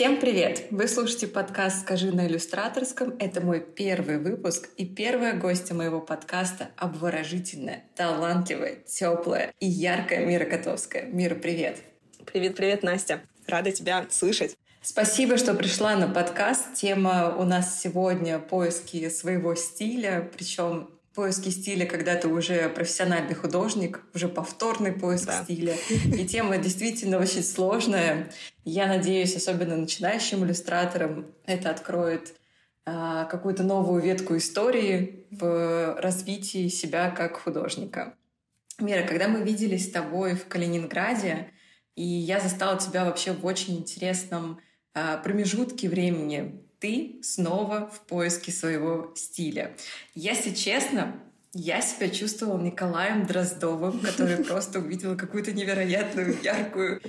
Всем привет! Вы слушаете подкаст «Скажи на иллюстраторском». Это мой первый выпуск и первая гостья моего подкаста — обворожительная, талантливая, теплая и яркая Мира Котовская. Мира, привет! Привет-привет, Настя! Рада тебя слышать. Спасибо, что пришла на подкаст. Тема у нас сегодня — поиски своего стиля, причем поиски стиля, когда ты уже профессиональный художник, уже повторный поиск да. стиля. И тема действительно очень сложная. Я надеюсь, особенно начинающим иллюстраторам это откроет а, какую-то новую ветку истории в развитии себя как художника. Мира, когда мы виделись с тобой в Калининграде, и я застала тебя вообще в очень интересном а, промежутке времени ты снова в поиске своего стиля. Если честно, я себя чувствовала Николаем Дроздовым, который просто увидел какую-то невероятную, яркую,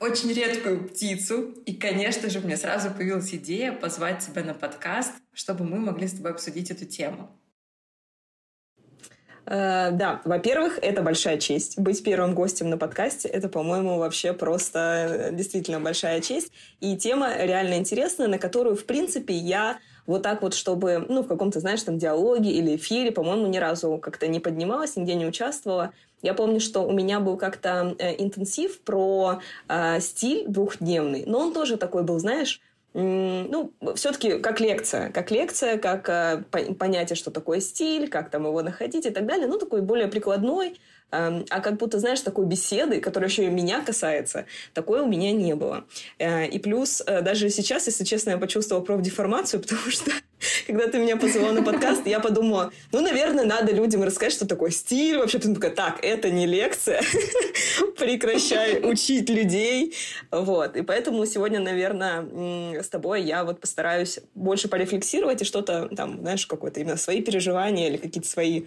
очень редкую птицу. И, конечно же, мне сразу появилась идея позвать тебя на подкаст, чтобы мы могли с тобой обсудить эту тему. Э, да, во-первых, это большая честь. Быть первым гостем на подкасте, это, по-моему, вообще просто э, действительно большая честь. И тема реально интересная, на которую, в принципе, я вот так вот, чтобы, ну, в каком-то, знаешь, там, диалоге или эфире, по-моему, ни разу как-то не поднималась, нигде не участвовала. Я помню, что у меня был как-то э, интенсив про э, стиль двухдневный, но он тоже такой был, знаешь, ну, все-таки как лекция, как лекция, как э, понятие, что такое стиль, как там его находить и так далее, ну, такой более прикладной, а как будто, знаешь, такой беседы, которая еще и меня касается, такой у меня не было. Э, и плюс, э, даже сейчас, если честно, я почувствовала профдеформацию, потому что когда ты меня позвала на подкаст, я подумала, ну, наверное, надо людям рассказать, что такое стиль. Вообще, потом такая, так, это не лекция. Прекращай учить людей. Вот. И поэтому сегодня, наверное, с тобой я вот постараюсь больше порефлексировать и что-то там, знаешь, какое-то именно свои переживания или какие-то свои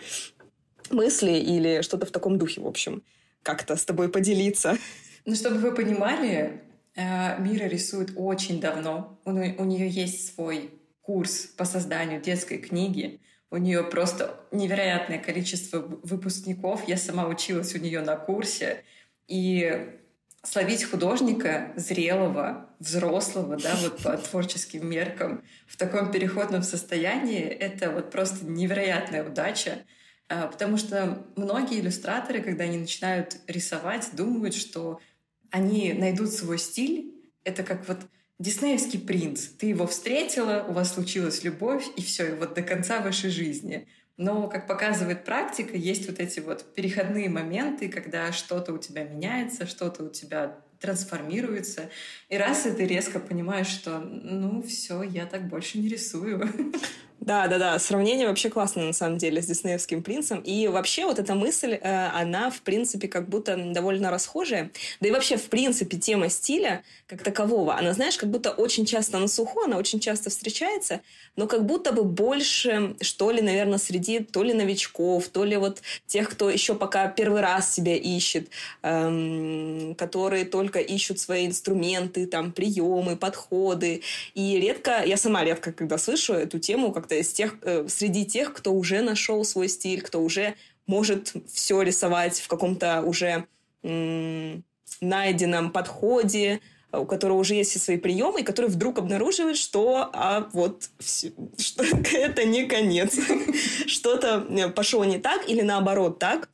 мысли или что-то в таком духе, в общем, как-то с тобой поделиться. Ну, чтобы вы понимали, э, Мира рисует очень давно. У нее есть свой курс по созданию детской книги. У нее просто невероятное количество выпускников. Я сама училась у нее на курсе. И словить художника зрелого, взрослого, да, вот по творческим меркам в таком переходном состоянии, это вот просто невероятная удача. А, потому что многие иллюстраторы, когда они начинают рисовать, думают, что они найдут свой стиль. Это как вот Диснеевский принц. Ты его встретила, у вас случилась любовь, и все, и вот до конца вашей жизни. Но, как показывает практика, есть вот эти вот переходные моменты, когда что-то у тебя меняется, что-то у тебя трансформируется. И раз и ты резко понимаешь, что ну все, я так больше не рисую. Да, да, да. Сравнение вообще классное, на самом деле, с диснеевским принцем. И вообще вот эта мысль, э, она, в принципе, как будто довольно расхожая. Да и вообще, в принципе, тема стиля как такового, она, знаешь, как будто очень часто на суху, она очень часто встречается, но как будто бы больше, что ли, наверное, среди то ли новичков, то ли вот тех, кто еще пока первый раз себя ищет, эм, которые только ищут свои инструменты, там, приемы, подходы. И редко, я сама редко, когда слышу эту тему, как из тех, э, среди тех, кто уже нашел свой стиль, кто уже может все рисовать в каком-то уже м- найденном подходе, у которого уже есть все свои приемы, и который вдруг обнаруживает, что а вот все, что это не конец. Что-то э, пошло не так или наоборот так.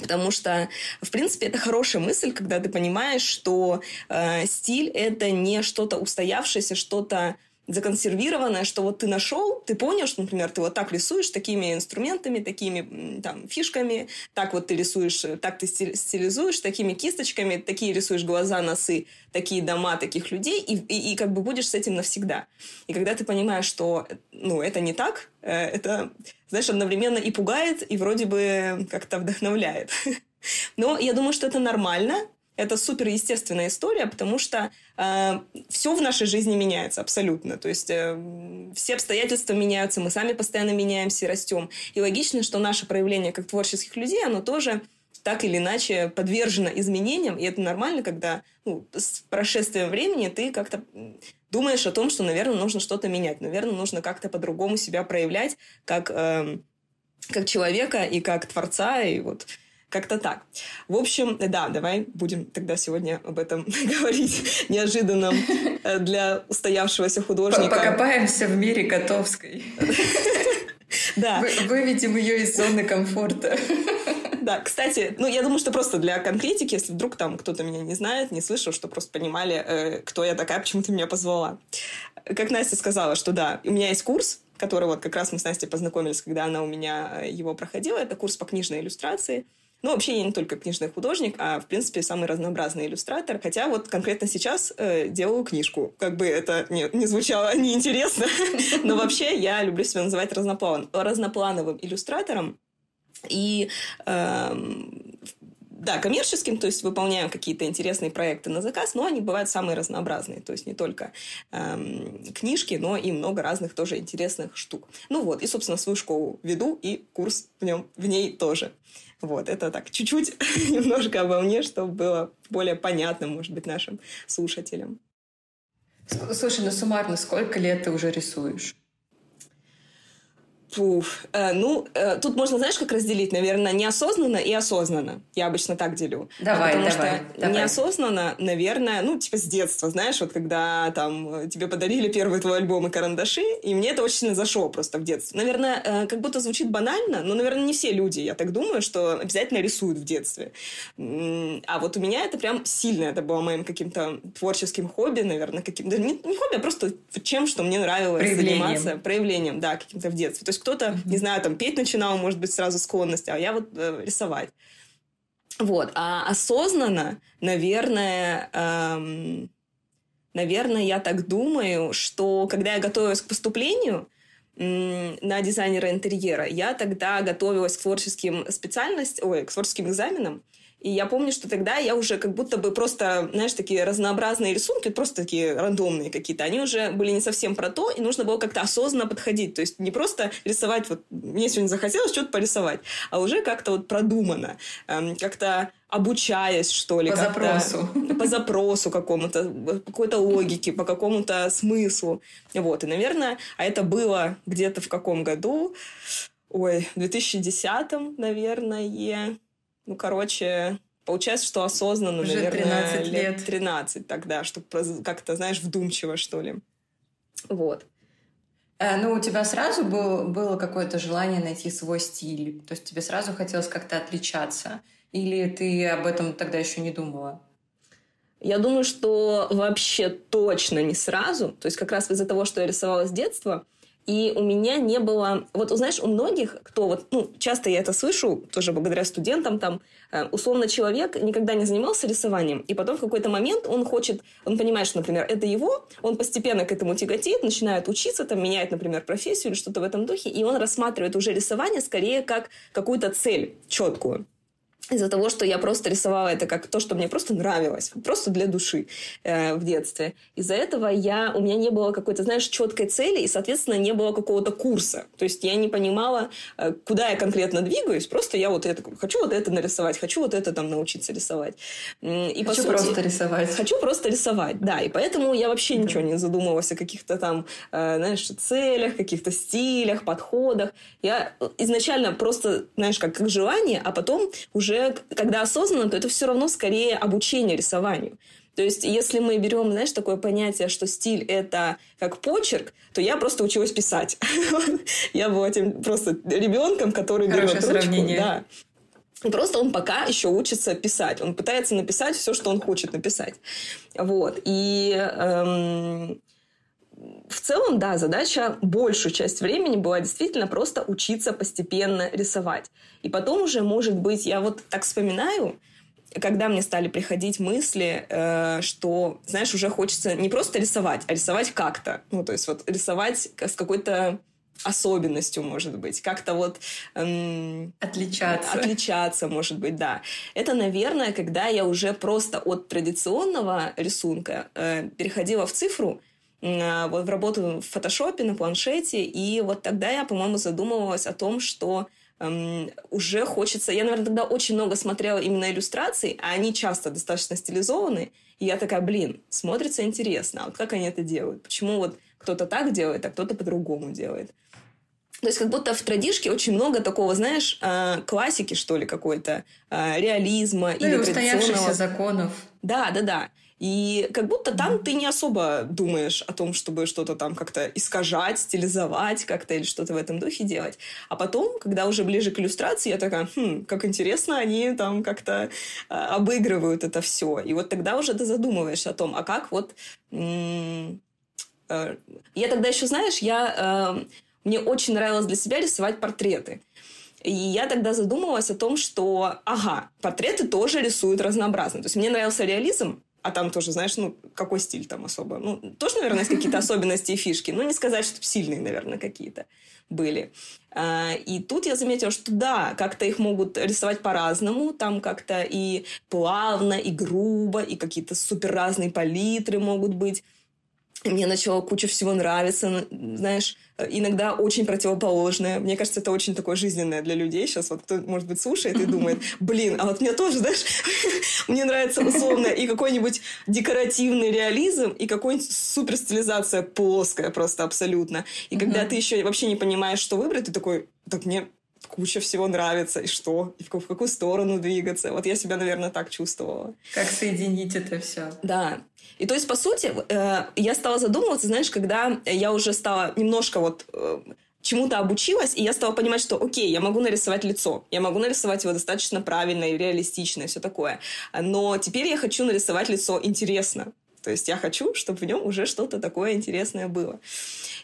Потому что, в принципе, это хорошая мысль, когда ты понимаешь, что э, стиль это не что-то устоявшееся, что-то законсервированное, что вот ты нашел, ты понял, что, например, ты вот так рисуешь такими инструментами, такими там фишками, так вот ты рисуешь, так ты стилизуешь, такими кисточками, такие рисуешь глаза, носы, такие дома таких людей, и, и, и как бы будешь с этим навсегда. И когда ты понимаешь, что, ну, это не так, э, это, знаешь, одновременно и пугает, и вроде бы как-то вдохновляет. Но я думаю, что это нормально, это супер естественная история, потому что э, все в нашей жизни меняется абсолютно. То есть э, все обстоятельства меняются, мы сами постоянно меняемся и растем. И логично, что наше проявление как творческих людей, оно тоже так или иначе подвержено изменениям, и это нормально, когда ну, с прошествием времени ты как-то думаешь о том, что, наверное, нужно что-то менять, наверное, нужно как-то по-другому себя проявлять, как, э, как человека и как творца, и вот Как-то так. В общем, да, давай будем тогда сегодня об этом говорить неожиданном э, для устоявшегося художника. Покопаемся в мире Котовской. Да. Вы, выведем ее из зоны комфорта. Да, кстати, ну, я думаю, что просто для конкретики, если вдруг там кто-то меня не знает, не слышал, что просто понимали, э, кто я такая, почему ты меня позвала. Как Настя сказала, что да, у меня есть курс, который вот как раз мы с Настей познакомились, когда она у меня э, его проходила. Это курс по книжной иллюстрации. Ну, вообще я не только книжный художник, а, в принципе, самый разнообразный иллюстратор. Хотя вот конкретно сейчас э, делаю книжку. Как бы это не, не звучало неинтересно, но вообще я люблю себя называть разноплан, разноплановым иллюстратором. И э, да, коммерческим, то есть выполняем какие-то интересные проекты на заказ, но они бывают самые разнообразные, то есть не только эм, книжки, но и много разных тоже интересных штук. Ну вот, и, собственно, свою школу веду, и курс в, нем, в ней тоже. Вот, это так, чуть-чуть немножко обо мне, чтобы было более понятно, может быть, нашим слушателям. Слушай, ну суммарно, сколько лет ты уже рисуешь? Фуф. Э, ну, э, тут можно, знаешь, как разделить, наверное, неосознанно и осознанно. Я обычно так делю. Давай, Потому давай, что давай. неосознанно, наверное, ну, типа с детства, знаешь, вот когда там тебе подарили первый твой альбом и карандаши, и мне это очень сильно зашло просто в детстве. Наверное, э, как будто звучит банально, но, наверное, не все люди, я так думаю, что обязательно рисуют в детстве. А вот у меня это прям сильно, это было моим каким-то творческим хобби, наверное, каким-то, не, не хобби, а просто чем, что мне нравилось проявлением. заниматься, проявлением, да, каким-то в детстве. То есть кто-то, не знаю, там петь начинал, может быть, сразу склонность, а я вот э, рисовать. Вот. А осознанно, наверное, эм, наверное, я так думаю, что когда я готовилась к поступлению на дизайнера интерьера, я тогда готовилась к творческим специальностям, ой, к творческим экзаменам. И я помню, что тогда я уже как будто бы просто, знаешь, такие разнообразные рисунки, просто такие рандомные какие-то, они уже были не совсем про то, и нужно было как-то осознанно подходить. То есть не просто рисовать, вот мне сегодня захотелось что-то порисовать, а уже как-то вот продумано, эм, как-то обучаясь, что ли. По запросу. По запросу какому-то, какой-то логике, по какому-то смыслу. Вот, и, наверное, а это было где-то в каком году? Ой, в 2010, наверное, ну, короче, получается, что осознанно, Уже наверное, 13 лет. лет 13 тогда, чтобы как-то, знаешь, вдумчиво, что ли. Вот. Э, ну, у тебя сразу был, было какое-то желание найти свой стиль? То есть тебе сразу хотелось как-то отличаться? Или ты об этом тогда еще не думала? Я думаю, что вообще точно не сразу. То есть как раз из-за того, что я рисовала с детства, и у меня не было... Вот, знаешь, у многих, кто вот... Ну, часто я это слышу, тоже благодаря студентам, там, э, условно, человек никогда не занимался рисованием, и потом в какой-то момент он хочет... Он понимает, что, например, это его, он постепенно к этому тяготеет, начинает учиться, там, меняет, например, профессию или что-то в этом духе, и он рассматривает уже рисование скорее как какую-то цель четкую из-за того, что я просто рисовала это как то, что мне просто нравилось, просто для души э, в детстве. Из-за этого я, у меня не было какой-то, знаешь, четкой цели, и, соответственно, не было какого-то курса. То есть я не понимала, э, куда я конкретно двигаюсь, просто я вот это, хочу вот это нарисовать, хочу вот это там научиться рисовать. И, хочу сути, просто рисовать. Хочу просто рисовать, да. И поэтому я вообще да. ничего не задумывалась о каких-то там, э, знаешь, целях, каких-то стилях, подходах. Я изначально просто, знаешь, как, как желание, а потом уже уже, когда осознанно, то это все равно скорее обучение рисованию. То есть, если мы берем, знаешь, такое понятие, что стиль — это как почерк, то я просто училась писать. Я была тем просто ребенком, который берет ручку. Да. Просто он пока еще учится писать. Он пытается написать все, что он хочет написать. Вот. И эм, в целом, да, задача большую часть времени была действительно просто учиться постепенно рисовать. И потом уже, может быть, я вот так вспоминаю, когда мне стали приходить мысли, э, что, знаешь, уже хочется не просто рисовать, а рисовать как-то. Ну, то есть вот рисовать с какой-то особенностью, может быть, как-то вот... Эм, отличаться. Отличаться, может быть, да. Это, наверное, когда я уже просто от традиционного рисунка э, переходила в цифру, вот в работу в фотошопе, на планшете, и вот тогда я, по-моему, задумывалась о том, что эм, уже хочется... Я, наверное, тогда очень много смотрела именно иллюстраций, а они часто достаточно стилизованы, и я такая, блин, смотрится интересно, а вот как они это делают? Почему вот кто-то так делает, а кто-то по-другому делает? То есть как будто в традишке очень много такого, знаешь, э, классики, что ли, какой-то, реализма ну, или и устоявшихся законов. Да, да, да. И как будто там ты не особо думаешь о том, чтобы что-то там как-то искажать, стилизовать как-то или что-то в этом духе делать. А потом, когда уже ближе к иллюстрации, я такая, хм, как интересно они там как-то э, обыгрывают это все. И вот тогда уже ты задумываешься о том, а как вот... М- э, я тогда еще, знаешь, я... Э, мне очень нравилось для себя рисовать портреты. И я тогда задумалась о том, что, ага, портреты тоже рисуют разнообразно. То есть мне нравился реализм, а там тоже, знаешь, ну, какой стиль там особо? Ну, тоже, наверное, есть какие-то особенности и фишки, но не сказать, что сильные, наверное, какие-то были. А, и тут я заметила, что да, как-то их могут рисовать по-разному, там как-то и плавно, и грубо, и какие-то супер разные палитры могут быть мне начало куча всего нравиться, знаешь, иногда очень противоположное. Мне кажется, это очень такое жизненное для людей. Сейчас вот кто, может быть, слушает и думает, блин, а вот мне тоже, знаешь, мне нравится условно и какой-нибудь декоративный реализм, и какой-нибудь суперстилизация плоская просто абсолютно. И когда ты еще вообще не понимаешь, что выбрать, ты такой, так мне куча всего нравится, и что, и в, в какую сторону двигаться. Вот я себя, наверное, так чувствовала. Как соединить это все. Да. И то есть, по сути, э, я стала задумываться, знаешь, когда я уже стала немножко вот э, чему-то обучилась, и я стала понимать, что окей, я могу нарисовать лицо, я могу нарисовать его достаточно правильно и реалистично, и все такое. Но теперь я хочу нарисовать лицо интересно. То есть я хочу, чтобы в нем уже что-то такое интересное было.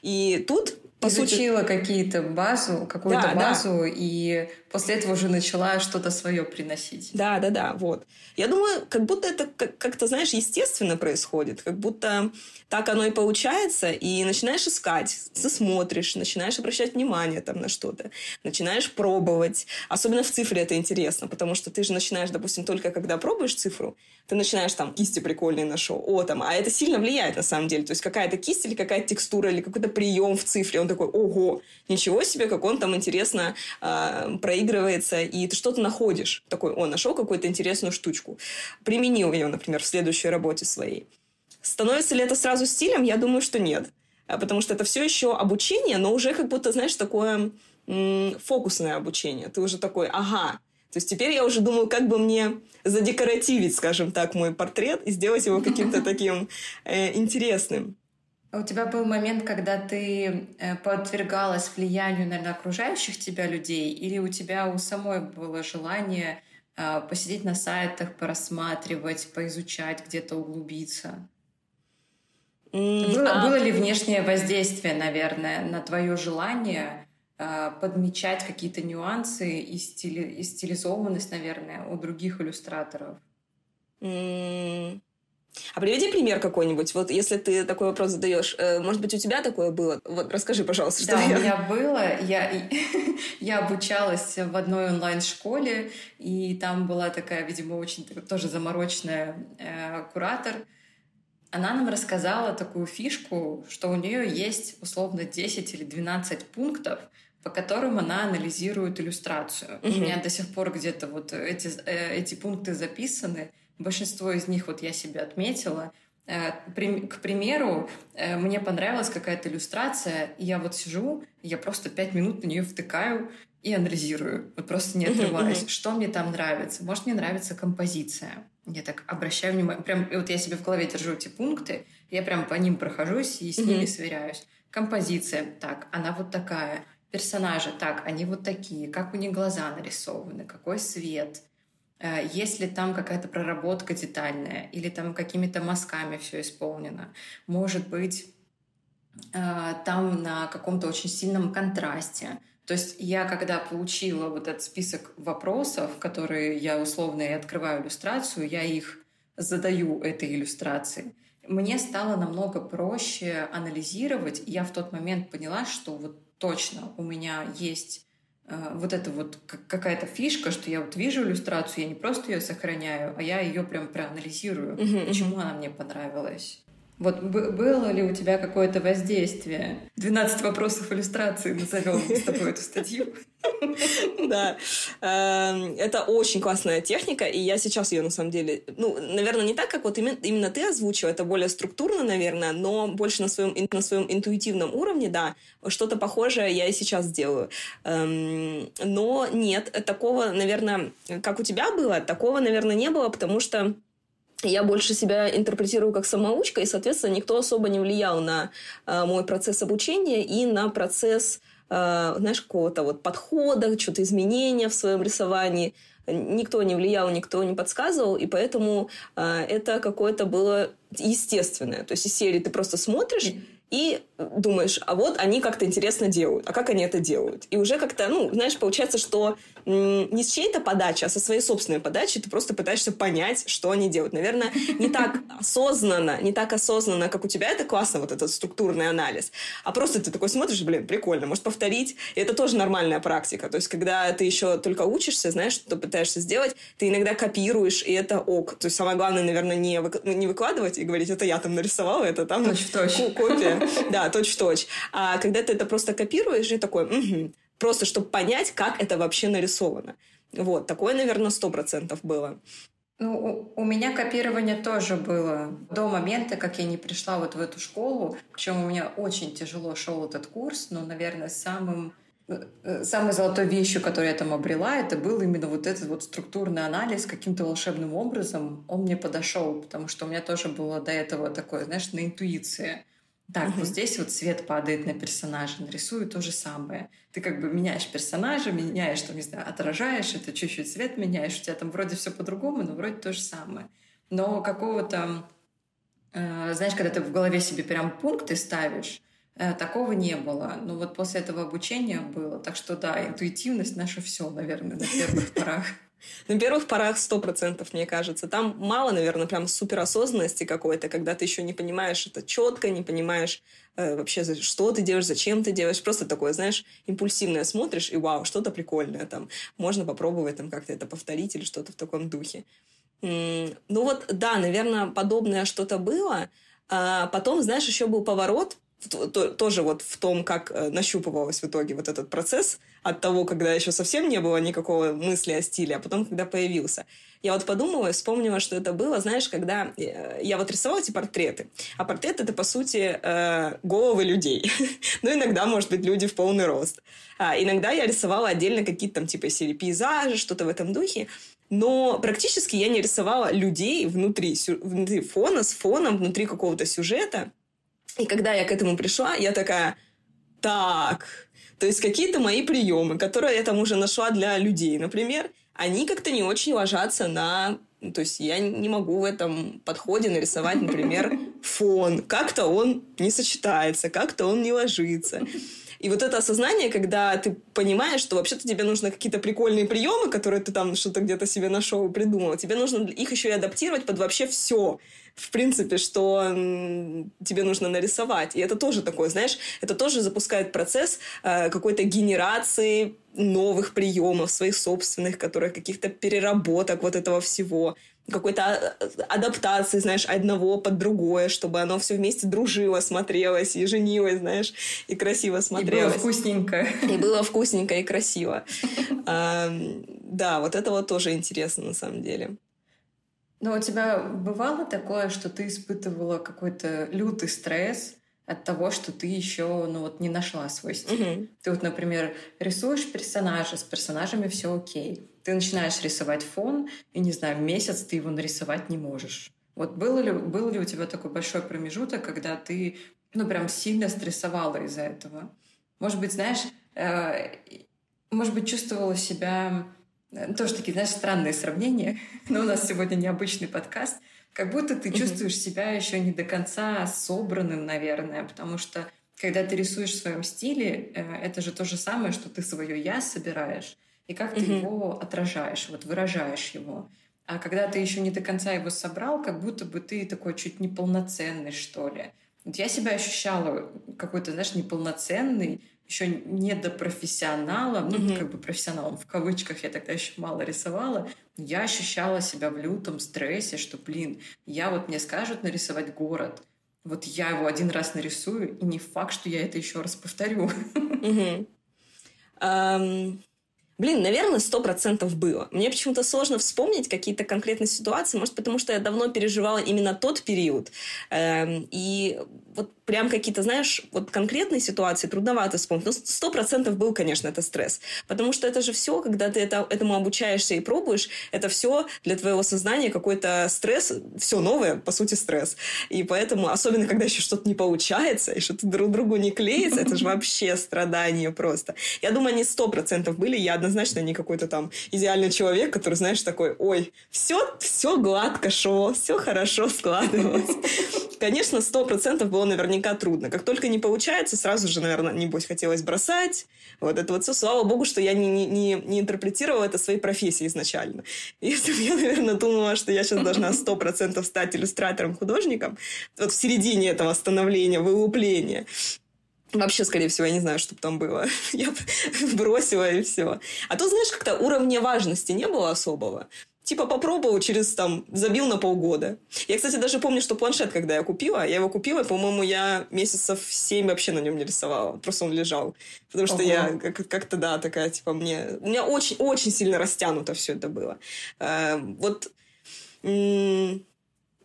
И тут по изучила сути... какие-то базу, какую-то да, базу, да. и после этого уже начала что-то свое приносить. Да, да, да, вот. Я думаю, как будто это как-то, знаешь, естественно происходит, как будто так оно и получается, и начинаешь искать, смотришь, начинаешь обращать внимание там на что-то, начинаешь пробовать. Особенно в цифре это интересно, потому что ты же начинаешь, допустим, только когда пробуешь цифру, ты начинаешь там кисти прикольные нашел, о, там, а это сильно влияет на самом деле. То есть какая-то кисть или какая-то текстура или какой-то прием в цифре, он такой, ого, ничего себе, как он там интересно э, проигрывается, и ты что-то находишь. Такой, он нашел какую-то интересную штучку. Применил ее, например, в следующей работе своей. Становится ли это сразу стилем? Я думаю, что нет. А, потому что это все еще обучение, но уже как будто, знаешь, такое м- фокусное обучение. Ты уже такой, ага, то есть теперь я уже думаю, как бы мне задекоративить, скажем так, мой портрет и сделать его каким-то таким э, интересным. А у тебя был момент, когда ты э, подвергалась влиянию, наверное, окружающих тебя людей, или у тебя у самой было желание э, посидеть на сайтах, порассматривать, поизучать, где-то углубиться? Было, а... было ли внешнее воздействие, наверное, на твое желание э, подмечать какие-то нюансы и, стили, и стилизованность, наверное, у других иллюстраторов? Mm. А приведи пример какой-нибудь. Вот если ты такой вопрос задаешь, э, может быть, у тебя такое было? Вот расскажи, пожалуйста, что Да, я... у меня было. Я, я обучалась в одной онлайн-школе, и там была такая, видимо, очень тоже замороченная э, куратор. Она нам рассказала такую фишку, что у нее есть условно 10 или 12 пунктов, по которым она анализирует иллюстрацию. Mm-hmm. У меня до сих пор где-то вот эти, э, эти пункты записаны. Большинство из них вот я себе отметила. Э, к примеру, э, мне понравилась какая-то иллюстрация, и я вот сижу, я просто пять минут на нее втыкаю и анализирую, вот просто не отрываясь, что мне там нравится. Может, мне нравится композиция. Я так обращаю внимание, прям вот я себе в голове держу эти пункты, я прям по ним прохожусь и с ними сверяюсь. Композиция, так, она вот такая. Персонажи, так, они вот такие, как у них глаза нарисованы, какой свет, Э, есть ли там какая-то проработка детальная или там какими-то мазками все исполнено. Может быть, э, там на каком-то очень сильном контрасте. То есть я, когда получила вот этот список вопросов, которые я условно и открываю иллюстрацию, я их задаю этой иллюстрации, мне стало намного проще анализировать. Я в тот момент поняла, что вот точно у меня есть Э, вот это вот какая-то фишка, что я вот вижу иллюстрацию, я не просто ее сохраняю, а я ее прям проанализирую, uh-huh, почему uh-huh. она мне понравилась. Вот было ли у тебя какое-то воздействие? 12 вопросов иллюстрации назовем с тобой эту статью. Да, эм, это очень классная техника, и я сейчас ее на самом деле, ну, наверное, не так, как вот именно ты озвучил, это более структурно, наверное, но больше на своем, на своем интуитивном уровне, да, что-то похожее я и сейчас делаю. Эм, но нет, такого, наверное, как у тебя было, такого, наверное, не было, потому что я больше себя интерпретирую как самоучка, и, соответственно, никто особо не влиял на э, мой процесс обучения и на процесс, э, знаешь, какого-то вот подхода, что-то изменения в своем рисовании. Никто не влиял, никто не подсказывал, и поэтому э, это какое-то было естественное. То есть из серии ты просто смотришь и думаешь, а вот они как-то интересно делают, а как они это делают? И уже как-то, ну, знаешь, получается, что не с чьей-то подачи, а со своей собственной подачи ты просто пытаешься понять, что они делают. Наверное, не так осознанно, не так осознанно, как у тебя это классно, вот этот структурный анализ, а просто ты такой смотришь, блин, прикольно, может повторить. И это тоже нормальная практика. То есть, когда ты еще только учишься, знаешь, что пытаешься сделать, ты иногда копируешь, и это ок. То есть, самое главное, наверное, не, не выкладывать и говорить, это я там нарисовала, это там точь точь. копия. Да, точь-в-точь. А когда ты это просто копируешь и такой, просто чтобы понять, как это вообще нарисовано. Вот, такое, наверное, сто процентов было. Ну, у, у меня копирование тоже было до момента, как я не пришла вот в эту школу. Причем у меня очень тяжело шел этот курс, но, наверное, самым э, самой золотой вещью, которую я там обрела, это был именно вот этот вот структурный анализ каким-то волшебным образом. Он мне подошел, потому что у меня тоже было до этого такое, знаешь, на интуиции. Так, угу. вот здесь вот свет падает на персонажа, нарисую то же самое. Ты как бы меняешь персонажа, меняешь, там, не знаю, отражаешь, это чуть-чуть свет меняешь, у тебя там вроде все по-другому, но вроде то же самое. Но какого-то, э, знаешь, когда ты в голове себе прям пункты ставишь, э, такого не было. Но вот после этого обучения было. Так что да, интуитивность наша все, наверное, на первых порах. На первых порах сто процентов, мне кажется. Там мало, наверное, прям суперосознанности какой-то, когда ты еще не понимаешь это четко, не понимаешь э, вообще, что ты делаешь, зачем ты делаешь. Просто такое, знаешь, импульсивное смотришь, и вау, что-то прикольное там. Можно попробовать там как-то это повторить или что-то в таком духе. Ну вот, да, наверное, подобное что-то было. А потом, знаешь, еще был поворот, тоже вот в том, как э, нащупывалось в итоге вот этот процесс от того, когда еще совсем не было никакого мысли о стиле, а потом, когда появился. Я вот подумала и вспомнила, что это было, знаешь, когда э, я вот рисовала эти портреты. А портрет — это, по сути, э, головы людей. ну, иногда, может быть, люди в полный рост. А иногда я рисовала отдельно какие-то там, типа, серии пейзажи, что-то в этом духе. Но практически я не рисовала людей внутри, внутри фона, с фоном, внутри какого-то сюжета. И когда я к этому пришла, я такая, так, то есть какие-то мои приемы, которые я там уже нашла для людей, например, они как-то не очень ложатся на... То есть я не могу в этом подходе нарисовать, например, фон. Как-то он не сочетается, как-то он не ложится. И вот это осознание, когда ты понимаешь, что вообще-то тебе нужны какие-то прикольные приемы, которые ты там что-то где-то себе нашел и придумал, тебе нужно их еще и адаптировать под вообще все в принципе, что тебе нужно нарисовать. И это тоже такое, знаешь, это тоже запускает процесс э, какой-то генерации новых приемов, своих собственных, которые каких-то переработок вот этого всего какой-то а, адаптации, знаешь, одного под другое, чтобы оно все вместе дружило, смотрелось и женилось, знаешь, и красиво смотрелось. И было вкусненько. И было вкусненько и красиво. Да, вот это вот тоже интересно на самом деле. Но у тебя бывало такое, что ты испытывала какой-то лютый стресс от того, что ты еще ну, вот, не нашла свой стиль. Mm-hmm. Ты вот, например, рисуешь персонажа, с персонажами все окей. Ты начинаешь рисовать фон, и, не знаю, месяц ты его нарисовать не можешь. Вот было ли, был ли у тебя такой большой промежуток, когда ты ну, прям сильно стрессовала из-за этого? Может быть, знаешь, э, может быть, чувствовала себя тоже такие, знаешь, странные сравнения, но у нас сегодня необычный подкаст. Как будто ты чувствуешь себя еще не до конца собранным, наверное, потому что когда ты рисуешь в своем стиле, э, это же то же самое, что ты свое я собираешь, и как ты его отражаешь, вот выражаешь его. А когда ты еще не до конца его собрал, как будто бы ты такой чуть неполноценный, что ли. Вот я себя ощущала какой-то, знаешь, неполноценный, еще не до профессионала, ну, mm-hmm. как бы профессионалом в кавычках я тогда еще мало рисовала, я ощущала себя в лютом стрессе, что, блин, я вот мне скажут нарисовать город, вот я его один раз нарисую, и не факт, что я это еще раз повторю. Блин, наверное, сто процентов было. Мне почему-то сложно вспомнить какие-то конкретные ситуации, может, потому что я давно переживала именно тот период. Эм, и вот прям какие-то, знаешь, вот конкретные ситуации трудновато вспомнить. Но сто процентов был, конечно, это стресс. Потому что это же все, когда ты это, этому обучаешься и пробуешь, это все для твоего сознания какой-то стресс, все новое, по сути, стресс. И поэтому, особенно когда еще что-то не получается, и что-то друг другу не клеится, это же вообще страдание просто. Я думаю, они сто процентов были, я однозначно не какой-то там идеальный человек, который, знаешь, такой, ой, все, все гладко шло, все хорошо складывалось. Конечно, сто процентов было наверняка трудно. Как только не получается, сразу же, наверное, небось, хотелось бросать. Вот это вот все. Слава богу, что я не, не, не интерпретировала это своей профессией изначально. Если бы я, наверное, думала, что я сейчас должна сто процентов стать иллюстратором-художником, вот в середине этого становления, вылупления, Вообще, скорее всего, я не знаю, что там было. Я бросила и все. А то, знаешь, как-то уровня важности не было особого типа попробовал, через там забил на полгода. Я, кстати, даже помню, что планшет, когда я купила, я его купила, по-моему, я месяцев семь вообще на нем не рисовала. Просто он лежал. Потому что Ого. я как-то, да, такая, типа, мне... У меня очень, очень сильно растянуто все это было. Э, вот...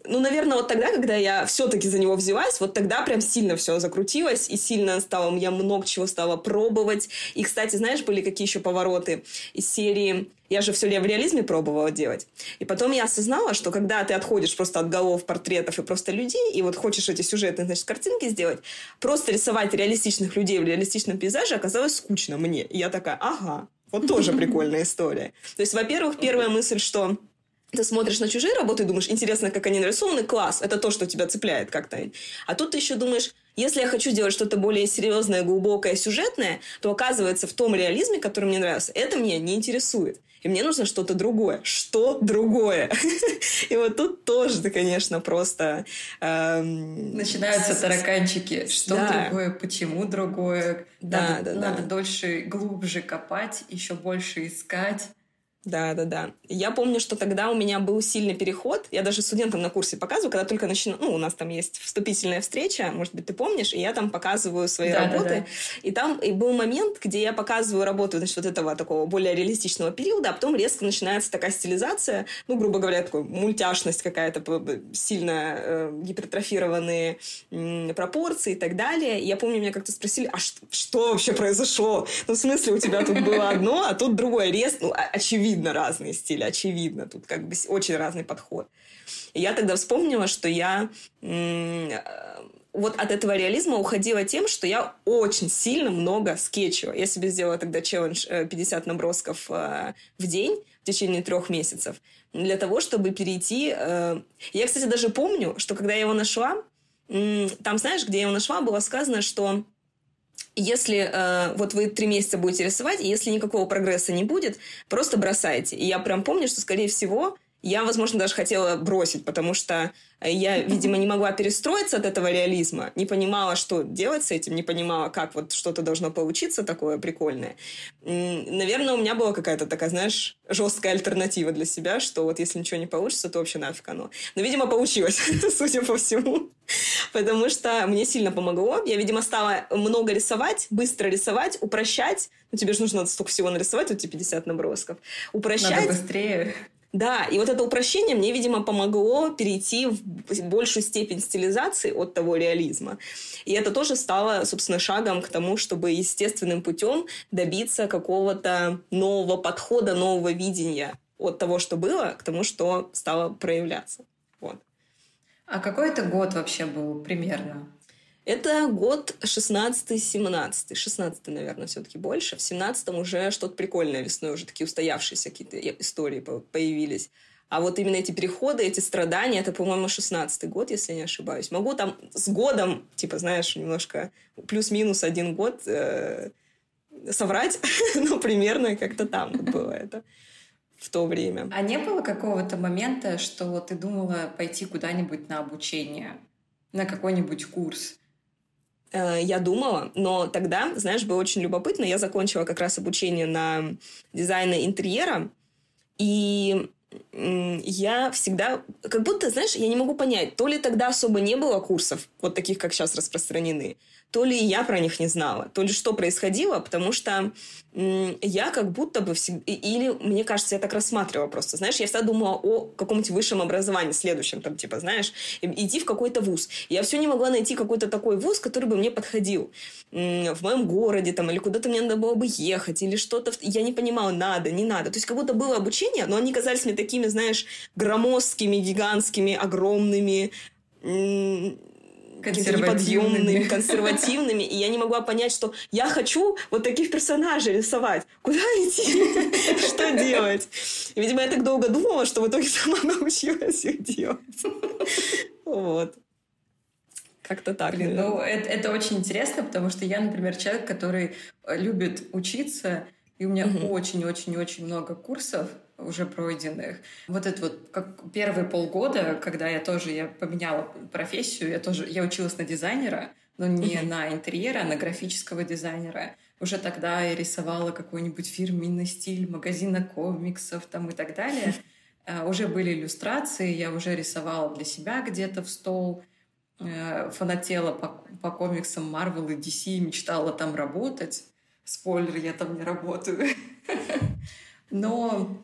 Ну, наверное, вот тогда, когда я все-таки за него взялась, вот тогда прям сильно все закрутилось, и сильно стало, я много чего стала пробовать. И, кстати, знаешь, были какие еще повороты из серии я же все в реализме пробовала делать. И потом я осознала, что когда ты отходишь просто от голов, портретов и просто людей, и вот хочешь эти сюжетные, значит, картинки сделать, просто рисовать реалистичных людей в реалистичном пейзаже оказалось скучно мне. И я такая, ага, вот тоже прикольная история. То есть, во-первых, первая мысль, что ты смотришь на чужие работы и думаешь, интересно, как они нарисованы, класс, это то, что тебя цепляет как-то. А тут ты еще думаешь, если я хочу делать что-то более серьезное, глубокое, сюжетное, то оказывается в том реализме, который мне нравится, это меня не интересует. И мне нужно что-то другое. Что другое? И вот тут тоже ты, конечно, просто... Эм, Начинаются тараканчики. Что другое? Почему другое? Да, да, да. Надо дольше, глубже копать, еще больше искать. Да, да, да. Я помню, что тогда у меня был сильный переход. Я даже студентам на курсе показываю, когда только начну... Ну, у нас там есть вступительная встреча, может быть, ты помнишь, и я там показываю свои да, работы. Да, да. И там и был момент, где я показываю работу, значит, вот этого такого более реалистичного периода, а потом резко начинается такая стилизация, ну, грубо говоря, такой мультяшность какая-то, сильно э, гипертрофированные э, пропорции и так далее. И я помню, меня как-то спросили, а что, что вообще произошло? Ну, в смысле, у тебя тут было одно, а тут другое. Резко, ну, очевидно очевидно разные стили, очевидно. Тут как бы очень разный подход. И я тогда вспомнила, что я э, вот от этого реализма уходила тем, что я очень сильно много скетчила. Я себе сделала тогда челлендж 50 э, набросков э, в день в течение трех месяцев для того, чтобы перейти... Я, кстати, даже помню, что когда я его нашла, там, знаешь, где я его нашла, было сказано, что если э, вот вы три месяца будете рисовать, и если никакого прогресса не будет, просто бросайте. И я прям помню, что, скорее всего, я, возможно, даже хотела бросить, потому что я, видимо, не могла перестроиться от этого реализма, не понимала, что делать с этим, не понимала, как вот что-то должно получиться такое прикольное. Наверное, у меня была какая-то такая, знаешь, жесткая альтернатива для себя, что вот если ничего не получится, то вообще нафиг оно. Но, видимо, получилось, судя по всему. Потому что мне сильно помогло. Я, видимо, стала много рисовать, быстро рисовать, упрощать. Ну, тебе же нужно столько всего нарисовать, вот эти 50 набросков. Упрощать. Надо быстрее. Да, и вот это упрощение мне, видимо, помогло перейти в большую степень стилизации от того реализма. И это тоже стало, собственно, шагом к тому, чтобы естественным путем добиться какого-то нового подхода, нового видения от того, что было, к тому, что стало проявляться. Вот. А какой это год вообще был примерно? Это год 16-17. 16 наверное, все-таки больше. В 17-м уже что-то прикольное весной, уже такие устоявшиеся какие-то истории появились. А вот именно эти переходы, эти страдания, это, по-моему, 16-й год, если не ошибаюсь. Могу там с годом, типа, знаешь, немножко плюс-минус один год э, соврать, но примерно как-то там было это в то время. А не было какого-то момента, что ты думала пойти куда-нибудь на обучение, на какой-нибудь курс? Э, я думала, но тогда, знаешь, было очень любопытно. Я закончила как раз обучение на дизайна интерьера, и я всегда, как будто, знаешь, я не могу понять, то ли тогда особо не было курсов, вот таких, как сейчас распространены, то ли я про них не знала, то ли что происходило, потому что я как будто бы всегда... Или, мне кажется, я так рассматривала просто. Знаешь, я всегда думала о каком-нибудь высшем образовании, следующем, там, типа, знаешь, идти в какой-то вуз. Я все не могла найти какой-то такой вуз, который бы мне подходил. В моем городе, там, или куда-то мне надо было бы ехать, или что-то... Я не понимала, надо, не надо. То есть, как будто было обучение, но они казались мне такими, знаешь, громоздкими, гигантскими, огромными консервативными. консервативными, и я не могла понять, что я хочу вот таких персонажей рисовать. Куда идти? Что делать? И, видимо, я так долго думала, что в итоге сама научилась их делать. Вот. Как-то так. Блин, ну, это, это очень интересно, потому что я, например, человек, который любит учиться, и у меня очень-очень-очень много курсов, уже пройденных. Вот это вот как первые полгода, когда я тоже я поменяла профессию, я тоже я училась на дизайнера, но не на интерьера, а на графического дизайнера. Уже тогда я рисовала какой-нибудь фирменный стиль магазина комиксов там и так далее. Uh, уже были иллюстрации, я уже рисовала для себя где-то в стол, uh, фанатела по, по комиксам Marvel и DC, мечтала там работать. Спойлер, я там не работаю. Но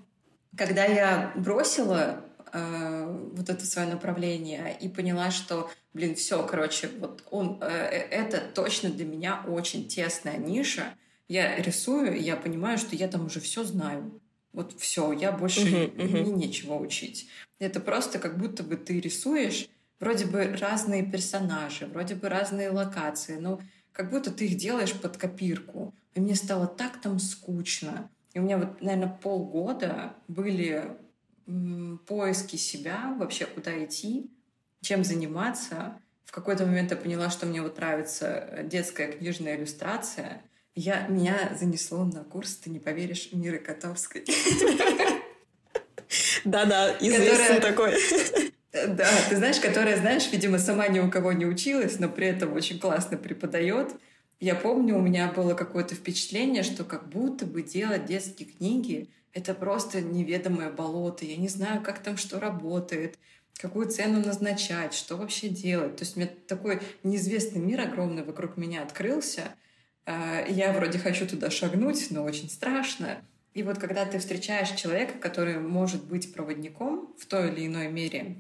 когда я бросила э, вот это свое направление и поняла, что, блин, все, короче, вот он, э, э, это точно для меня очень тесная ниша. Я рисую, и я понимаю, что я там уже все знаю. Вот все, я больше uh-huh, uh-huh. мне нечего учить. Это просто как будто бы ты рисуешь вроде бы разные персонажи, вроде бы разные локации, но как будто ты их делаешь под копирку. И мне стало так там скучно. И у меня вот, наверное, полгода были поиски себя, вообще куда идти, чем заниматься. В какой-то момент я поняла, что мне вот нравится детская книжная иллюстрация. Я, меня занесло на курс, ты не поверишь, Миры Котовской. Да-да, известный такой. Да, ты знаешь, которая, знаешь, видимо, сама ни у кого не училась, но при этом очень классно преподает. Я помню, у меня было какое-то впечатление, что как будто бы делать детские книги — это просто неведомое болото. Я не знаю, как там что работает, какую цену назначать, что вообще делать. То есть у меня такой неизвестный мир огромный вокруг меня открылся. А, я вроде хочу туда шагнуть, но очень страшно. И вот когда ты встречаешь человека, который может быть проводником в той или иной мере,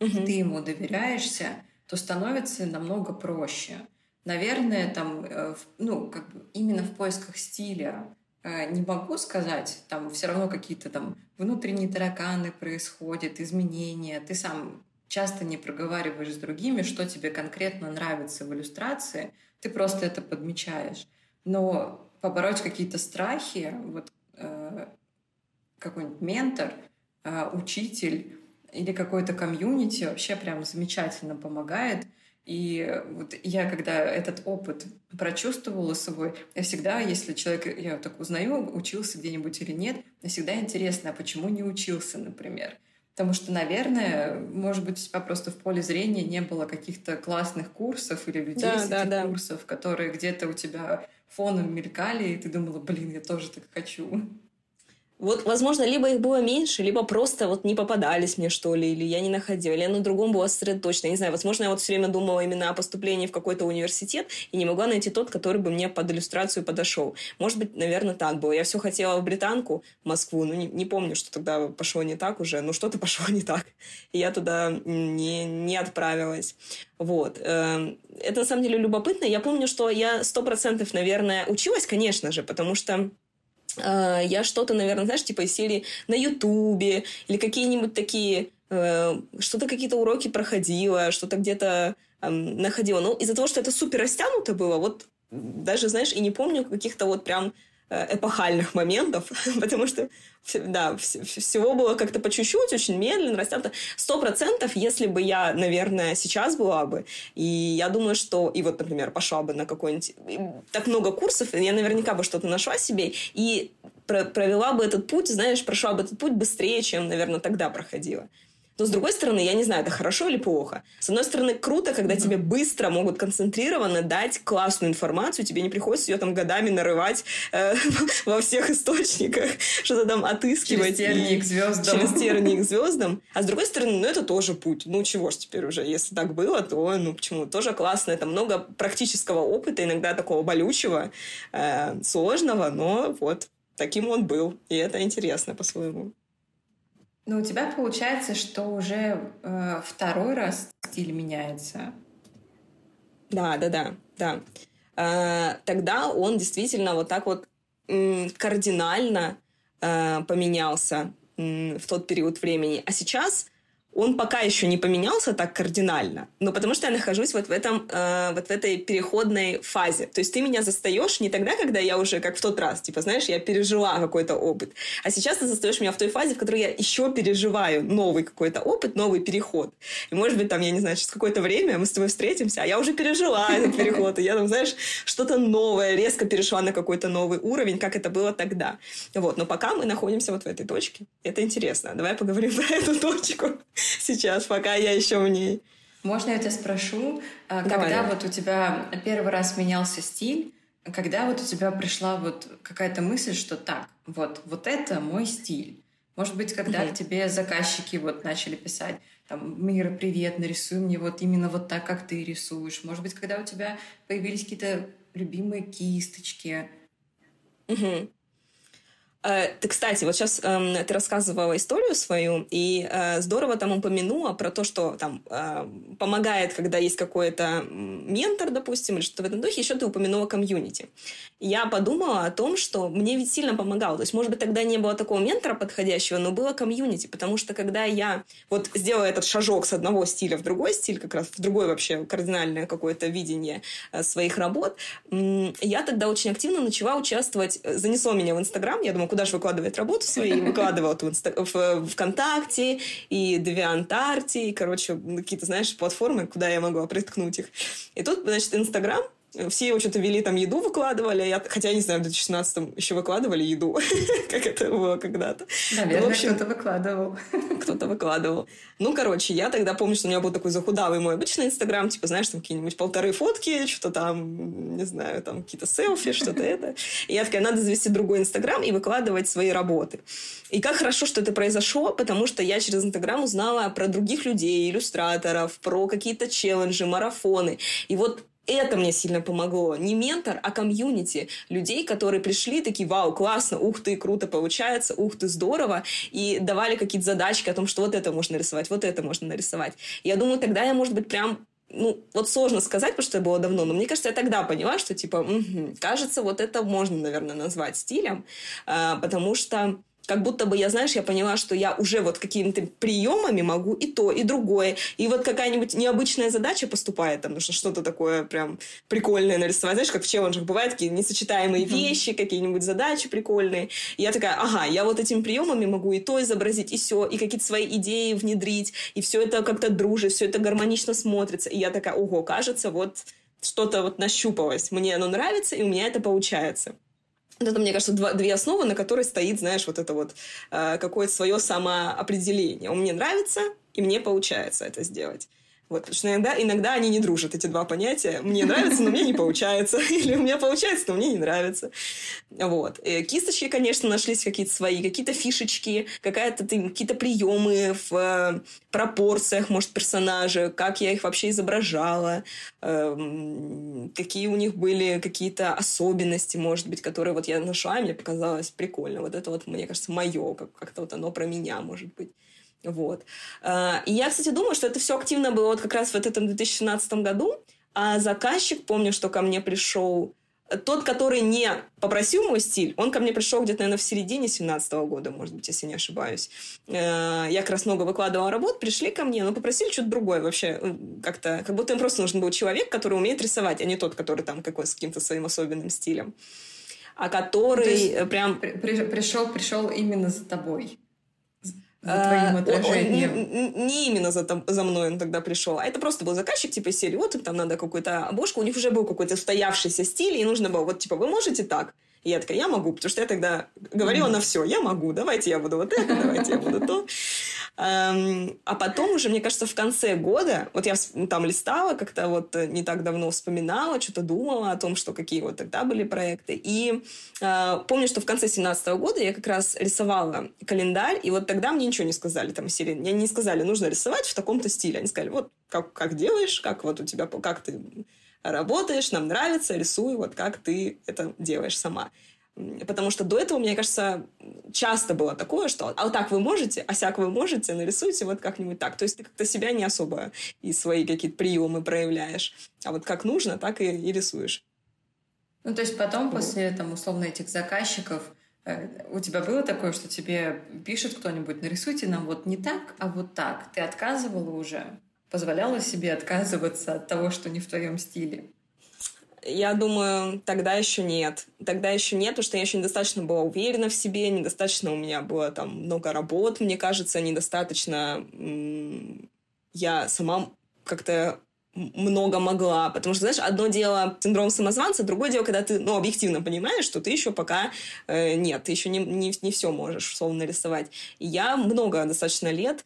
угу. и ты ему доверяешься, то становится намного проще. Наверное, там, э, ну, как бы именно в поисках стиля э, не могу сказать, там все равно какие-то там внутренние тараканы происходят, изменения. Ты сам часто не проговариваешь с другими, что тебе конкретно нравится в иллюстрации, ты просто это подмечаешь. Но побороть какие-то страхи, вот э, какой-нибудь ментор, э, учитель или какой-то комьюнити вообще прям замечательно помогает — и вот я, когда этот опыт прочувствовала собой, я всегда, если человек, я так узнаю, учился где-нибудь или нет, мне всегда интересно, а почему не учился, например. Потому что, наверное, может быть, у тебя просто в поле зрения не было каких-то классных курсов или людей да, с да, этих да. курсов, которые где-то у тебя фоном мелькали, и ты думала, блин, я тоже так хочу. Вот, возможно, либо их было меньше, либо просто вот не попадались мне, что ли, или я не находила, или я на другом была сосредоточена. Не знаю, возможно, я вот все время думала именно о поступлении в какой-то университет и не могла найти тот, который бы мне под иллюстрацию подошел. Может быть, наверное, так было. Я все хотела в британку, в Москву, ну, не, не помню, что тогда пошло не так уже, но что-то пошло не так. И я туда не, не отправилась. Вот. Эм, это на самом деле любопытно. Я помню, что я сто процентов, наверное, училась, конечно же, потому что Э, я что-то, наверное, знаешь, типа серии на Ютубе или какие-нибудь такие, э, что-то какие-то уроки проходила, что-то где-то находила. Но из-за того, что это супер растянуто было, вот даже, знаешь, и не помню каких-то вот прям эпохальных моментов, потому что, да, всего было как-то по чуть-чуть, очень медленно, растянуто. Сто процентов, если бы я, наверное, сейчас была бы, и я думаю, что, и вот, например, пошла бы на какой-нибудь... Так много курсов, я наверняка бы что-то нашла себе, и провела бы этот путь, знаешь, прошла бы этот путь быстрее, чем, наверное, тогда проходила. Но, с другой стороны, я не знаю, это хорошо или плохо. С одной стороны, круто, когда mm-hmm. тебе быстро могут концентрированно дать классную информацию, тебе не приходится ее там годами нарывать э, во всех источниках, что-то там отыскивать. Через тернии к звездам. Через тернии к звездам. А с другой стороны, ну, это тоже путь. Ну, чего ж теперь уже, если так было, то, ну, почему? Тоже классно. Это много практического опыта, иногда такого болючего, э, сложного, но вот таким он был. И это интересно по-своему. Ну, у тебя получается, что уже э, второй раз стиль меняется. Да, да, да, да. Э, тогда он действительно вот так вот кардинально э, поменялся м, в тот период времени. А сейчас он пока еще не поменялся так кардинально, но потому что я нахожусь вот в этом, э, вот в этой переходной фазе. То есть ты меня застаешь не тогда, когда я уже как в тот раз, типа, знаешь, я пережила какой-то опыт, а сейчас ты застаешь меня в той фазе, в которой я еще переживаю новый какой-то опыт, новый переход. И может быть там, я не знаю, через какое-то время мы с тобой встретимся, а я уже пережила этот переход, и я там, знаешь, что-то новое, резко перешла на какой-то новый уровень, как это было тогда. Вот, но пока мы находимся вот в этой точке. Это интересно. Давай поговорим про эту точку сейчас, пока я еще в ней. Можно я тебя спрошу, а, Давай. когда вот у тебя первый раз менялся стиль, когда вот у тебя пришла вот какая-то мысль, что так, вот, вот это мой стиль. Может быть, когда угу. тебе заказчики вот начали писать, там, Мира, привет, нарисуй мне вот именно вот так, как ты рисуешь. Может быть, когда у тебя появились какие-то любимые кисточки. Угу. Э, ты, кстати, вот сейчас э, ты рассказывала историю свою, и э, здорово там упомянула про то, что там э, помогает, когда есть какой-то ментор, допустим, или что-то в этом духе, еще ты упомянула комьюнити. Я подумала о том, что мне ведь сильно помогало. То есть, может быть, тогда не было такого ментора подходящего, но было комьюнити, потому что когда я вот сделала этот шажок с одного стиля в другой стиль, как раз в другой вообще кардинальное какое-то видение э, своих работ, я тогда очень активно начала участвовать, э, занесло меня в Инстаграм, я думаю, куда же выкладывать работу свои, выкладывала в, в ВКонтакте и DeviantArt, и, короче, какие-то, знаешь, платформы, куда я могла приткнуть их. И тут, значит, Инстаграм, все его что-то вели, там еду выкладывали, я, хотя, я не знаю, в 2016 еще выкладывали еду, как это было когда-то. Наверное, ну, кто-то выкладывал. Кто-то выкладывал. Ну, короче, я тогда помню, что у меня был такой захудалый мой обычный Инстаграм, типа, знаешь, там какие-нибудь полторы фотки, что-то там, не знаю, там какие-то селфи, что-то это. И я такая, надо завести другой Инстаграм и выкладывать свои работы. И как хорошо, что это произошло, потому что я через Инстаграм узнала про других людей, иллюстраторов, про какие-то челленджи, марафоны. И вот это мне сильно помогло. Не ментор, а комьюнити. Людей, которые пришли, такие, вау, классно, ух ты, круто получается, ух ты, здорово. И давали какие-то задачки о том, что вот это можно рисовать, вот это можно нарисовать. Я думаю, тогда я, может быть, прям ну, вот сложно сказать, потому что это было давно, но мне кажется, я тогда поняла, что, типа, угу, кажется, вот это можно, наверное, назвать стилем, э, потому что как будто бы я, знаешь, я поняла, что я уже вот какими-то приемами могу и то, и другое. И вот какая-нибудь необычная задача поступает, там нужно что-то такое прям прикольное нарисовать. Знаешь, как в челленджах бывают такие несочетаемые вещи, какие-нибудь задачи прикольные. И я такая, ага, я вот этими приемами могу и то изобразить, и все, и какие-то свои идеи внедрить, и все это как-то дружит, все это гармонично смотрится. И я такая, ого, кажется, вот что-то вот нащупалось. Мне оно нравится, и у меня это получается. Это, мне кажется, два, две основы, на которой стоит, знаешь, вот это вот э, какое-то свое самоопределение. Он мне нравится, и мне получается это сделать. Вот, потому что иногда, иногда они не дружат, эти два понятия. Мне нравится, но мне не получается. Или у меня получается, но мне не нравится. Вот. И кисточки, конечно, нашлись какие-то свои, какие-то фишечки, какая-то какие-то приемы в э, пропорциях, может, персонажа, как я их вообще изображала, э, какие у них были какие-то особенности, может быть, которые вот я нашла, и мне показалось прикольно. Вот это вот, мне кажется, мое, как- как-то вот оно про меня, может быть. Вот. А, и я, кстати, думаю, что это все активно было вот как раз в этом 2017 году. А заказчик, помню, что ко мне пришел тот, который не попросил мой стиль, он ко мне пришел где-то, наверное, в середине 17 года, может быть, если не ошибаюсь. Э, я как раз много выкладывала работ, пришли ко мне, но попросили что-то другое вообще. Э, как-то, как будто им просто нужен был человек, который умеет рисовать, а не тот, который там какой с каким-то своим особенным стилем. А который прям... При, пришел, пришел именно за тобой за твоим а, отражением. Не, не именно за, за мной он тогда пришел, а это просто был заказчик, типа, серии, вот им там надо какую-то обложку, у них уже был какой-то устоявшийся стиль, и нужно было, вот, типа, вы можете так? И я такая, я могу, потому что я тогда говорила mm-hmm. на все, я могу, давайте я буду вот это, давайте я буду то. А потом уже, мне кажется, в конце года, вот я там листала как-то вот э, не так давно вспоминала, что-то думала о том, что какие вот тогда были проекты. И э, помню, что в конце 17 года я как раз рисовала календарь, и вот тогда мне ничего не сказали там серии. Мне не сказали, нужно рисовать в таком-то стиле. Они сказали, вот как, как делаешь, как вот у тебя, как ты работаешь, нам нравится, рисуй, вот как ты это делаешь сама. Потому что до этого, мне кажется, часто было такое, что а вот так вы можете, а сяк вы можете, нарисуйте вот как-нибудь так. То есть ты как-то себя не особо и свои какие-то приемы проявляешь. А вот как нужно, так и, и рисуешь. Ну, то есть потом, после, там, условно, этих заказчиков, э, у тебя было такое, что тебе пишет кто-нибудь, нарисуйте нам вот не так, а вот так. Ты отказывала уже? Позволяла себе отказываться от того, что не в твоем стиле? Я думаю, тогда еще нет. Тогда еще нет, потому что я еще недостаточно была уверена в себе, недостаточно у меня было там много работ, мне кажется, недостаточно я сама как-то много могла. Потому что, знаешь, одно дело синдром самозванца, другое дело, когда ты, ну, объективно понимаешь, что ты еще пока э, нет, ты еще не, не, не все можешь условно рисовать. И я много достаточно лет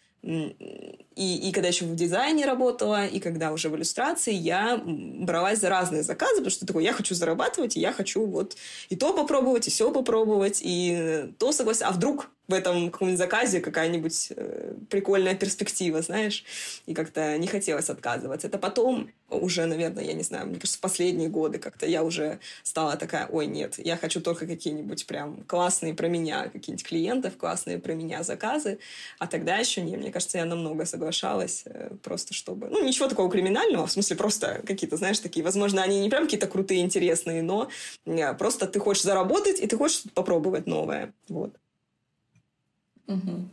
и, и когда еще в дизайне работала, и когда уже в иллюстрации, я бралась за разные заказы, потому что такой, я хочу зарабатывать, и я хочу вот и то попробовать, и все попробовать, и то согласиться. А вдруг в этом каком-нибудь заказе какая-нибудь э, прикольная перспектива, знаешь, и как-то не хотелось отказываться. Это потом уже, наверное, я не знаю, мне кажется, в последние годы как-то я уже стала такая, ой, нет, я хочу только какие-нибудь прям классные про меня, какие-нибудь клиентов, классные про меня заказы, а тогда еще не, мне кажется, я намного соглашалась, э, просто чтобы, ну, ничего такого криминального, в смысле просто какие-то, знаешь, такие, возможно, они не прям какие-то крутые, интересные, но э, просто ты хочешь заработать, и ты хочешь попробовать новое, вот. Угу.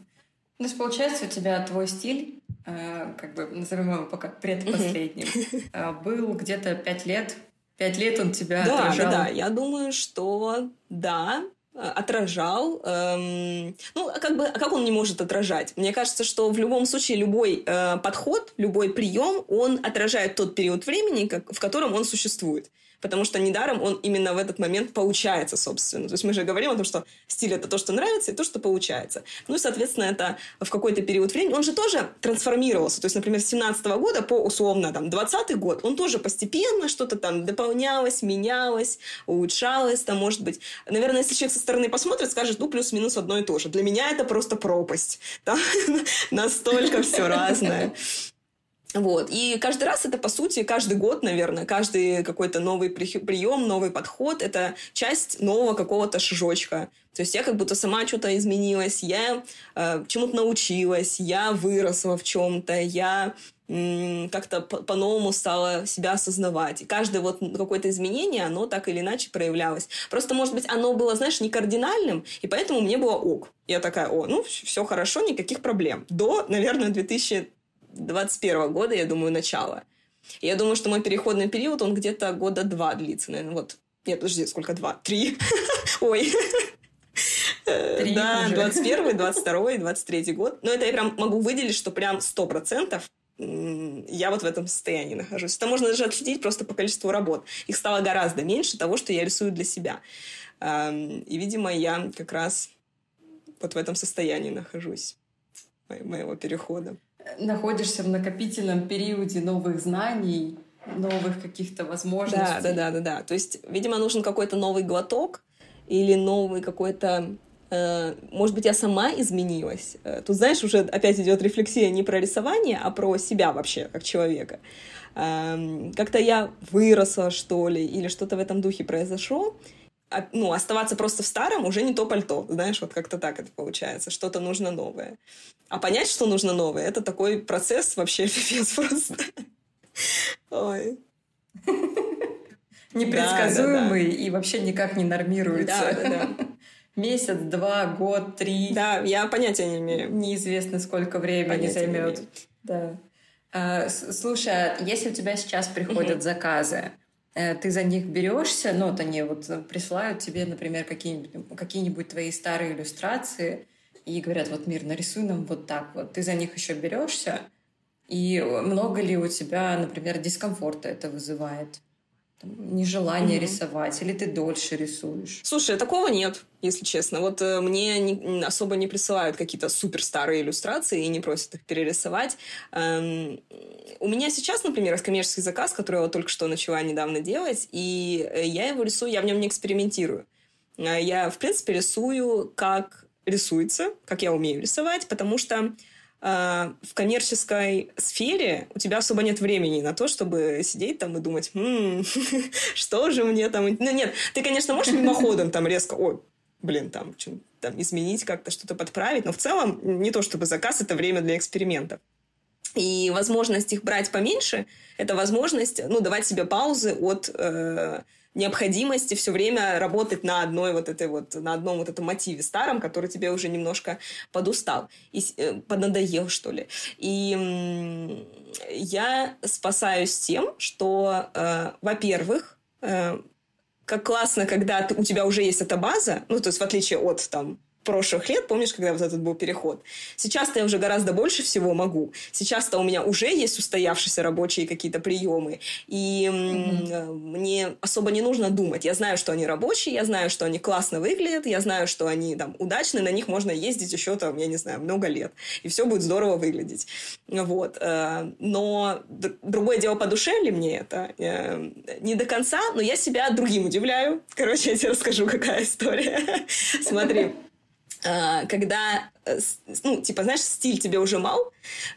То есть, получается, у тебя твой стиль, э, как бы назовем его пока предпоследним, э, был где-то пять лет. Пять лет он тебя да, отражал. Да, да, я думаю, что да, отражал. Эм, ну, как бы, а как он не может отражать? Мне кажется, что в любом случае любой э, подход, любой прием, он отражает тот период времени, как, в котором он существует потому что недаром он именно в этот момент получается, собственно. То есть мы же говорим о том, что стиль — это то, что нравится, и то, что получается. Ну и, соответственно, это в какой-то период времени... Он же тоже трансформировался. То есть, например, с 17 -го года по, условно, там, 20 год он тоже постепенно что-то там дополнялось, менялось, улучшалось, там, может быть... Наверное, если человек со стороны посмотрит, скажет, ну, плюс-минус одно и то же. Для меня это просто пропасть. Там настолько все разное. Вот. И каждый раз это, по сути, каждый год, наверное, каждый какой-то новый прием, новый подход, это часть нового какого-то шажочка. То есть я как будто сама что-то изменилась, я э, чему-то научилась, я выросла в чем-то, я как-то по-новому стала себя осознавать. И каждое вот какое-то изменение, оно так или иначе проявлялось. Просто, может быть, оно было, знаешь, не кардинальным, и поэтому мне было ок. Я такая, о, ну, все хорошо, никаких проблем. До, наверное, 2000 21 года, я думаю, начало. я думаю, что мой переходный период, он где-то года два длится, наверное, вот. Нет, подожди, сколько? Два? Три? Ой. Три да, уже. 21, 22, 23 год. Но это я прям могу выделить, что прям сто процентов я вот в этом состоянии нахожусь. Это можно даже отследить просто по количеству работ. Их стало гораздо меньше того, что я рисую для себя. И, видимо, я как раз вот в этом состоянии нахожусь моего перехода находишься в накопительном периоде новых знаний, новых каких-то возможностей. Да, да, да, да, да. То есть, видимо, нужен какой-то новый глоток или новый какой-то э, может быть, я сама изменилась. Э, тут, знаешь, уже опять идет рефлексия не про рисование, а про себя вообще, как человека. Эм, как-то я выросла, что ли, или что-то в этом духе произошло, ну, оставаться просто в старом уже не то пальто, знаешь, вот как-то так это получается, что-то нужно новое. А понять, что нужно новое, это такой процесс вообще пипец просто. Ой. Непредсказуемый да, да, да. и вообще никак не нормируется. Да, да, да. Месяц, два, год, три. Да, я понятия не имею. Неизвестно, сколько времени займет. Да. А, слушай, а если у тебя сейчас приходят угу. заказы, ты за них берешься, ну, вот они вот присылают тебе, например, какие-нибудь, какие-нибудь твои старые иллюстрации и говорят, вот, Мир, нарисуй нам вот так вот. Ты за них еще берешься, и много ли у тебя, например, дискомфорта это вызывает? Нежелание mm-hmm. рисовать, или ты дольше рисуешь? Слушай, такого нет, если честно. Вот э, мне не, особо не присылают какие-то супер старые иллюстрации и не просят их перерисовать. Эм, у меня сейчас, например, есть коммерческий заказ, который я вот только что начала недавно делать, и э, я его рисую, я в нем не экспериментирую. Э, я, в принципе, рисую, как рисуется, как я умею рисовать, потому что в коммерческой сфере у тебя особо нет времени на то, чтобы сидеть там и думать, м-м, что же мне там... Ну, нет, ты, конечно, можешь мимоходом там резко, ой, блин, там, там изменить как-то, что-то подправить, но в целом не то чтобы заказ, это время для экспериментов. И возможность их брать поменьше, это возможность, ну, давать себе паузы от э, необходимости все время работать на одной вот этой вот, на одном вот этом мотиве старом, который тебе уже немножко подустал и э, поднадоел, что ли. И я спасаюсь тем, что, э, во-первых, э, как классно, когда ты, у тебя уже есть эта база, ну, то есть в отличие от там прошлых лет, помнишь, когда вот этот был переход? Сейчас-то я уже гораздо больше всего могу. Сейчас-то у меня уже есть устоявшиеся рабочие какие-то приемы, и mm-hmm. мне особо не нужно думать. Я знаю, что они рабочие, я знаю, что они классно выглядят, я знаю, что они там удачны, на них можно ездить еще там, я не знаю, много лет, и все будет здорово выглядеть. Вот. Э, но другое дело, по душе ли мне это? Э, не до конца, но я себя другим удивляю. Короче, я тебе расскажу, какая история. Смотри. А, когда, э, ну, типа, знаешь, стиль тебе уже мал,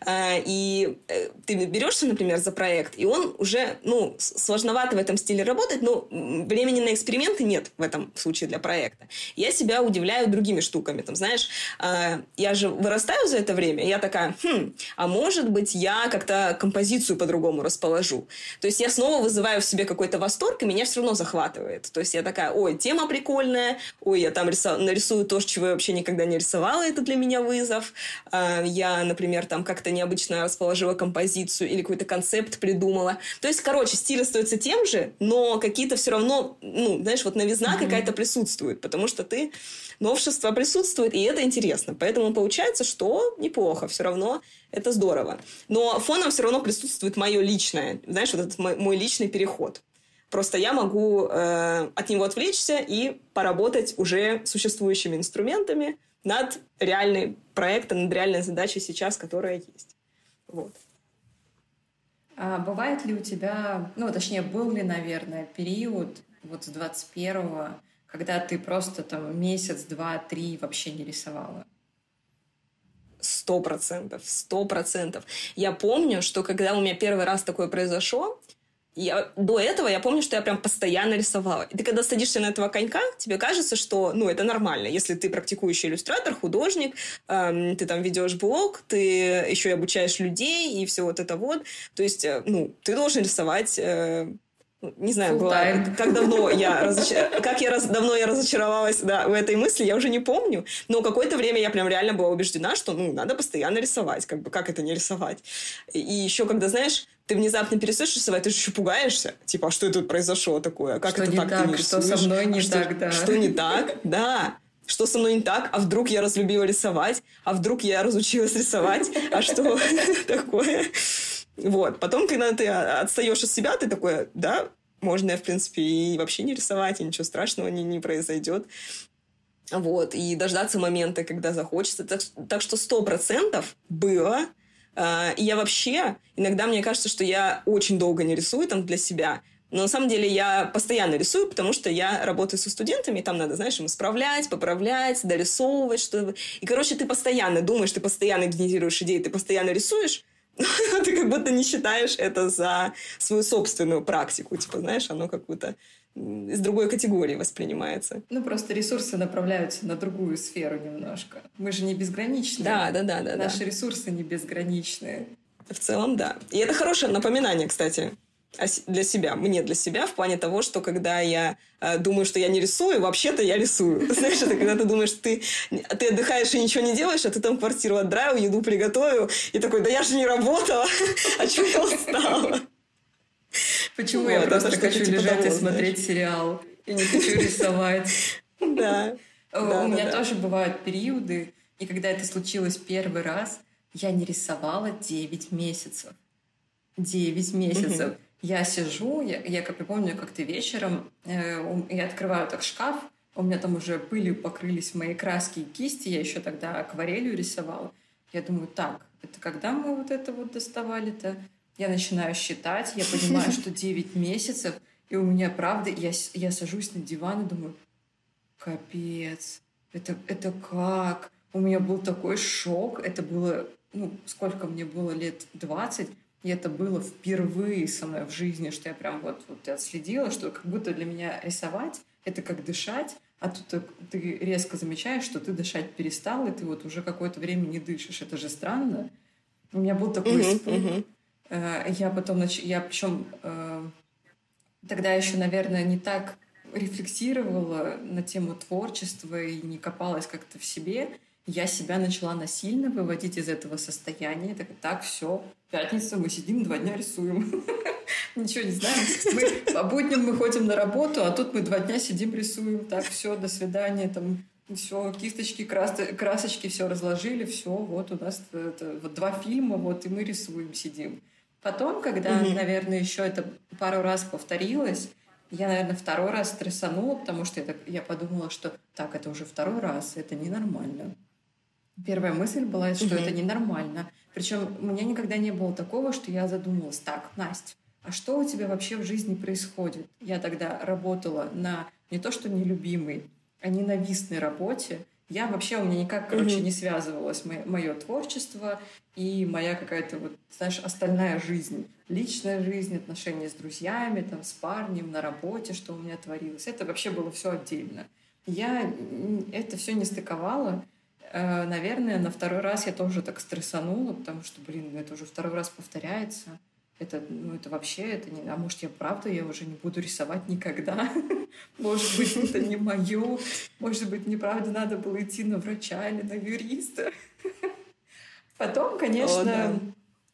и э, ты берешься, например, за проект, и он уже, ну, сложновато в этом стиле работать, но времени на эксперименты нет в этом случае для проекта. Я себя удивляю другими штуками, там, знаешь, а, я же вырастаю за это время, я такая, хм, а может быть, я как-то композицию по-другому расположу. То есть я снова вызываю в себе какой-то восторг, и меня все равно захватывает. То есть я такая, ой, тема прикольная, ой, я там нарисую то, чего я вообще никогда не рисовала, это для меня вызов. Я, например, там как-то необычно расположила композицию или какой-то концепт придумала. То есть, короче, стиль остается тем же, но какие-то все равно, ну, знаешь, вот новизна mm-hmm. какая-то присутствует, потому что ты новшество присутствует, и это интересно. Поэтому получается, что неплохо, все равно это здорово. Но фоном все равно присутствует мое личное, знаешь, вот этот мой, мой личный переход. Просто я могу э, от него отвлечься и поработать уже существующими инструментами над реальным проектом, над реальной задачей сейчас, которая есть. Вот. А бывает ли у тебя, ну, точнее, был ли, наверное, период вот с 21-го, когда ты просто там месяц, два, три вообще не рисовала? Сто процентов, сто процентов. Я помню, что когда у меня первый раз такое произошло, я, до этого я помню, что я прям постоянно рисовала. И ты когда садишься на этого конька, тебе кажется, что ну, это нормально. Если ты практикующий иллюстратор, художник, эм, ты там ведешь блог, ты еще и обучаешь людей и все вот это вот. То есть, э, ну, ты должен рисовать э, не знаю, была, как давно я разоч... как я раз... давно я разочаровалась да, в этой мысли, я уже не помню. Но какое-то время я прям реально была убеждена, что ну надо постоянно рисовать, как бы как это не рисовать. И еще когда знаешь, ты внезапно перестаешь рисовать, ты же еще пугаешься, типа, а что это тут произошло такое, как что это не так, так ты не Что со мной не а так, что, да. Что не так, да. Что со мной не так? А вдруг я разлюбила рисовать? А вдруг я разучилась рисовать? А что такое? Вот. Потом, когда ты отстаешь от себя, ты такой, да, можно, в принципе, и вообще не рисовать, и ничего страшного не, не произойдет. Вот, и дождаться момента, когда захочется. Так, так что сто процентов было. Uh, и я вообще, иногда мне кажется, что я очень долго не рисую там для себя, но на самом деле я постоянно рисую, потому что я работаю со студентами, и там надо, знаешь, им исправлять, поправлять, дорисовывать что-то. И, короче, ты постоянно думаешь, ты постоянно генерируешь идеи, ты постоянно рисуешь, ты как будто не считаешь это за свою собственную практику. Типа, знаешь, оно какую-то из другой категории воспринимается. Ну, просто ресурсы направляются на другую сферу немножко. Мы же не безграничные. Да, да, да. да Наши да. ресурсы не безграничные. В целом, да. И это хорошее напоминание, кстати для себя, мне для себя, в плане того, что когда я э, думаю, что я не рисую, вообще-то я рисую. Знаешь, это когда ты думаешь, ты, ты отдыхаешь и ничего не делаешь, а ты там квартиру отдраил, еду приготовил, и такой, да я же не работала, а чего я устала? Почему я просто хочу типа лежать и смотреть сериал, и не хочу рисовать? Да. У меня тоже бывают периоды, и когда это случилось первый раз, я не рисовала 9 месяцев. 9 месяцев. Я сижу, я, я как я помню, как ты вечером, э, я открываю так шкаф, у меня там уже пылью покрылись мои краски и кисти, я еще тогда акварелью рисовала. Я думаю, так, это когда мы вот это вот доставали-то? Я начинаю считать, я понимаю, что 9 месяцев, и у меня, правда, я, я сажусь на диван и думаю, капец, это, это как? У меня был такой шок, это было, ну, сколько мне было лет, 20, и это было впервые со мной в жизни, что я прям вот, вот отследила, что как будто для меня рисовать — это как дышать, а тут ты резко замечаешь, что ты дышать перестал, и ты вот уже какое-то время не дышишь. Это же странно. У меня был такой uh-huh, испуг. Uh-huh. Я потом, нач... я причем э, тогда еще, наверное, не так рефлексировала на тему творчества и не копалась как-то в себе. Я себя начала насильно выводить из этого состояния. Так, так все, пятница, мы сидим, два дня рисуем. Ничего не знаем. Мы, по будням мы ходим на работу, а тут мы два дня сидим, рисуем. Так, все, до свидания. Там все, кисточки, крас... красочки, все разложили, все, вот у нас вот два фильма, вот и мы рисуем, сидим. Потом, когда, угу. наверное, еще это пару раз повторилось, я, наверное, второй раз стрессанула, потому что я, так, я подумала, что так, это уже второй раз, это ненормально. Первая мысль была, что угу. это ненормально. Причем у меня никогда не было такого, что я задумалась, так, Настя, а что у тебя вообще в жизни происходит? Я тогда работала на не то что нелюбимой, а ненавистной работе. Я вообще, у меня никак, короче, mm-hmm. не связывалось мое, мое творчество и моя какая-то, вот, знаешь, остальная жизнь. Личная жизнь, отношения с друзьями, там, с парнем, на работе, что у меня творилось. Это вообще было все отдельно. Я это все не стыковала. Э, наверное, на второй раз я тоже так стрессанула, потому что, блин, это уже второй раз повторяется это, ну, это вообще, это не... А может, я правда, я уже не буду рисовать никогда? Может быть, это не мое. Может быть, мне правда надо было идти на врача или на юриста. Потом, конечно... О, да.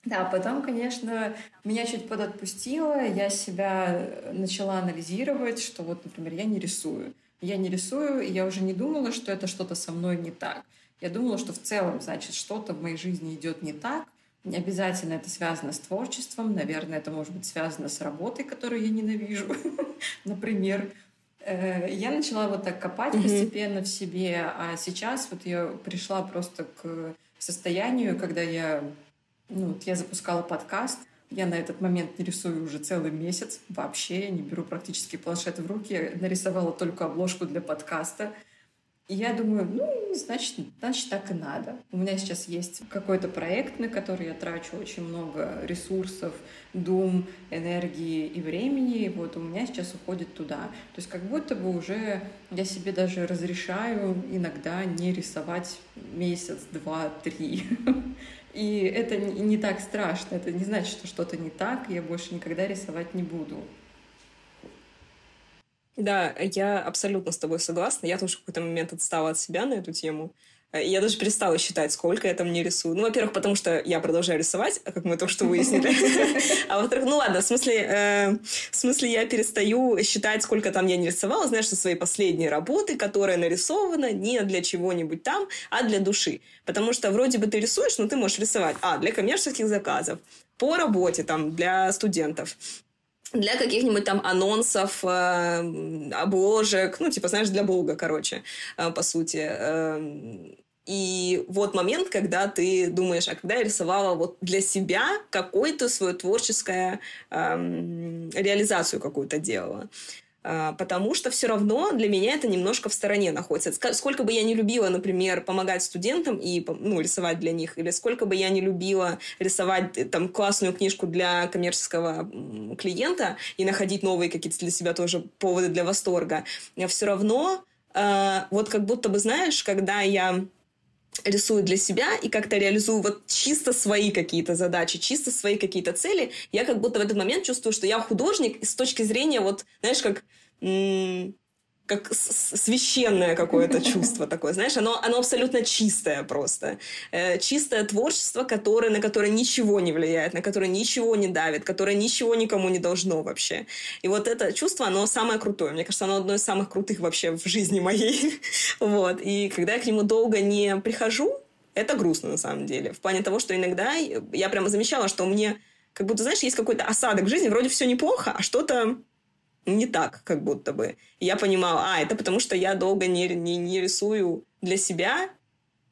Да, потом, конечно, меня чуть подотпустило, я себя начала анализировать, что вот, например, я не рисую. Я не рисую, и я уже не думала, что это что-то со мной не так. Я думала, что в целом, значит, что-то в моей жизни идет не так, обязательно это связано с творчеством, наверное, это может быть связано с работой, которую я ненавижу, например. Э, я начала вот так копать mm-hmm. постепенно в себе, а сейчас вот я пришла просто к состоянию, когда я, ну, я запускала подкаст, я на этот момент не рисую уже целый месяц вообще, я не беру практически планшет в руки, я нарисовала только обложку для подкаста — и я думаю, ну, значит, значит, так и надо. У меня сейчас есть какой-то проект, на который я трачу очень много ресурсов, дум, энергии и времени. И вот у меня сейчас уходит туда. То есть как будто бы уже я себе даже разрешаю иногда не рисовать месяц, два, три. И это не так страшно. Это не значит, что что-то не так, я больше никогда рисовать не буду. Да, я абсолютно с тобой согласна. Я тоже в какой-то момент отстала от себя на эту тему. Я даже перестала считать, сколько я там не рисую. Ну, во-первых, потому что я продолжаю рисовать, как мы только что выяснили. А во-вторых, ну ладно, в смысле, э, в смысле я перестаю считать, сколько там я не рисовала, знаешь, со своей последней работы, которая нарисована не для чего-нибудь там, а для души. Потому что вроде бы ты рисуешь, но ты можешь рисовать, а, для коммерческих заказов, по работе, там, для студентов, для каких-нибудь там анонсов, э, обложек, ну, типа, знаешь, для блога, короче, э, по сути. Э, и вот момент, когда ты думаешь, а когда я рисовала вот для себя какую-то свою творческую э, реализацию какую-то делала. А, потому что все равно для меня это немножко в стороне находится. Сколько бы я не любила, например, помогать студентам и ну, рисовать для них, или сколько бы я не любила рисовать э, там классную книжку для коммерческого клиента и находить новые какие-то для себя тоже поводы для восторга, все равно э, вот как будто бы, знаешь, когда я рисую для себя и как-то реализую вот чисто свои какие-то задачи, чисто свои какие-то цели, я как будто в этот момент чувствую, что я художник с точки зрения вот, знаешь, как как священное какое-то чувство такое, знаешь, оно, оно абсолютно чистое просто. Э, чистое творчество, которое, на которое ничего не влияет, на которое ничего не давит, которое ничего никому не должно вообще. И вот это чувство, оно самое крутое. Мне кажется, оно одно из самых крутых вообще в жизни моей. вот. И когда я к нему долго не прихожу, это грустно на самом деле. В плане того, что иногда я прямо замечала, что мне как будто, знаешь, есть какой-то осадок в жизни, вроде все неплохо, а что-то не так, как будто бы. И я понимала, а, это потому что я долго не, не, не рисую для себя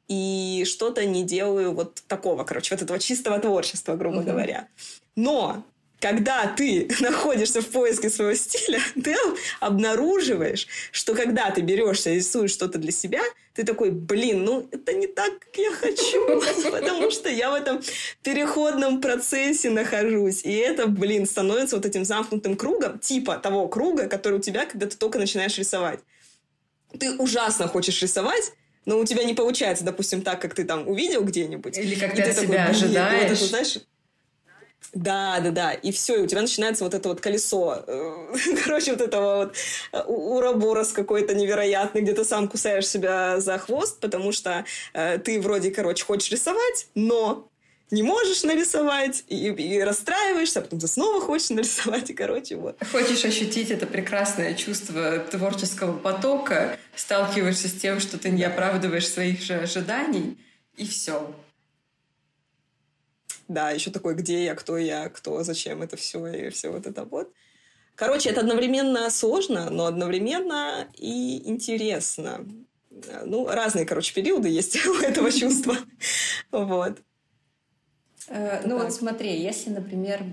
и что-то не делаю вот такого, короче, вот этого чистого творчества, грубо uh-huh. говоря. Но когда ты находишься в поиске своего стиля, ты обнаруживаешь, что когда ты берешься и рисуешь что-то для себя, ты такой, блин, ну это не так, как я хочу, потому что я в этом переходном процессе нахожусь. И это, блин, становится вот этим замкнутым кругом, типа того круга, который у тебя, когда ты только начинаешь рисовать. Ты ужасно хочешь рисовать, но у тебя не получается, допустим, так, как ты там увидел где-нибудь. Или как ты от себя ожидаешь. Вот это, знаешь, да, да, да. И все, и у тебя начинается вот это вот колесо. Э, короче, вот этого вот э, уроборос какой-то невероятный, где ты сам кусаешь себя за хвост, потому что э, ты вроде, короче, хочешь рисовать, но не можешь нарисовать, и, и расстраиваешься, а потом ты снова хочешь нарисовать, и, короче, вот. Хочешь ощутить это прекрасное чувство творческого потока, сталкиваешься с тем, что ты не оправдываешь своих же ожиданий, и все да, еще такой, где я, кто я, кто, зачем это все и все вот это вот. Короче, это одновременно сложно, но одновременно и интересно. Ну, разные, короче, периоды есть у этого чувства. Вот. Э, ну вот смотри, если, например,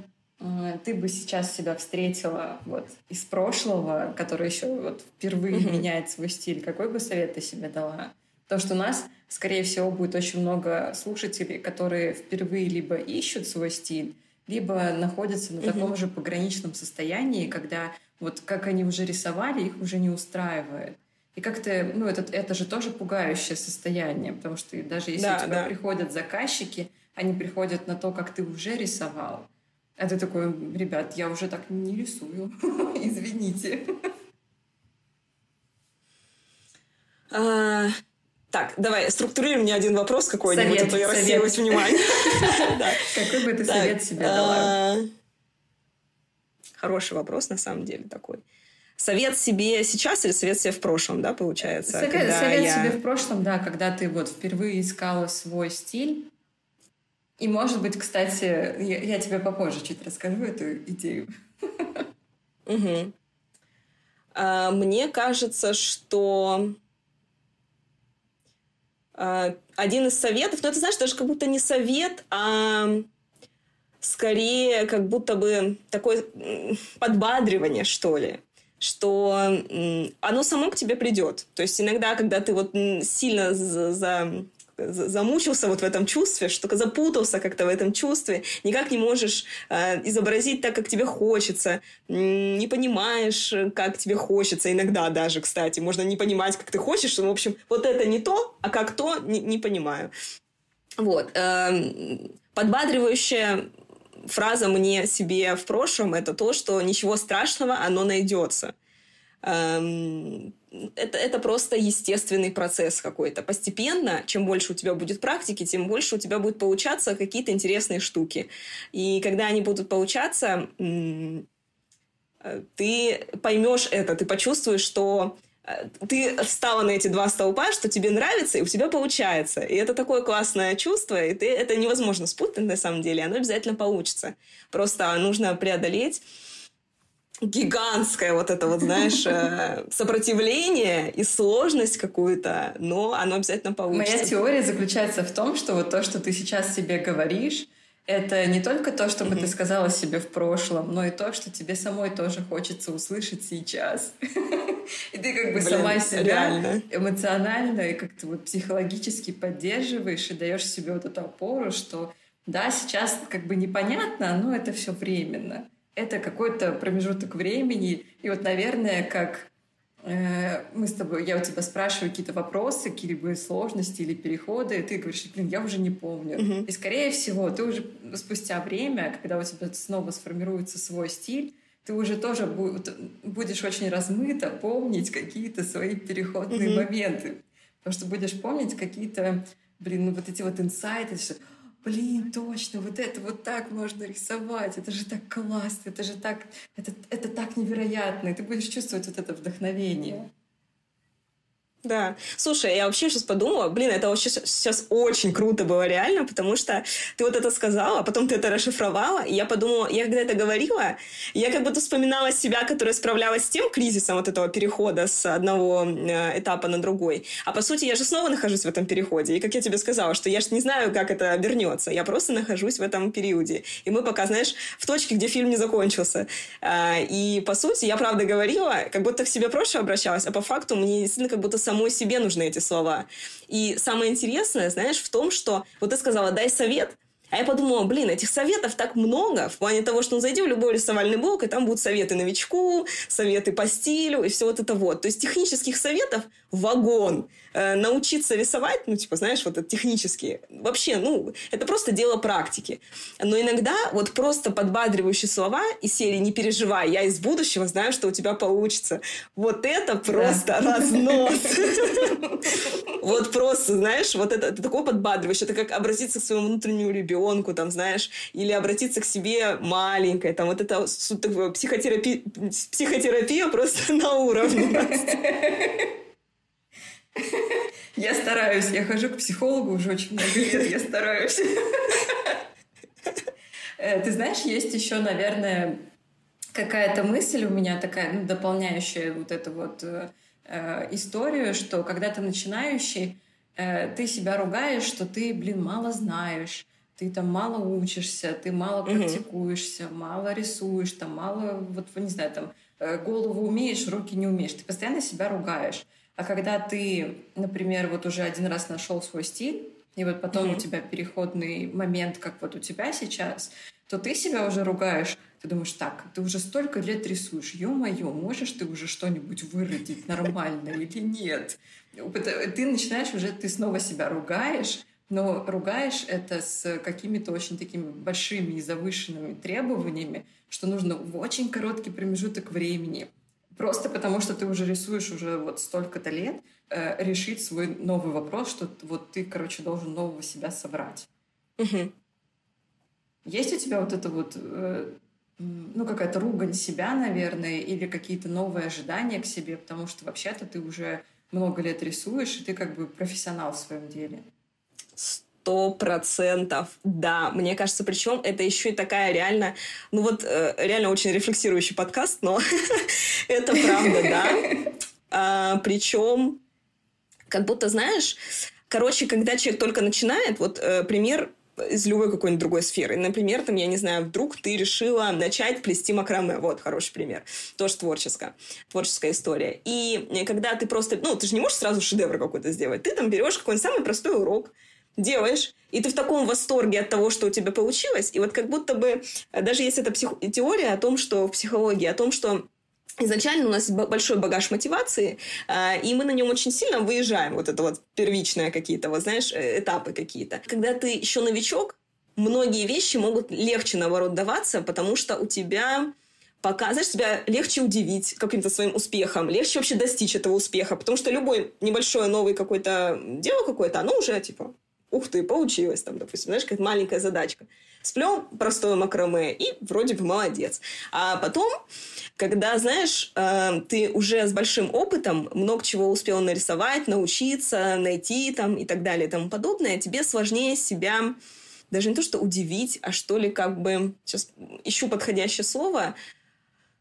ты бы сейчас себя встретила вот из прошлого, который еще вот впервые меняет свой стиль, какой бы совет ты себе дала? То, что у нас, скорее всего, будет очень много слушателей, которые впервые либо ищут свой стиль, либо находятся на таком же пограничном состоянии, когда вот как они уже рисовали, их уже не устраивает. И как-то, ну, это, это же тоже пугающее состояние, потому что даже если да, у тебя да. приходят заказчики, они приходят на то, как ты уже рисовал. А ты такой, ребят, я уже так не рисую, извините. Так, давай, структурируй мне один вопрос какой-нибудь, а то я рассеиваюсь внимание. Какой бы ты совет себе дала? А, хороший вопрос, на самом деле, такой. Совет себе сейчас или совет себе в прошлом, да, получается? Совет, совет я... себе в прошлом, да, когда ты вот впервые искала свой стиль. И, может быть, кстати, я, я тебе попозже чуть расскажу эту идею. Угу. А, мне кажется, что один из советов, но это, знаешь, даже как будто не совет, а скорее как будто бы такое подбадривание, что ли что оно само к тебе придет. То есть иногда, когда ты вот сильно за, за замучился вот в этом чувстве, что запутался как-то в этом чувстве, никак не можешь э, изобразить так, как тебе хочется, не понимаешь, как тебе хочется, иногда даже, кстати, можно не понимать, как ты хочешь, в общем, вот это не то, а как то, не, не понимаю. Вот. Э, подбадривающая фраза мне себе в прошлом это то, что ничего страшного, оно найдется. Эм, это, это просто естественный процесс какой-то. Постепенно, чем больше у тебя будет практики, тем больше у тебя будет получаться какие-то интересные штуки. И когда они будут получаться, э, ты поймешь это, ты почувствуешь, что э, ты встала на эти два столпа, что тебе нравится, и у тебя получается. И это такое классное чувство, и ты, это невозможно спутать на самом деле, оно обязательно получится. Просто нужно преодолеть гигантское вот это вот, знаешь, э, сопротивление и сложность какую-то, но оно обязательно получится. Моя теория заключается в том, что вот то, что ты сейчас себе говоришь, это не только то, что mm-hmm. ты сказала себе в прошлом, но и то, что тебе самой тоже хочется услышать сейчас. И ты как бы сама себя эмоционально и как-то вот психологически поддерживаешь и даешь себе вот эту опору, что да, сейчас как бы непонятно, но это все временно это какой-то промежуток времени. И вот, наверное, как э, мы с тобой, я у тебя спрашиваю какие-то вопросы, какие-либо сложности или переходы, и ты говоришь, блин, я уже не помню. Uh-huh. И, скорее всего, ты уже спустя время, когда у тебя снова сформируется свой стиль, ты уже тоже будешь очень размыто помнить какие-то свои переходные uh-huh. моменты. Потому что будешь помнить какие-то, блин, ну вот эти вот инсайты, что блин, точно, вот это вот так можно рисовать, это же так классно, это же так, это, это так невероятно, и ты будешь чувствовать вот это вдохновение. Да. Слушай, я вообще сейчас подумала, блин, это вообще сейчас очень круто было реально, потому что ты вот это сказала, потом ты это расшифровала, и я подумала, я когда это говорила, я как будто вспоминала себя, которая справлялась с тем кризисом вот этого перехода с одного э, этапа на другой. А по сути, я же снова нахожусь в этом переходе. И как я тебе сказала, что я же не знаю, как это обернется. Я просто нахожусь в этом периоде. И мы пока, знаешь, в точке, где фильм не закончился. А, и по сути, я правда говорила, как будто к себе проще обращалась, а по факту мне действительно как будто сам самой себе нужны эти слова. И самое интересное, знаешь, в том, что вот ты сказала, дай совет, а я подумала, блин, этих советов так много, в плане того, что ну, зайди в любой рисовальный блог, и там будут советы новичку, советы по стилю и все вот это вот. То есть технических советов вагон. Э, научиться рисовать, ну, типа, знаешь, вот это технически, вообще, ну, это просто дело практики. Но иногда вот просто подбадривающие слова из серии «Не переживай, я из будущего знаю, что у тебя получится». Вот это просто разнос. Вот просто, знаешь, вот это такое подбадривающее. Это как обратиться к своему внутреннему ребенку, там, знаешь, или обратиться к себе маленькой, там, вот это психотерапия просто на уровне. Я стараюсь, я хожу к психологу уже очень много лет, я стараюсь. Э, ты знаешь, есть еще, наверное, какая-то мысль у меня такая, ну, дополняющая вот эту вот э, э, историю, что когда ты начинающий, э, ты себя ругаешь, что ты, блин, мало знаешь, ты там мало учишься, ты мало практикуешься, mm-hmm. мало рисуешь, там мало, вот, не знаю, там э, голову умеешь, руки не умеешь. Ты постоянно себя ругаешь. А когда ты, например, вот уже один раз нашел свой стиль, и вот потом mm-hmm. у тебя переходный момент, как вот у тебя сейчас, то ты себя уже ругаешь. Ты думаешь, так, ты уже столько лет рисуешь, ё-моё, можешь ты уже что-нибудь выродить нормально или нет? Ты начинаешь уже, ты снова себя ругаешь, но ругаешь это с какими-то очень такими большими и завышенными требованиями, что нужно в очень короткий промежуток времени Просто потому, что ты уже рисуешь уже вот столько-то лет, э, решить свой новый вопрос, что вот ты, короче, должен нового себя собрать. Угу. Есть у тебя вот это вот, э, ну, какая-то ругань себя, наверное, или какие-то новые ожидания к себе, потому что вообще-то ты уже много лет рисуешь, и ты как бы профессионал в своем деле сто процентов, да. Мне кажется, причем это еще и такая реально, ну вот э, реально очень рефлексирующий подкаст, но это правда, да. А, причем, как будто, знаешь, короче, когда человек только начинает, вот э, пример из любой какой-нибудь другой сферы. Например, там, я не знаю, вдруг ты решила начать плести макраме. Вот, хороший пример. Тоже творческая. Творческая история. И когда ты просто... Ну, ты же не можешь сразу шедевр какой-то сделать. Ты там берешь какой-нибудь самый простой урок, делаешь, и ты в таком восторге от того, что у тебя получилось, и вот как будто бы, э, даже есть эта псих... теория о том, что в психологии, о том, что Изначально у нас большой багаж мотивации, э, и мы на нем очень сильно выезжаем. Вот это вот первичные какие-то, вот знаешь, э, этапы какие-то. Когда ты еще новичок, многие вещи могут легче, наоборот, даваться, потому что у тебя пока, знаешь, тебя легче удивить каким-то своим успехом, легче вообще достичь этого успеха, потому что любое небольшое новое какое-то дело какое-то, оно уже, типа, ух ты, получилось там, допустим, знаешь, какая-то маленькая задачка. Сплел простое макраме и вроде бы молодец. А потом, когда, знаешь, э, ты уже с большим опытом много чего успел нарисовать, научиться, найти там и так далее и тому подобное, тебе сложнее себя даже не то, что удивить, а что ли как бы, сейчас ищу подходящее слово,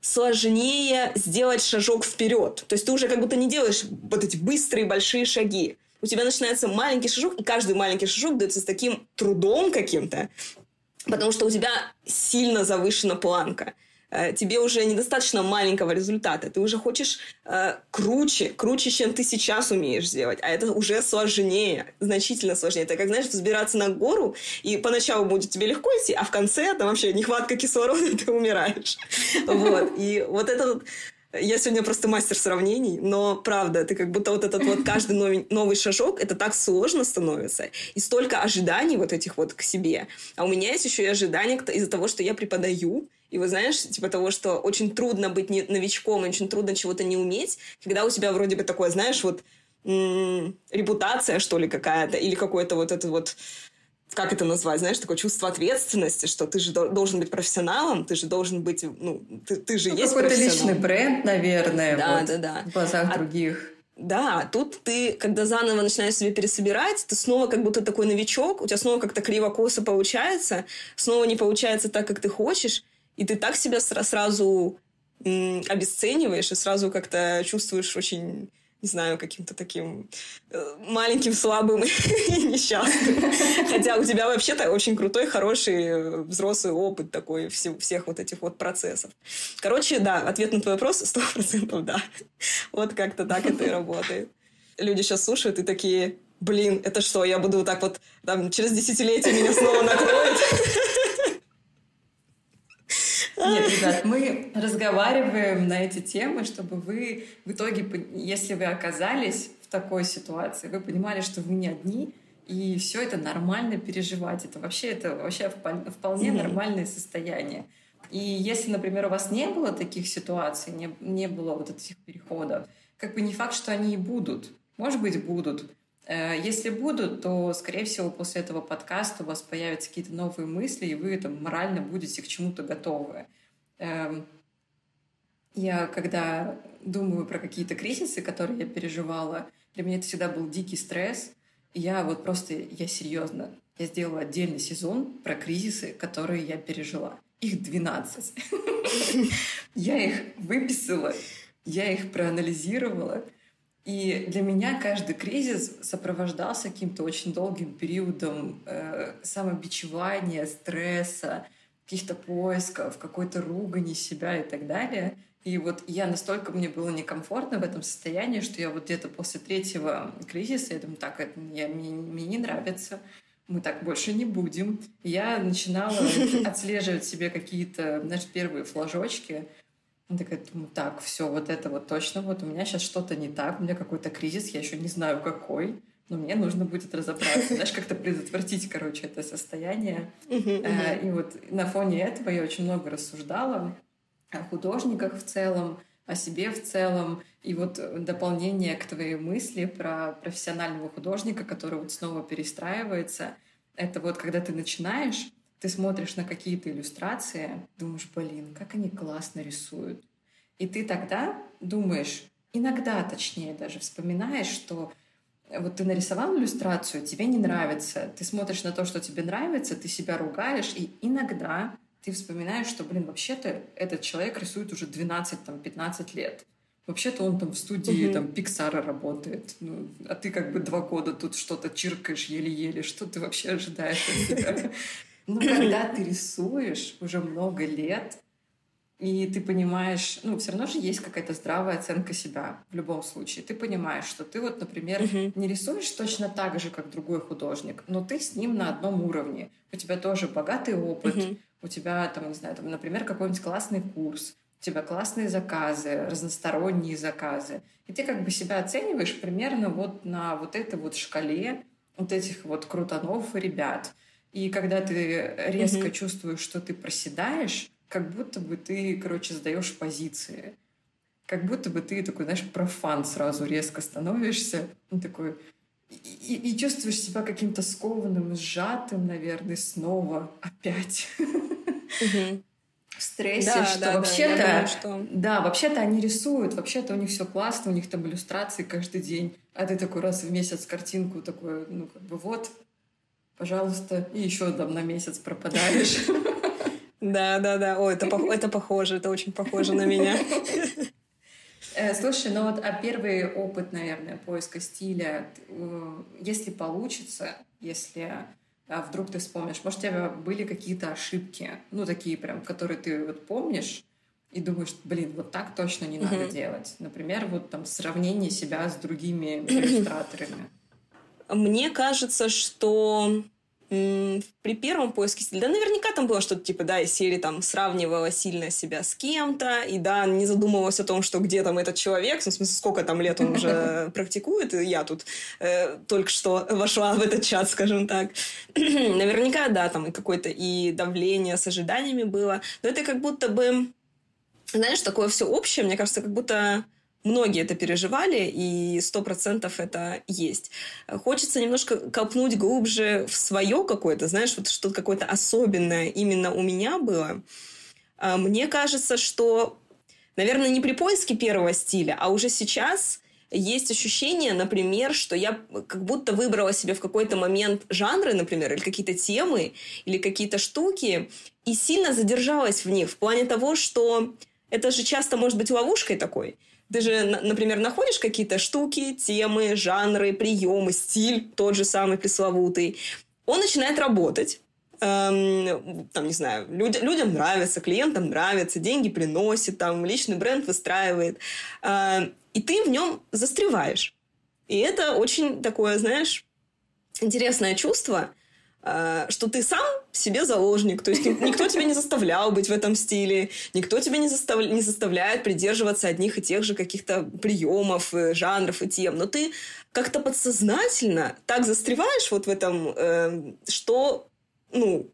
сложнее сделать шажок вперед. То есть ты уже как будто не делаешь вот эти быстрые большие шаги у тебя начинается маленький шажок, и каждый маленький шажок дается с таким трудом каким-то, потому что у тебя сильно завышена планка э, тебе уже недостаточно маленького результата. Ты уже хочешь э, круче, круче, чем ты сейчас умеешь сделать. А это уже сложнее, значительно сложнее. Это как, знаешь, взбираться на гору, и поначалу будет тебе легко идти, а в конце там вообще нехватка кислорода, ты умираешь. Вот. И вот это вот я сегодня просто мастер сравнений, но правда, ты как будто вот этот вот каждый новый, новый шажок, это так сложно становится. И столько ожиданий вот этих вот к себе. А у меня есть еще и ожидания из-за того, что я преподаю. И вы знаешь, типа того, что очень трудно быть не, новичком, очень трудно чего-то не уметь, когда у тебя вроде бы такое, знаешь, вот м- репутация, что ли, какая-то, или какой-то вот этот вот как это назвать, знаешь, такое чувство ответственности, что ты же должен быть профессионалом, ты же должен быть, ну, ты, ты же ну, есть какой-то личный бренд, наверное, да, вот, да, да. в глазах а, других. Да, тут ты, когда заново начинаешь себе пересобирать, ты снова как будто такой новичок, у тебя снова как-то криво-косо получается, снова не получается так, как ты хочешь, и ты так себя сразу обесцениваешь и сразу как-то чувствуешь очень не знаю, каким-то таким э, маленьким, слабым и несчастным. Хотя у тебя вообще-то очень крутой, хороший, э, взрослый опыт такой всех вот этих вот процессов. Короче, да, ответ на твой вопрос сто процентов да. Вот как-то так это и работает. Люди сейчас слушают и такие, блин, это что, я буду вот так вот, там, через десятилетие меня снова накроет? Нет, ребят, мы разговариваем на эти темы, чтобы вы в итоге, если вы оказались в такой ситуации, вы понимали, что вы не одни, и все это нормально переживать. Это вообще, это вообще вполне нормальное состояние. И если, например, у вас не было таких ситуаций, не, не было вот этих переходов, как бы не факт, что они и будут. Может быть, будут. Э, если будут, то, скорее всего, после этого подкаста у вас появятся какие-то новые мысли, и вы там морально будете к чему-то готовы. Эм, я, когда думаю про какие-то кризисы, которые я переживала, для меня это всегда был дикий стресс. Я вот просто, я серьезно, я сделала отдельный сезон про кризисы, которые я пережила. Их 12. Я их выписала, я их проанализировала, и для меня каждый кризис сопровождался каким-то очень долгим периодом э, самобичевания, стресса, каких-то поисков, какой-то ругани себя и так далее. И вот я настолько мне было некомфортно в этом состоянии, что я вот где-то после третьего кризиса, я думаю, так, это мне, мне, мне не нравится, мы так больше не будем. Я начинала отслеживать себе какие-то, знаешь, первые флажочки, я такая думаю, так, все, вот это вот точно, вот у меня сейчас что-то не так, у меня какой-то кризис, я еще не знаю какой, но мне нужно будет разобраться, знаешь, как-то предотвратить, короче, это состояние. Э, и вот на фоне этого я очень много рассуждала о художниках в целом, о себе в целом. И вот дополнение к твоей мысли про профессионального художника, который вот снова перестраивается, это вот когда ты начинаешь, ты смотришь на какие-то иллюстрации, думаешь, блин, как они классно рисуют. И ты тогда думаешь, иногда точнее даже вспоминаешь, что вот ты нарисовал иллюстрацию, тебе не нравится, ты смотришь на то, что тебе нравится, ты себя ругаешь, и иногда ты вспоминаешь, что, блин, вообще-то этот человек рисует уже 12-15 лет. Вообще-то он там в студии uh-huh. там Пиксара работает. Ну, а ты как бы два года тут что-то чиркаешь еле-еле. Что ты вообще ожидаешь от себя? Но когда ты рисуешь уже много лет, и ты понимаешь, ну, все равно же есть какая-то здравая оценка себя в любом случае. Ты понимаешь, что ты вот, например, uh-huh. не рисуешь точно так же, как другой художник, но ты с ним на одном уровне. У тебя тоже богатый опыт, uh-huh. у тебя, там, не знаю, там, например, какой-нибудь классный курс, у тебя классные заказы, разносторонние заказы. И ты как бы себя оцениваешь примерно вот на вот этой вот шкале вот этих вот крутанов и ребят. И когда ты резко mm-hmm. чувствуешь, что ты проседаешь, как будто бы ты, короче, сдаешь позиции. Как будто бы ты такой, знаешь, профан сразу резко становишься. Ну, такой... И, и чувствуешь себя каким-то скованным, сжатым, наверное, снова опять. В стрессе, да, что да, вообще-то... Да, что... да, вообще-то они рисуют, вообще-то у них все классно, у них там иллюстрации каждый день. А ты такой раз в месяц картинку такой, ну, как бы вот, пожалуйста, и еще там на месяц пропадаешь. Да, да, да. О, это, это похоже, это очень похоже на меня. Э, слушай, ну вот а первый опыт, наверное, поиска стиля, э, если получится, если а вдруг ты вспомнишь, может, у тебя были какие-то ошибки, ну, такие прям, которые ты вот помнишь, и думаешь, блин, вот так точно не надо делать. Например, вот там сравнение себя с другими иллюстраторами. Мне кажется, что при первом поиске стиля, да, наверняка там было что-то типа, да, из серии там сравнивала сильно себя с кем-то, и да, не задумывалась о том, что где там этот человек, ну, в смысле, сколько там лет он уже практикует, и я тут э, только что вошла в этот чат, скажем так. наверняка, да, там и какое-то и давление с ожиданиями было, но это как будто бы, знаешь, такое все общее, мне кажется, как будто Многие это переживали, и сто процентов это есть. Хочется немножко копнуть глубже в свое какое-то, знаешь, вот что-то какое-то особенное именно у меня было. А, мне кажется, что, наверное, не при поиске первого стиля, а уже сейчас есть ощущение, например, что я как будто выбрала себе в какой-то момент жанры, например, или какие-то темы, или какие-то штуки, и сильно задержалась в них в плане того, что это же часто может быть ловушкой такой. Ты же, например, находишь какие-то штуки, темы, жанры, приемы, стиль, тот же самый пресловутый. Он начинает работать, эм, там, не знаю, люд, людям нравится, клиентам нравится, деньги приносит, там, личный бренд выстраивает, э, и ты в нем застреваешь. И это очень такое, знаешь, интересное чувство, э, что ты сам себе заложник, то есть никто тебя не заставлял быть в этом стиле, никто тебя не, застав... не заставляет придерживаться одних и тех же каких-то приемов, э, жанров и тем, но ты как-то подсознательно так застреваешь вот в этом, э, что ну,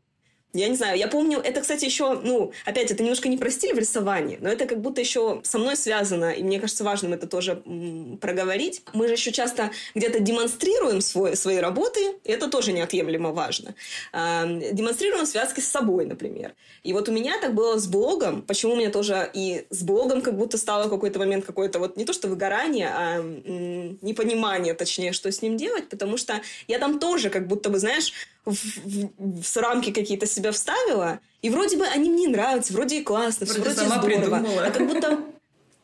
я не знаю, я помню, это, кстати, еще, ну, опять, это немножко не про стиль в рисовании, но это как будто еще со мной связано, и мне кажется важным это тоже м, проговорить. Мы же еще часто где-то демонстрируем свой, свои работы, и это тоже неотъемлемо важно. А, демонстрируем связки с собой, например. И вот у меня так было с блогом, почему у меня тоже и с блогом как будто стало какой-то момент какое-то вот не то что выгорание, а м, непонимание, точнее, что с ним делать, потому что я там тоже как будто бы, знаешь, в, в, в рамки какие-то себя вставила, и вроде бы они мне нравятся, вроде и классно, вроде, вроде сама здорово. Придумала. А как будто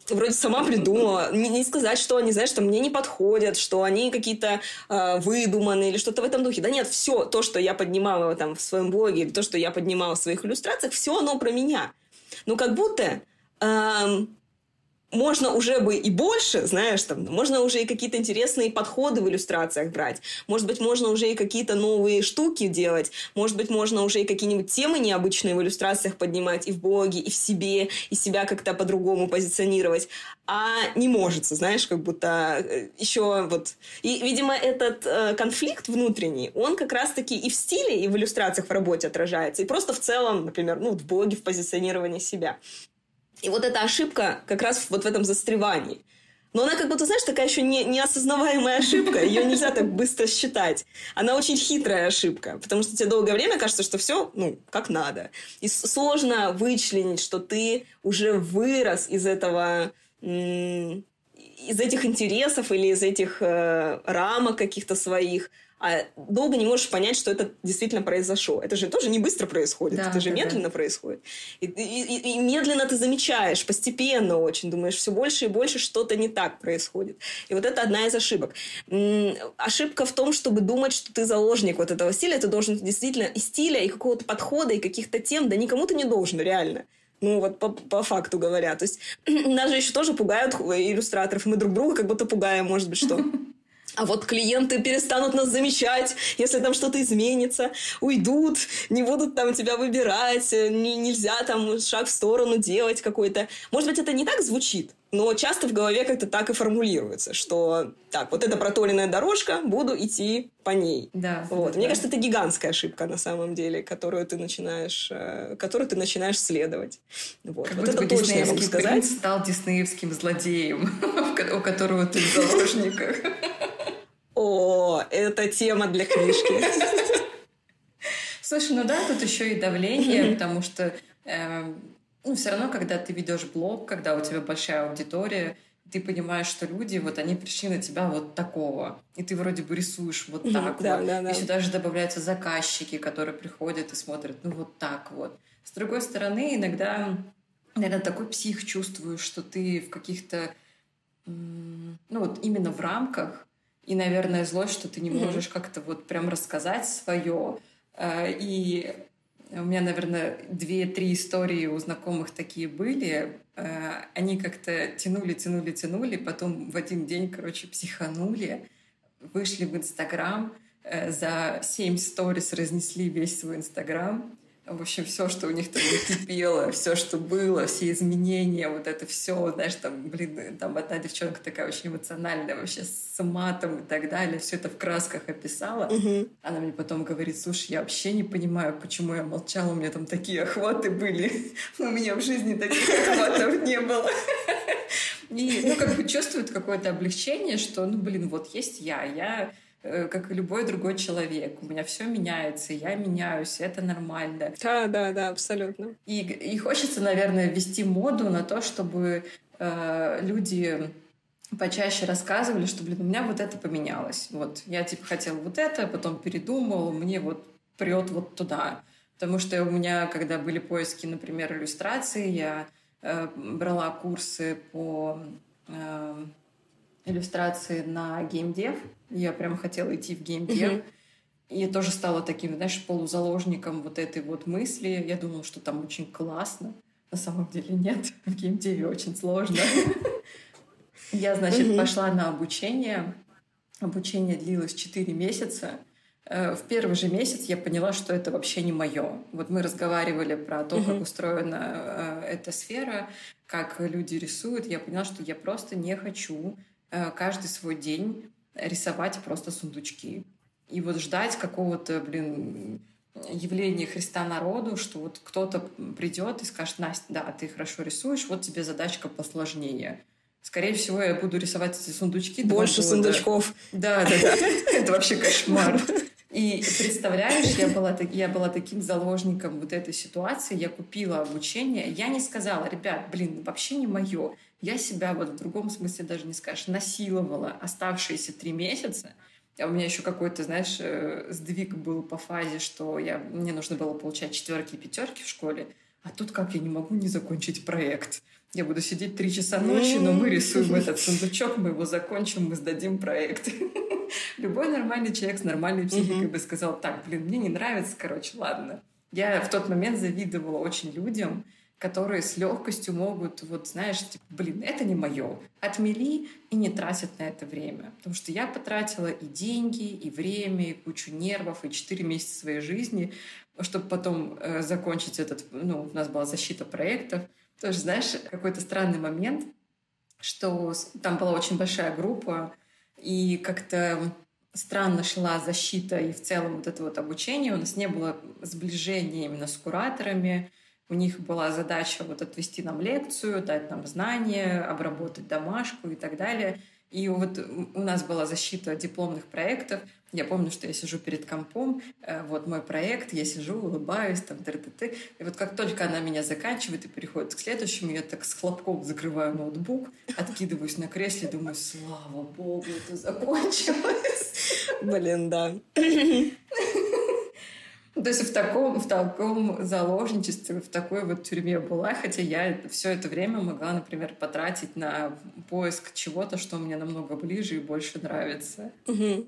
вроде сама придумала. Не, не сказать, что они, знаешь, что мне не подходят, что они какие-то э, выдуманные или что-то в этом духе. Да нет, все то, что я поднимала там в своем блоге, или то, что я поднимала в своих иллюстрациях, все оно про меня. Но как будто эм, можно уже бы и больше, знаешь, там, можно уже и какие-то интересные подходы в иллюстрациях брать. Может быть, можно уже и какие-то новые штуки делать. Может быть, можно уже и какие-нибудь темы необычные в иллюстрациях поднимать и в блоге, и в себе, и себя как-то по-другому позиционировать. А не может, знаешь, как будто э, еще вот... И, видимо, этот э, конфликт внутренний, он как раз-таки и в стиле, и в иллюстрациях в работе отражается, и просто в целом, например, ну, в блоге, в позиционировании себя. И вот эта ошибка как раз вот в этом застревании. Но она как будто, знаешь, такая еще не, неосознаваемая ошибка. Ее нельзя так быстро считать. Она очень хитрая ошибка, потому что тебе долгое время кажется, что все, ну, как надо. И сложно вычленить, что ты уже вырос из этого из этих интересов или из этих э, рамок каких-то своих, а долго не можешь понять, что это действительно произошло. Это же тоже не быстро происходит, да, это же да, медленно да. происходит. И, и, и медленно ты замечаешь, постепенно очень, думаешь, все больше и больше что-то не так происходит. И вот это одна из ошибок. ошибка в том, чтобы думать, что ты заложник вот этого стиля, ты должен действительно и стиля, и какого-то подхода, и каких-то тем, да никому ты не должен, реально. Ну, вот по, по факту говоря. То есть нас же еще тоже пугают иллюстраторов, мы друг друга как будто пугаем, может быть, что. А вот клиенты перестанут нас замечать, если там что-то изменится, уйдут, не будут там тебя выбирать, не, нельзя там шаг в сторону делать какой-то. Может быть, это не так звучит, но часто в голове как-то так и формулируется, что так, вот эта протоленная дорожка, буду идти по ней. Да. Вот. Да, Мне кажется, это гигантская ошибка на самом деле, которую ты начинаешь, э, которую ты начинаешь следовать. Вот, как вот это точно я могу сказать. стал диснеевским злодеем, у которого ты в заложниках. О, это тема для книжки. Слушай, ну да, тут еще и давление, потому что э, ну, все равно, когда ты ведешь блог, когда у тебя большая аудитория, ты понимаешь, что люди, вот они пришли на тебя вот такого. И ты вроде бы рисуешь вот так да, вот. Да, да. И сюда же добавляются заказчики, которые приходят и смотрят, ну вот так вот. С другой стороны, иногда, наверное, такой псих чувствуешь, что ты в каких-то, ну вот именно в рамках и, наверное, злость, что ты не можешь как-то вот прям рассказать свое. Э, и у меня, наверное, две-три истории у знакомых такие были. Э, они как-то тянули, тянули, тянули, потом в один день, короче, психанули, вышли в Инстаграм, э, за семь сторис разнесли весь свой Инстаграм, в общем, все, что у них там накипело, все, что было, все изменения, вот это все, знаешь, там, блин, там одна девчонка такая очень эмоциональная, вообще с матом и так далее, все это в красках описала. Угу. Она мне потом говорит, слушай, я вообще не понимаю, почему я молчала, у меня там такие охваты были, у меня в жизни таких охватов не было. И, ну, как бы чувствует какое-то облегчение, что, ну, блин, вот есть я, я как и любой другой человек. У меня все меняется, я меняюсь, это нормально. Да, да, да, абсолютно. И, и хочется, наверное, ввести моду на то, чтобы э, люди почаще рассказывали, что, блин, у меня вот это поменялось. Вот я типа хотела вот это, потом передумал, мне вот прет вот туда. Потому что у меня, когда были поиски, например, иллюстрации, я э, брала курсы по э, иллюстрации на геймдев. Я прям хотела идти в геймдев. Mm-hmm. И я тоже стала таким, знаешь, полузаложником вот этой вот мысли. Я думала, что там очень классно. На самом деле нет. В геймдеве очень сложно. Я, значит, пошла на обучение. Обучение длилось 4 месяца. Э, в первый же месяц я поняла, что это вообще не мое. Вот мы разговаривали про то, как устроена э, эта сфера, как люди рисуют. Я поняла, что я просто не хочу каждый свой день рисовать просто сундучки. И вот ждать какого-то, блин, явления Христа народу, что вот кто-то придет и скажет, Настя, да, ты хорошо рисуешь, вот тебе задачка посложнее. Скорее всего, я буду рисовать эти сундучки. Больше сундучков. Да, да, да. Это вообще кошмар. И представляешь, я была, я была таким заложником вот этой ситуации, я купила обучение, я не сказала, ребят, блин, вообще не мое. Я себя вот в другом смысле даже не скажешь, насиловала оставшиеся три месяца. А у меня еще какой-то, знаешь, э, сдвиг был по фазе, что я, мне нужно было получать четверки и пятерки в школе, а тут как я не могу не закончить проект. Я буду сидеть три часа ночи, но мы рисуем этот сундучок, мы его закончим, мы сдадим проект. Любой нормальный человек с нормальной психикой бы сказал, так, блин, мне не нравится, короче, ладно. Я в тот момент завидовала очень людям, которые с легкостью могут, вот знаешь, типа, блин, это не мое. Отмели и не тратят на это время. Потому что я потратила и деньги, и время, и кучу нервов, и 4 месяца своей жизни, чтобы потом э, закончить этот, ну, у нас была защита проектов. Тоже, знаешь, какой-то странный момент, что там была очень большая группа, и как-то странно шла защита и в целом вот это вот обучение. У нас не было сближения именно с кураторами. У них была задача вот отвести нам лекцию, дать нам знания, обработать домашку и так далее. И вот у нас была защита дипломных проектов. Я помню, что я сижу перед компом, э, вот мой проект, я сижу, улыбаюсь, там, т -т -т. И вот как только она меня заканчивает и переходит к следующему, я так с хлопком закрываю ноутбук, откидываюсь на кресле, думаю, слава богу, это закончилось. Блин, да. То есть в таком, в таком заложничестве, в такой вот тюрьме была, хотя я все это время могла, например, потратить на поиск чего-то, что мне намного ближе и больше нравится. Угу.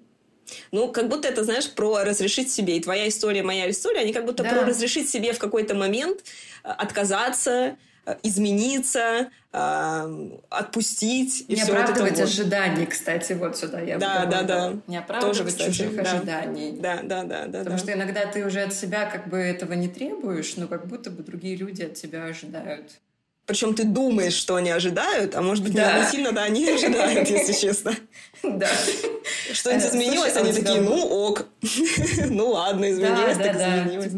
Ну, как будто это, знаешь, про разрешить себе. И твоя история, моя история, они как будто да. про разрешить себе в какой-то момент э, отказаться, измениться, э, отпустить. И не все оправдывать вот ожиданий, кстати, вот сюда я Да, да, да. Не оправдывать Тоже, кстати, чужих да. ожиданий. Да, да, да, да. Потому да. что иногда ты уже от себя как бы этого не требуешь, но как будто бы другие люди от тебя ожидают. Причем ты думаешь, что они ожидают, а может быть, да. не сильно, да, они ожидают, если честно. Да. Что-нибудь э, изменилось, они такие, ну ок. Ну ладно, изменилось, так изменилось.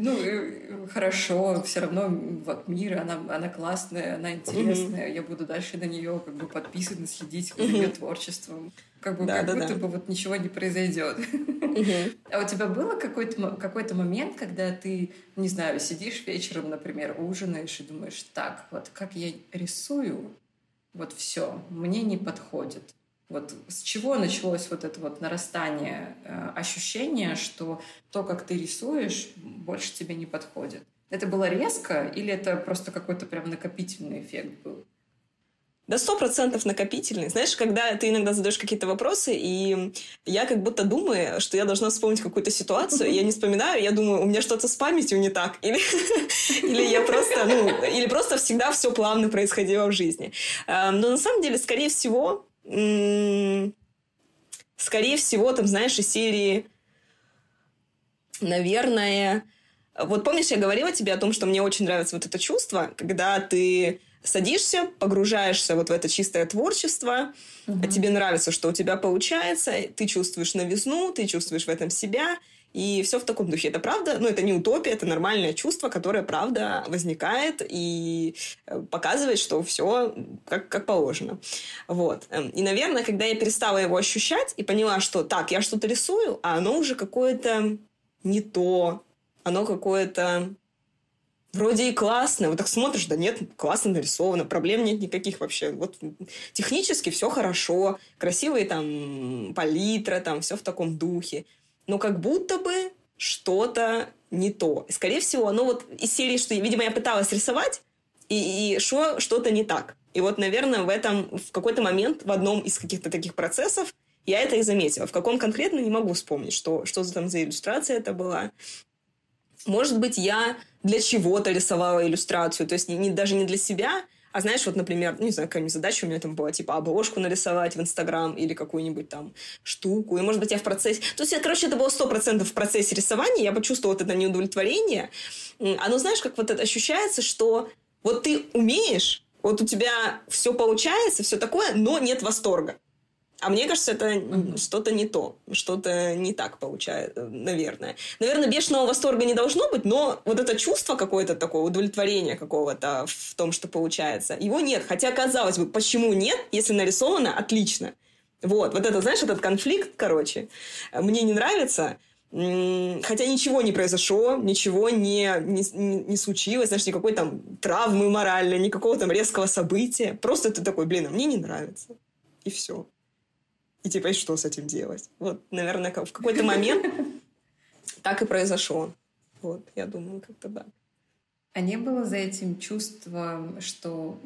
Хорошо, все равно вот мир, она, она классная, она интересная, mm-hmm. я буду дальше на нее как бы подписываться, следить за mm-hmm. ее творчеством. Как бы да, как да, будто да. бы вот ничего не произойдет. Mm-hmm. А у тебя было какой-то какой-то момент, когда ты, не знаю, сидишь вечером, например, ужинаешь и думаешь, так, вот как я рисую, вот все, мне не подходит. Вот с чего началось вот это вот нарастание э, ощущения, что то, как ты рисуешь, больше тебе не подходит? Это было резко или это просто какой-то прям накопительный эффект был? Да, сто процентов накопительный. Знаешь, когда ты иногда задаешь какие-то вопросы, и я как будто думаю, что я должна вспомнить какую-то ситуацию, я не вспоминаю, я думаю, у меня что-то с памятью не так. Или, или я просто, ну, или просто всегда все плавно происходило в жизни. Эм, но на самом деле, скорее всего, скорее всего, там, знаешь, из серии, наверное... Вот помнишь, я говорила тебе о том, что мне очень нравится вот это чувство, когда ты садишься, погружаешься вот в это чистое творчество, угу. тебе нравится, что у тебя получается, ты чувствуешь новизну, ты чувствуешь в этом себя, и все в таком духе. Это правда, ну, это не утопия, это нормальное чувство, которое, правда, возникает и э, показывает, что все как, как положено. Вот. Эм, и, наверное, когда я перестала его ощущать и поняла, что так, я что-то рисую, а оно уже какое-то не то, оно какое-то вроде и классно. Вот так смотришь, да нет, классно нарисовано, проблем нет никаких вообще. Вот технически все хорошо, красивые там палитра, там все в таком духе. Но как будто бы что-то не то. И, скорее всего, оно вот из серии, что, видимо, я пыталась рисовать, и, и шо, что-то не так. И вот, наверное, в этом, в какой-то момент, в одном из каких-то таких процессов, я это и заметила. В каком конкретно, не могу вспомнить, что, что за там за иллюстрация это была. Может быть, я для чего-то рисовала иллюстрацию, то есть не, не, даже не для себя, а знаешь, вот, например, ну, не знаю, какая-нибудь задача у меня там была, типа, обложку нарисовать в Инстаграм или какую-нибудь там штуку. И, может быть, я в процессе... То есть, короче, это было сто процентов в процессе рисования. Я почувствовала вот это неудовлетворение. Оно, знаешь, как вот это ощущается, что вот ты умеешь, вот у тебя все получается, все такое, но нет восторга. А мне кажется, это mm-hmm. что-то не то, что-то не так получается, наверное. Наверное, бешеного восторга не должно быть, но вот это чувство какое-то такое, удовлетворение какого-то в том, что получается, его нет. Хотя, казалось бы, почему нет, если нарисовано отлично? Вот, вот это, знаешь, этот конфликт, короче, мне не нравится, Хотя ничего не произошло, ничего не, не, не случилось, знаешь, никакой там травмы моральной, никакого там резкого события. Просто ты такой, блин, а мне не нравится. И все. И типа, и что с этим делать? Вот, наверное, в какой-то момент так и произошло. Вот, я думаю, как-то так. А не было за этим чувства, что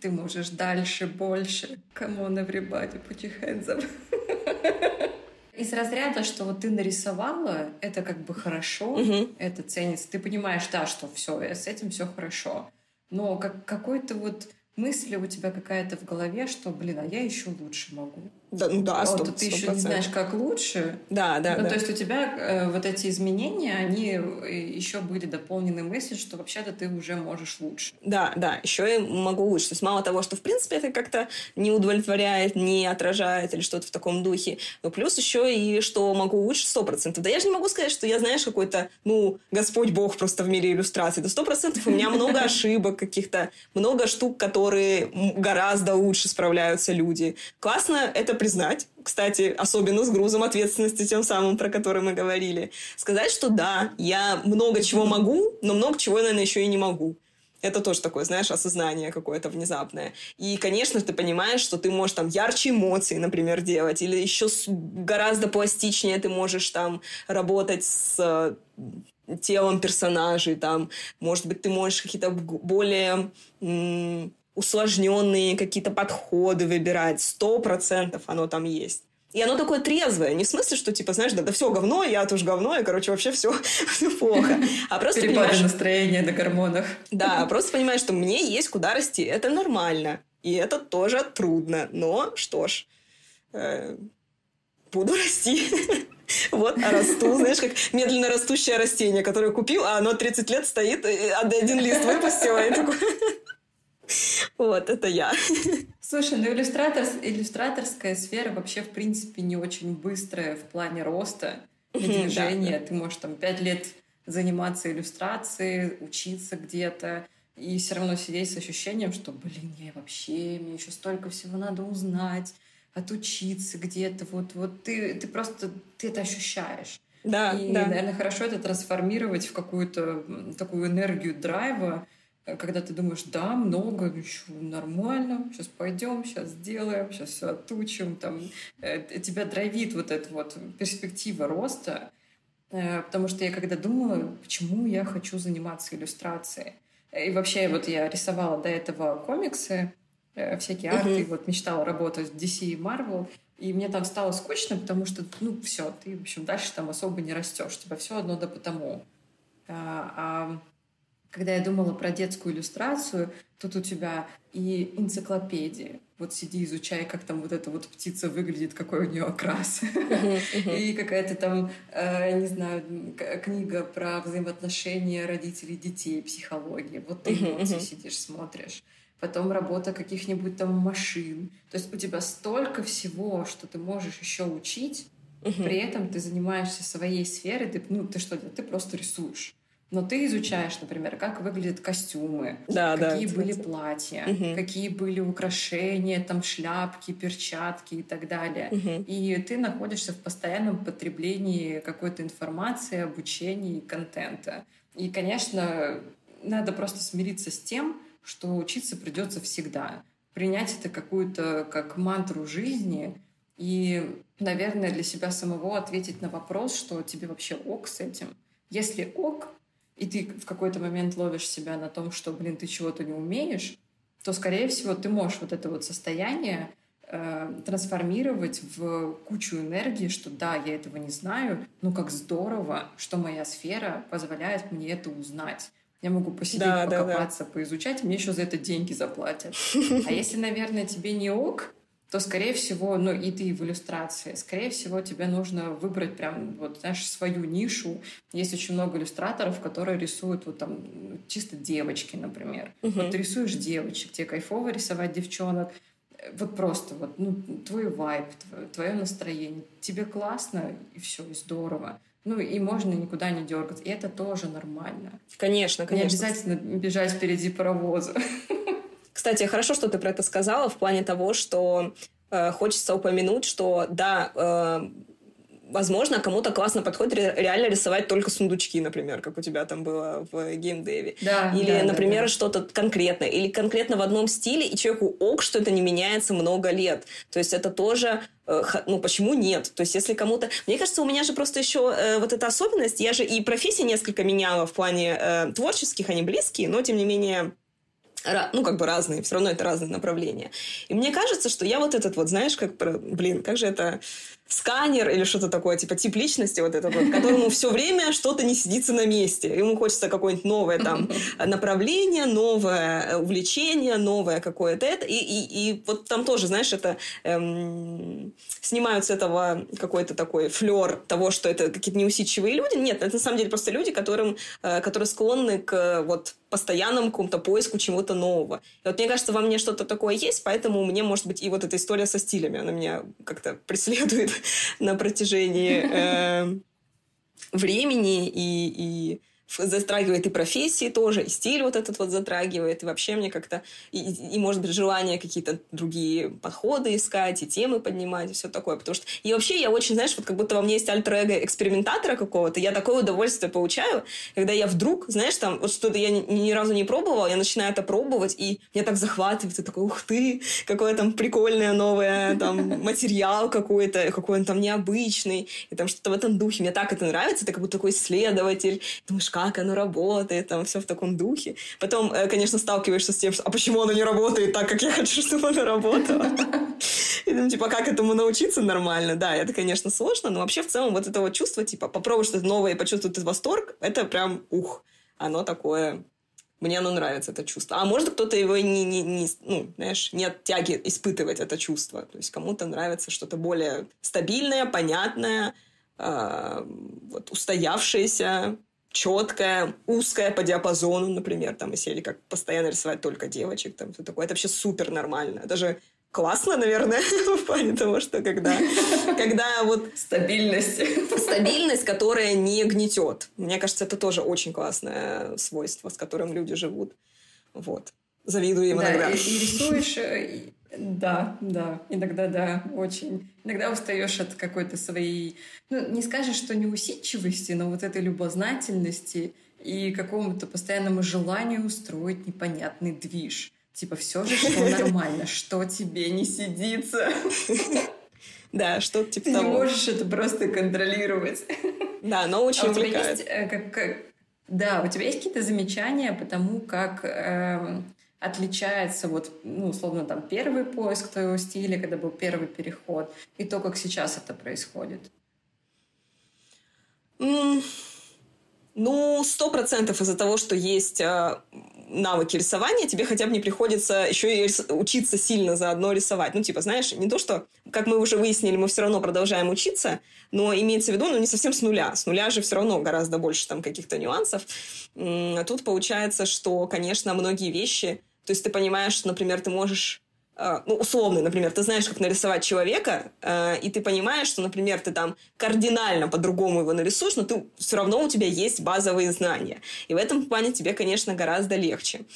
ты можешь дальше, больше? Come on, everybody, put your hands up. Из разряда, что вот ты нарисовала, это как бы хорошо, угу. это ценится. Ты понимаешь, да, что все, с этим все хорошо. Но как какой-то вот мысль у тебя какая-то в голове, что, блин, а я еще лучше могу. Да, ну да, 100%. Вот ты еще не знаешь, как лучше. Да, да, ну, да. То есть у тебя э, вот эти изменения, они э, еще были дополнены мыслью, что вообще-то ты уже можешь лучше. Да, да, еще и могу лучше. То есть мало того, что в принципе это как-то не удовлетворяет, не отражает или что-то в таком духе, но плюс еще и что могу лучше сто процентов. Да я же не могу сказать, что я, знаешь, какой-то, ну, Господь Бог просто в мире иллюстрации. Да сто процентов у меня много ошибок каких-то, много штук, которые гораздо лучше справляются люди. Классно это признать, кстати, особенно с грузом ответственности тем самым, про который мы говорили. Сказать, что да, я много чего могу, но много чего, наверное, еще и не могу. Это тоже такое, знаешь, осознание какое-то внезапное. И, конечно, ты понимаешь, что ты можешь там ярче эмоции, например, делать, или еще гораздо пластичнее ты можешь там работать с э, телом персонажей, там, может быть, ты можешь какие-то более усложненные какие-то подходы выбирать. Сто процентов оно там есть. И оно такое трезвое. Не в смысле, что типа, знаешь, да, да все говно, я тоже говно, и, короче, вообще все, все плохо. А просто Перепады понимаешь... настроения на гормонах. Да, просто понимаешь, что мне есть куда расти. Это нормально. И это тоже трудно. Но что ж, э, буду расти. Вот, а расту, знаешь, как медленно растущее растение, которое купил, а оно 30 лет стоит, один лист выпустила, и такой... Вот, это я. Слушай, ну иллюстратор, иллюстраторская сфера вообще, в принципе, не очень быстрая в плане роста и движения. Ты можешь там пять лет заниматься иллюстрацией, учиться где-то, и все равно сидеть с ощущением, что, блин, я вообще, мне еще столько всего надо узнать, отучиться где-то. Вот, вот ты, ты просто, ты это ощущаешь. Да, и, да. наверное, хорошо это трансформировать в какую-то такую энергию драйва, когда ты думаешь, да, много, еще нормально, сейчас пойдем, сейчас сделаем, сейчас все отучим, там, э, тебя драйвит вот эта вот перспектива роста, э, потому что я когда думала, почему я хочу заниматься иллюстрацией, и вообще вот я рисовала до этого комиксы, э, всякие арты, вот мечтала работать в DC и Marvel, и мне там стало скучно, потому что, ну, все, ты, в общем, дальше там особо не растешь, тебя все одно да потому. А, а когда я думала про детскую иллюстрацию, тут у тебя и энциклопедии. Вот сиди, изучай, как там вот эта вот птица выглядит, какой у нее окрас. И какая-то там, э, не знаю, книга про взаимоотношения родителей детей, психологии. Вот ты эмоции сидишь, смотришь потом работа каких-нибудь там машин. То есть у тебя столько всего, что ты можешь еще учить, при этом ты занимаешься своей сферой, ты, ну, ты что, ты просто рисуешь. Но ты изучаешь, например, как выглядят костюмы, да, какие да, были платья, угу. какие были украшения, там шляпки, перчатки и так далее. Угу. И ты находишься в постоянном потреблении какой-то информации, обучения и контента. И, конечно, надо просто смириться с тем, что учиться придется всегда. Принять это какую-то как мантру жизни и, наверное, для себя самого ответить на вопрос, что тебе вообще ок с этим. Если ок, и ты в какой-то момент ловишь себя на том, что, блин, ты чего-то не умеешь, то, скорее всего, ты можешь вот это вот состояние э, трансформировать в кучу энергии, что да, я этого не знаю, но как здорово, что моя сфера позволяет мне это узнать. Я могу посидеть, да, покопаться, да, да. поизучать, мне еще за это деньги заплатят. А если, наверное, тебе не ок, то, скорее всего, ну и ты в иллюстрации, скорее всего, тебе нужно выбрать прям, вот, знаешь, свою нишу. Есть очень много иллюстраторов, которые рисуют вот там чисто девочки, например. Угу. Вот ты рисуешь девочек, тебе кайфово рисовать девчонок, вот просто вот, ну, твой вайб, твое, твое настроение, тебе классно, и все, и здорово. Ну, и можно никуда не дергаться. И это тоже нормально. Конечно, конечно. Не обязательно бежать впереди паровоза. Кстати, хорошо, что ты про это сказала, в плане того, что э, хочется упомянуть, что да, э, возможно, кому-то классно подходит реально рисовать только сундучки, например, как у тебя там было в геймдеве. Да, или, да, например, да, да. что-то конкретное. Или конкретно в одном стиле, и человеку ок, что это не меняется много лет. То есть это тоже э, ну, почему нет? То есть, если кому-то... Мне кажется, у меня же просто еще э, вот эта особенность, я же и профессии несколько меняла в плане э, творческих, они близкие, но, тем не менее, ну, как бы разные, все равно это разные направления. И мне кажется, что я вот этот вот, знаешь, как, блин, как же это сканер или что-то такое, типа тип личности вот этот вот, которому все время что-то не сидится на месте. Ему хочется какое-нибудь новое там направление, новое увлечение, новое какое-то это. И, и, и вот там тоже, знаешь, это эм, снимают с этого какой-то такой флер того, что это какие-то неусидчивые люди. Нет, это на самом деле просто люди, которым, э, которые склонны к вот постоянному какому-то поиску чего-то нового. И вот мне кажется, во мне что-то такое есть, поэтому мне, может быть, и вот эта история со стилями, она меня как-то преследует на протяжении э, времени и, и затрагивает и профессии тоже, и стиль вот этот вот затрагивает, и вообще мне как-то, и, и, может быть, желание какие-то другие подходы искать, и темы поднимать, и все такое, потому что, и вообще я очень, знаешь, вот как будто во мне есть альтер экспериментатора какого-то, я такое удовольствие получаю, когда я вдруг, знаешь, там, вот что-то я ни, ни разу не пробовала, я начинаю это пробовать, и меня так захватывает, и такой, ух ты, какое там прикольное новое, там, материал какой-то, какой он там необычный, и там что-то в этом духе, мне так это нравится, ты как будто такой исследователь, думаешь, как оно работает, там все в таком духе. Потом, э, конечно, сталкиваешься с тем, что, а почему оно не работает так, как я хочу, чтобы оно работало? И там, типа, как этому научиться нормально? Да, это, конечно, сложно, но вообще в целом вот это вот чувство, типа, попробовать что-то новое и почувствовать этот восторг, это прям, ух, оно такое мне оно нравится, это чувство. А может, кто-то его не, не, не, ну, знаешь, не от тяги испытывать это чувство. То есть кому-то нравится что-то более стабильное, понятное, э, вот, устоявшееся, четкая, узкая по диапазону, например, там, из серии, как постоянно рисовать только девочек, там, все такое. Это вообще супер нормально. Даже классно, наверное, в плане того, что когда, когда вот... Стабильность. Стабильность, которая не гнетет. Мне кажется, это тоже очень классное свойство, с которым люди живут. Вот. Завидую им да, иногда. И, и рисуешь, э, да, да, иногда да, очень. Иногда устаешь от какой-то своей, ну, не скажешь, что неусидчивости, но вот этой любознательности и какому-то постоянному желанию устроить непонятный движ. Типа, все же что нормально, что тебе не сидится. Да, что типа Ты не можешь это просто контролировать. Да, но очень а увлекает. Есть, э, как, как, да, у тебя есть какие-то замечания по тому, как э, отличается вот, ну, условно, там, первый поиск твоего стиля, когда был первый переход, и то, как сейчас это происходит? Mm. Ну, сто процентов из-за того, что есть э, навыки рисования, тебе хотя бы не приходится еще и учиться сильно заодно рисовать. Ну, типа, знаешь, не то, что, как мы уже выяснили, мы все равно продолжаем учиться, но имеется в виду, ну, не совсем с нуля. С нуля же все равно гораздо больше там каких-то нюансов. А тут получается, что, конечно, многие вещи то есть ты понимаешь, что, например, ты можешь а, ну, условно, например, ты знаешь, как нарисовать человека, э, и ты понимаешь, что, например, ты там кардинально по-другому его нарисуешь, но ты все равно у тебя есть базовые знания. И в этом плане тебе, конечно, гораздо легче.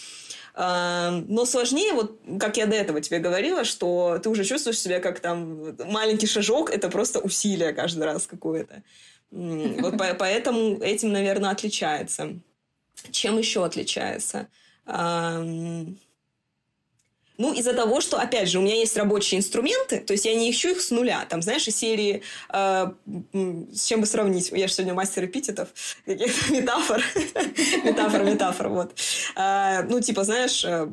Э, но сложнее, вот как я до этого тебе говорила, что ты уже чувствуешь себя как там маленький шажок, это просто усилие каждый раз какое-то. Вот поэтому этим, наверное, отличается. Чем еще отличается? Ну, из-за того, что, опять же, у меня есть рабочие инструменты, то есть я не ищу их с нуля. Там, знаешь, из серии, э, с чем бы сравнить? Я же сегодня мастер эпитетов, каких-то метафор. метафор, метафор, вот. Э, ну, типа, знаешь, э,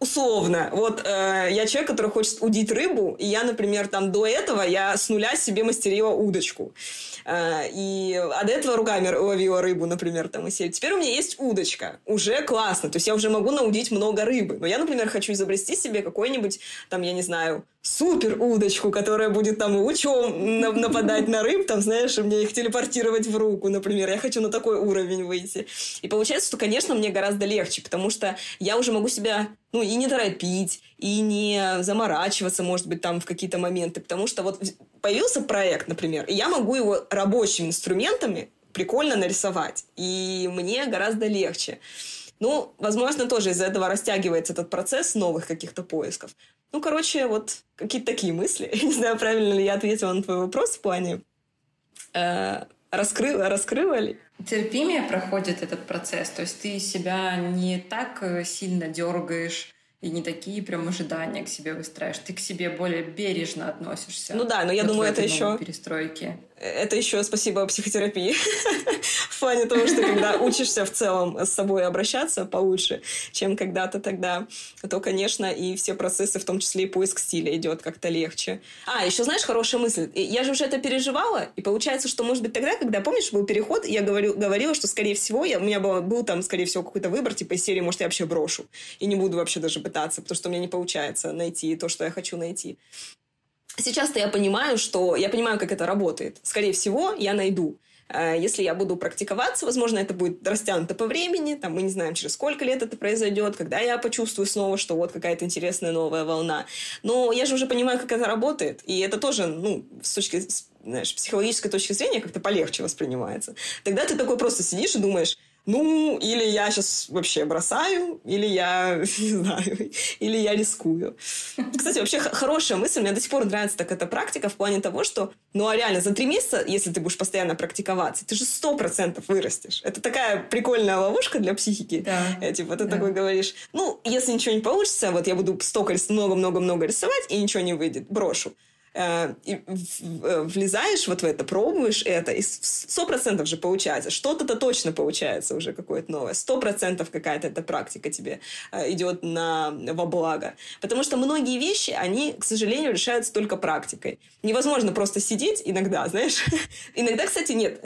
условно, вот э, я человек, который хочет удить рыбу, и я, например, там до этого я с нуля себе мастерила удочку. Э, и, а до этого руками ловила рыбу, например, там и сеть. Теперь у меня есть удочка. Уже классно. То есть я уже могу наудить много рыбы. Но я, например, хочу изобрести себе какой-нибудь, там, я не знаю, супер удочку, которая будет там лучом нападать на рыб, там, знаешь, и мне их телепортировать в руку, например. Я хочу на такой уровень выйти. И получается, что, конечно, мне гораздо легче, потому что я уже могу себя, ну, и не торопить, и не заморачиваться, может быть, там в какие-то моменты, потому что вот появился проект, например, и я могу его рабочими инструментами прикольно нарисовать, и мне гораздо легче. Ну, возможно, тоже из-за этого растягивается этот процесс новых каких-то поисков. Ну, короче, вот какие-то такие мысли. Не знаю, правильно ли я ответила на твой вопрос в плане э, раскрыла, раскрыла ли? Терпимее проходит этот процесс, то есть ты себя не так э, сильно дергаешь, и не такие прям ожидания к себе выстраиваешь. Ты к себе более бережно относишься. Ну да, но я думаю, это еще... Перестройки. Это еще спасибо психотерапии. В плане того, что когда учишься в целом с собой обращаться получше, чем когда-то тогда, то, конечно, и все процессы, в том числе и поиск стиля идет как-то легче. А, еще знаешь, хорошая мысль. Я же уже это переживала, и получается, что, может быть, тогда, когда, помнишь, был переход, я говорю, говорила, что, скорее всего, я, у меня был, был там, скорее всего, какой-то выбор, типа из серии, может, я вообще брошу, и не буду вообще даже пытаться, потому что у меня не получается найти то, что я хочу найти. Сейчас-то я понимаю, что я понимаю, как это работает. Скорее всего, я найду. Э, если я буду практиковаться, возможно, это будет растянуто по времени, там, мы не знаем, через сколько лет это произойдет, когда я почувствую снова, что вот какая-то интересная новая волна. Но я же уже понимаю, как это работает, и это тоже, ну, с точки знаешь, психологической точки зрения как-то полегче воспринимается. Тогда ты такой просто сидишь и думаешь, ну, или я сейчас вообще бросаю, или я, не знаю, или я рискую. Кстати, вообще хорошая мысль, мне до сих пор нравится так эта практика в плане того, что, ну, а реально, за три месяца, если ты будешь постоянно практиковаться, ты же сто процентов вырастешь. Это такая прикольная ловушка для психики. Да. Типа, ты да. такой говоришь, ну, если ничего не получится, вот я буду столько много-много-много рисовать, и ничего не выйдет, брошу. Э, и э, влезаешь вот в это, пробуешь это, и сто процентов же получается. Что-то-то точно получается уже какое-то новое. Сто процентов какая-то эта практика тебе э, идет на, во благо. Потому что многие вещи, они, к сожалению, решаются только практикой. Невозможно просто сидеть иногда, знаешь. иногда, кстати, нет.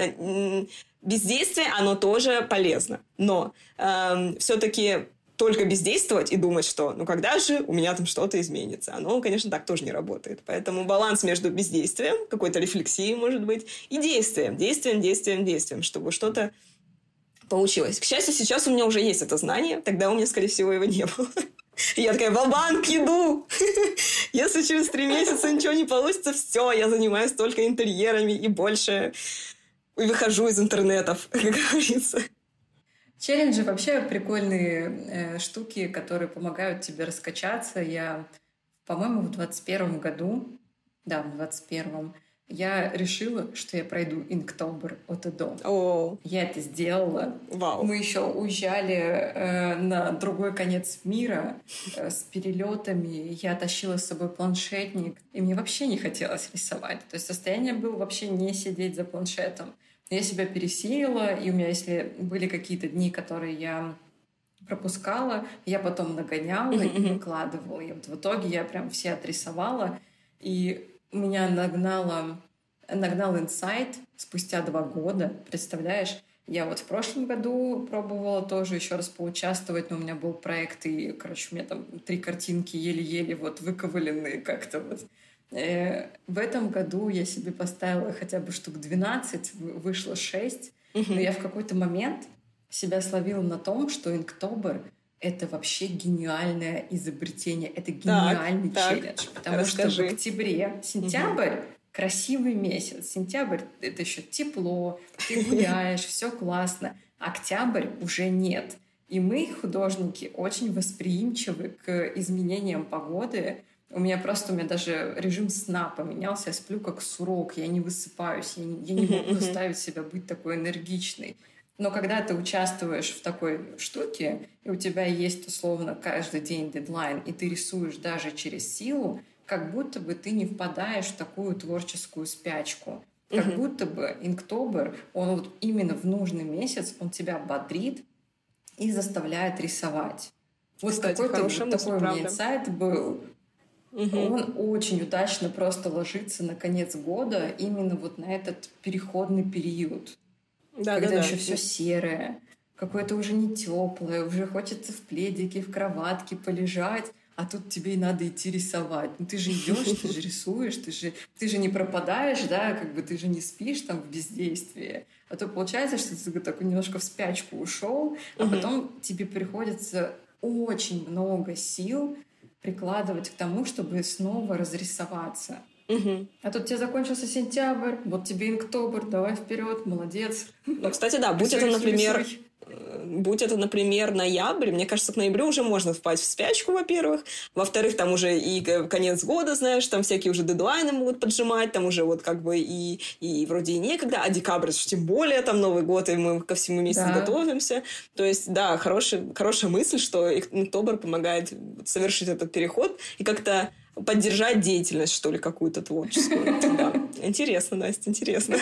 Бездействие, оно тоже полезно. Но э, эм, все-таки только бездействовать и думать, что ну когда же у меня там что-то изменится. Оно, конечно, так тоже не работает. Поэтому баланс между бездействием, какой-то рефлексией, может быть, и действием. Действием, действием, действием, чтобы что-то получилось. К счастью, сейчас у меня уже есть это знание, тогда у меня, скорее всего, его не было. И я такая, ва-банк, иду! Если через три месяца ничего не получится, все, я занимаюсь только интерьерами и больше выхожу из интернетов, как говорится. Челленджи вообще прикольные э, штуки, которые помогают тебе раскачаться. Я, по-моему, в 21 году, да, в 21 я решила, что я пройду Инктобер от и до. О. Я это сделала. Вау. Мы еще уезжали э, на другой конец мира э, с перелетами. Я тащила с собой планшетник, и мне вообще не хотелось рисовать. То есть состояние было вообще не сидеть за планшетом я себя пересилила, и у меня, если были какие-то дни, которые я пропускала, я потом нагоняла и выкладывала. И вот в итоге я прям все отрисовала, и меня нагнала, нагнал инсайт спустя два года, представляешь? Я вот в прошлом году пробовала тоже еще раз поучаствовать, но у меня был проект, и, короче, у меня там три картинки еле-еле вот выковыленные как-то вот в этом году я себе поставила хотя бы штук 12, вышло 6. Но я в какой-то момент себя словила на том, что Инктобер — это вообще гениальное изобретение, это гениальный так, челлендж. Так, потому расскажи. что в октябре, сентябрь красивый месяц. Сентябрь — это еще тепло, ты гуляешь, все классно. Октябрь уже нет. И мы, художники, очень восприимчивы к изменениям погоды, у меня просто, у меня даже режим сна поменялся, я сплю как сурок, я не высыпаюсь, я не, я не могу заставить себя быть такой энергичной. Но когда ты участвуешь в такой штуке, и у тебя есть условно каждый день дедлайн, и ты рисуешь даже через силу, как будто бы ты не впадаешь в такую творческую спячку. Как угу. будто бы Инктобер, он вот именно в нужный месяц, он тебя бодрит и заставляет рисовать. Вот какой-то вот такой правда. у меня инсайт был. Угу. Он очень удачно просто ложится на конец года именно вот на этот переходный период. Да, когда да, еще да. все серое, какое-то уже не теплое, уже хочется в пледике, в кроватке полежать, а тут тебе и надо идти рисовать. Ну ты же идешь, ты же рисуешь, ты же, ты же не пропадаешь, да, как бы ты же не спишь там в бездействии. А то получается, что ты такой немножко в спячку ушел, а потом тебе приходится очень много сил прикладывать к тому, чтобы снова разрисоваться. Угу. А тут тебе закончился сентябрь, вот тебе инктобр, давай вперед, молодец. Ну, кстати, да, будь это, например, рисуй. Будь это, например, ноябрь, мне кажется, к ноябрю уже можно впасть в спячку, во-первых. Во-вторых, там уже и конец года, знаешь, там всякие уже дедлайны могут поджимать, там уже вот как бы и, и вроде и некогда, а декабрь, тем более, там Новый год, и мы ко всему месяцу да. готовимся. То есть, да, хороший, хорошая мысль, что инктобр помогает совершить этот переход и как-то поддержать деятельность, что ли, какую-то творческую. Да. Интересно, Настя, интересно.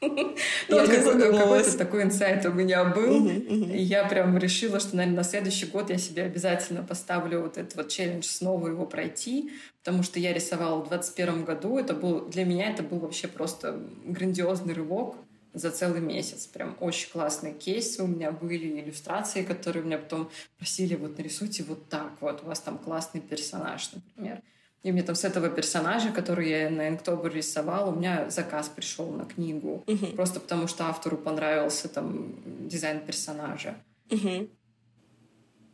Ну, Какой-то такой инсайт у меня был. И я прям решила, что, наверное, на следующий год я себе обязательно поставлю вот этот вот челлендж снова его пройти, потому что я рисовала в 2021 году. Это был, для меня это был вообще просто грандиозный рывок за целый месяц. Прям очень классные кейсы у меня были, иллюстрации, которые меня потом просили, вот нарисуйте вот так вот, у вас там классный персонаж, например. И мне там с этого персонажа, который я на Инктобер рисовала, у меня заказ пришел на книгу. Угу. Просто потому что автору понравился там дизайн персонажа. Угу.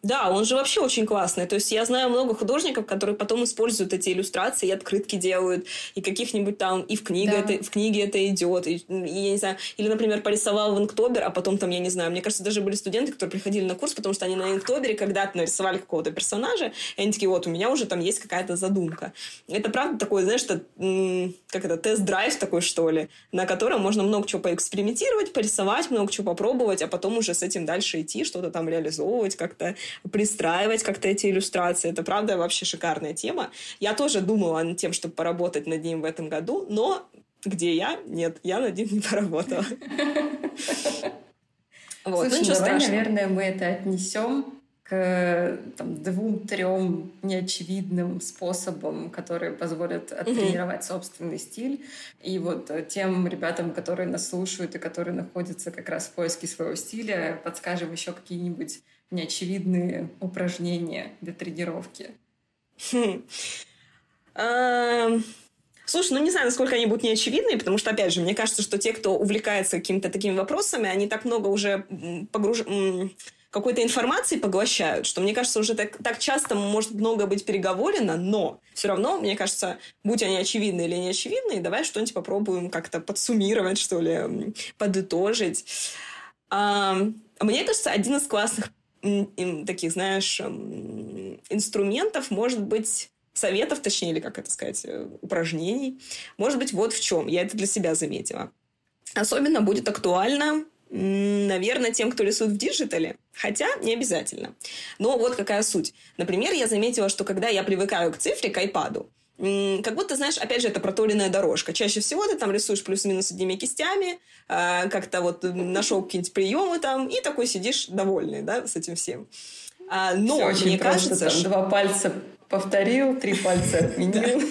Да, он же вообще очень классный. То есть я знаю много художников, которые потом используют эти иллюстрации и открытки делают, и каких-нибудь там, и в книге, да. это, в книге это идет. И, и, я не знаю, или, например, порисовал в Инктобер, а потом там, я не знаю, мне кажется, даже были студенты, которые приходили на курс, потому что они на Инктобере когда-то нарисовали какого-то персонажа, и они такие, вот, у меня уже там есть какая-то задумка. Это правда такое, знаешь, что, как это, тест-драйв такой, что ли, на котором можно много чего поэкспериментировать, порисовать, много чего попробовать, а потом уже с этим дальше идти, что-то там реализовывать как-то пристраивать как-то эти иллюстрации. Это, правда, вообще шикарная тема. Я тоже думала над тем, чтобы поработать над ним в этом году, но где я? Нет, я над ним не поработала. Вот, Слушай, ну, давай, наверное, мы это отнесем к двум-трем неочевидным способам, которые позволят оттренировать mm-hmm. собственный стиль. И вот э, тем ребятам, которые нас слушают и которые находятся как раз в поиске своего стиля, подскажем еще какие-нибудь неочевидные упражнения для тренировки? Хм. Слушай, ну не знаю, насколько они будут неочевидные, потому что, опять же, мне кажется, что те, кто увлекается какими-то такими вопросами, они так много уже погруж... какой-то информации поглощают, что, мне кажется, уже так, так часто может много быть переговорено, но все равно, мне кажется, будь они очевидны или неочевидные, давай что-нибудь попробуем как-то подсуммировать, что ли, подытожить. Мне кажется, один из классных таких, знаешь, инструментов, может быть, советов, точнее, или как это сказать, э, упражнений, может быть, вот в чем. Я это для себя заметила. Особенно будет актуально, наверное, тем, кто рисует в диджитале, хотя не обязательно. Но вот какая суть. Например, я заметила, что когда я привыкаю к цифре, к iPad, как будто, знаешь, опять же, это проторенная дорожка. Чаще всего ты там рисуешь плюс-минус одними кистями, а, как-то вот нашел какие-нибудь приемы там, и такой сидишь довольный, да, с этим всем. А, но Все мне просто, кажется, там, что... два пальца повторил, три пальца отменил.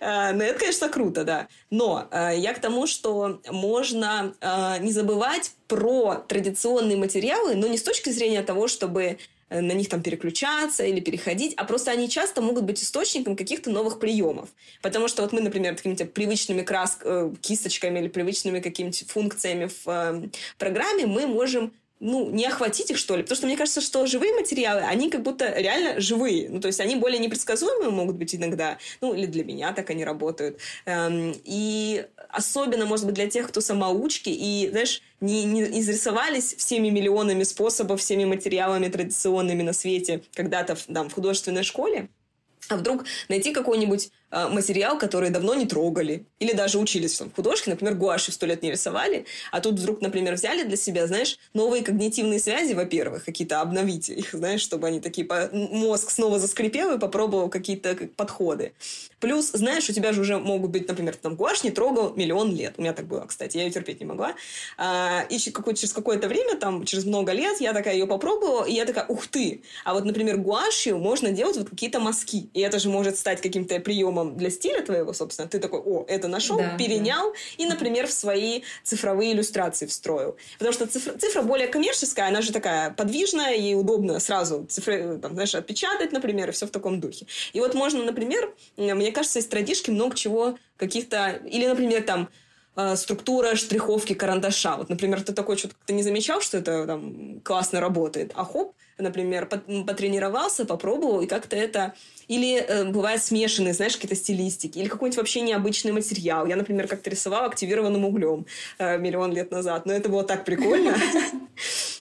А, ну, это, конечно, круто, да. Но я к тому, что можно не забывать про традиционные материалы, но не с точки зрения того, чтобы на них там переключаться или переходить, а просто они часто могут быть источником каких-то новых приемов. Потому что вот мы, например, какими-то привычными крас... Э, кисточками или привычными какими-то функциями в э, программе мы можем ну, не охватить их, что ли. Потому что мне кажется, что живые материалы, они как будто реально живые. Ну, то есть они более непредсказуемые могут быть иногда. Ну, или для меня так они работают. Эм, и особенно, может быть, для тех, кто самоучки и, знаешь, не, не изрисовались всеми миллионами способов, всеми материалами традиционными на свете когда-то там, в художественной школе, а вдруг найти какой-нибудь материал, который давно не трогали. Или даже учились в художке, например, гуашью сто лет не рисовали, а тут вдруг, например, взяли для себя, знаешь, новые когнитивные связи, во-первых, какие-то обновить их, знаешь, чтобы они такие, мозг снова заскрипел и попробовал какие-то подходы. Плюс, знаешь, у тебя же уже могут быть, например, там гуашь не трогал миллион лет. У меня так было, кстати, я ее терпеть не могла. А, и через какое-то время, там, через много лет, я такая ее попробовала, и я такая, ух ты! А вот, например, гуашью можно делать вот какие-то мазки. И это же может стать каким-то приемом для стиля твоего, собственно. Ты такой, о, это нашел, да, перенял, да. и, например, в свои цифровые иллюстрации встроил. Потому что цифра, цифра более коммерческая, она же такая подвижная, ей удобно сразу цифры, там, знаешь, отпечатать, например, и все в таком духе. И вот можно, например, мне кажется, из традишки много чего каких-то... Или, например, там, э, структура штриховки карандаша. Вот, например, ты такой что-то как-то не замечал, что это там классно работает, а хоп, например, потренировался, попробовал, и как-то это... Или э, бывает смешанные, знаешь, какие-то стилистики, или какой-нибудь вообще необычный материал. Я, например, как-то рисовала активированным углем э, миллион лет назад, но это было так прикольно.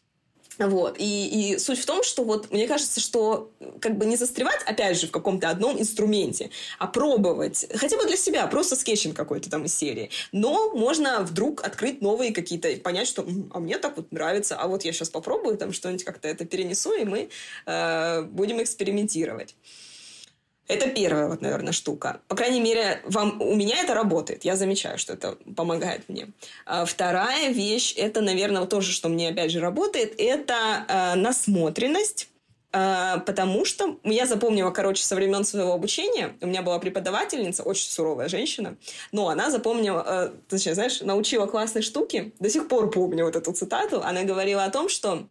Вот. И, и суть в том, что вот мне кажется, что как бы не застревать, опять же, в каком-то одном инструменте, а пробовать, хотя бы для себя, просто скетчинг какой-то там из серии. Но можно вдруг открыть новые какие-то, понять, что а мне так вот нравится, а вот я сейчас попробую там что-нибудь как-то это перенесу, и мы э, будем экспериментировать. Это первая, вот, наверное, штука. По крайней мере, вам, у меня это работает. Я замечаю, что это помогает мне. А вторая вещь, это, наверное, тоже, что мне, опять же, работает, это э, насмотренность. Э, потому что я запомнила, короче, со времен своего обучения, у меня была преподавательница, очень суровая женщина, но она запомнила, э, точнее, знаешь, научила классной штуки, до сих пор помню вот эту цитату, она говорила о том, что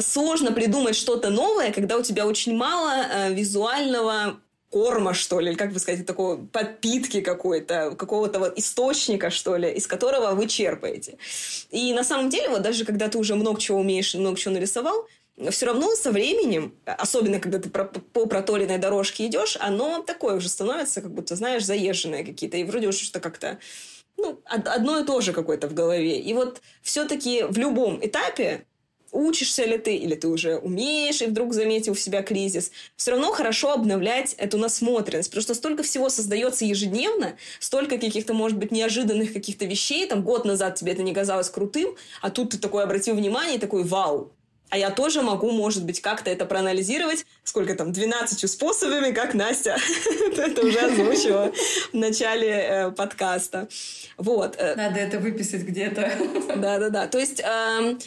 сложно придумать что-то новое, когда у тебя очень мало э, визуального корма, что ли, или как бы сказать, такого подпитки какой-то, какого-то вот источника, что ли, из которого вы черпаете. И на самом деле, вот даже когда ты уже много чего умеешь, много чего нарисовал, все равно со временем, особенно когда ты по протоленной дорожке идешь, оно такое уже становится, как будто, знаешь, заезженное какие-то, и вроде уже что как-то ну, одно и то же какое-то в голове. И вот все-таки в любом этапе учишься ли ты, или ты уже умеешь, и вдруг заметил в себя кризис, все равно хорошо обновлять эту насмотренность, потому что столько всего создается ежедневно, столько каких-то, может быть, неожиданных каких-то вещей, там год назад тебе это не казалось крутым, а тут ты такой обратил внимание и такой «Вау!» А я тоже могу, может быть, как-то это проанализировать. Сколько там? 12 способами, как Настя это уже озвучила в начале э, подкаста. Вот. Э. Надо это выписать где-то. Да-да-да. То есть эм,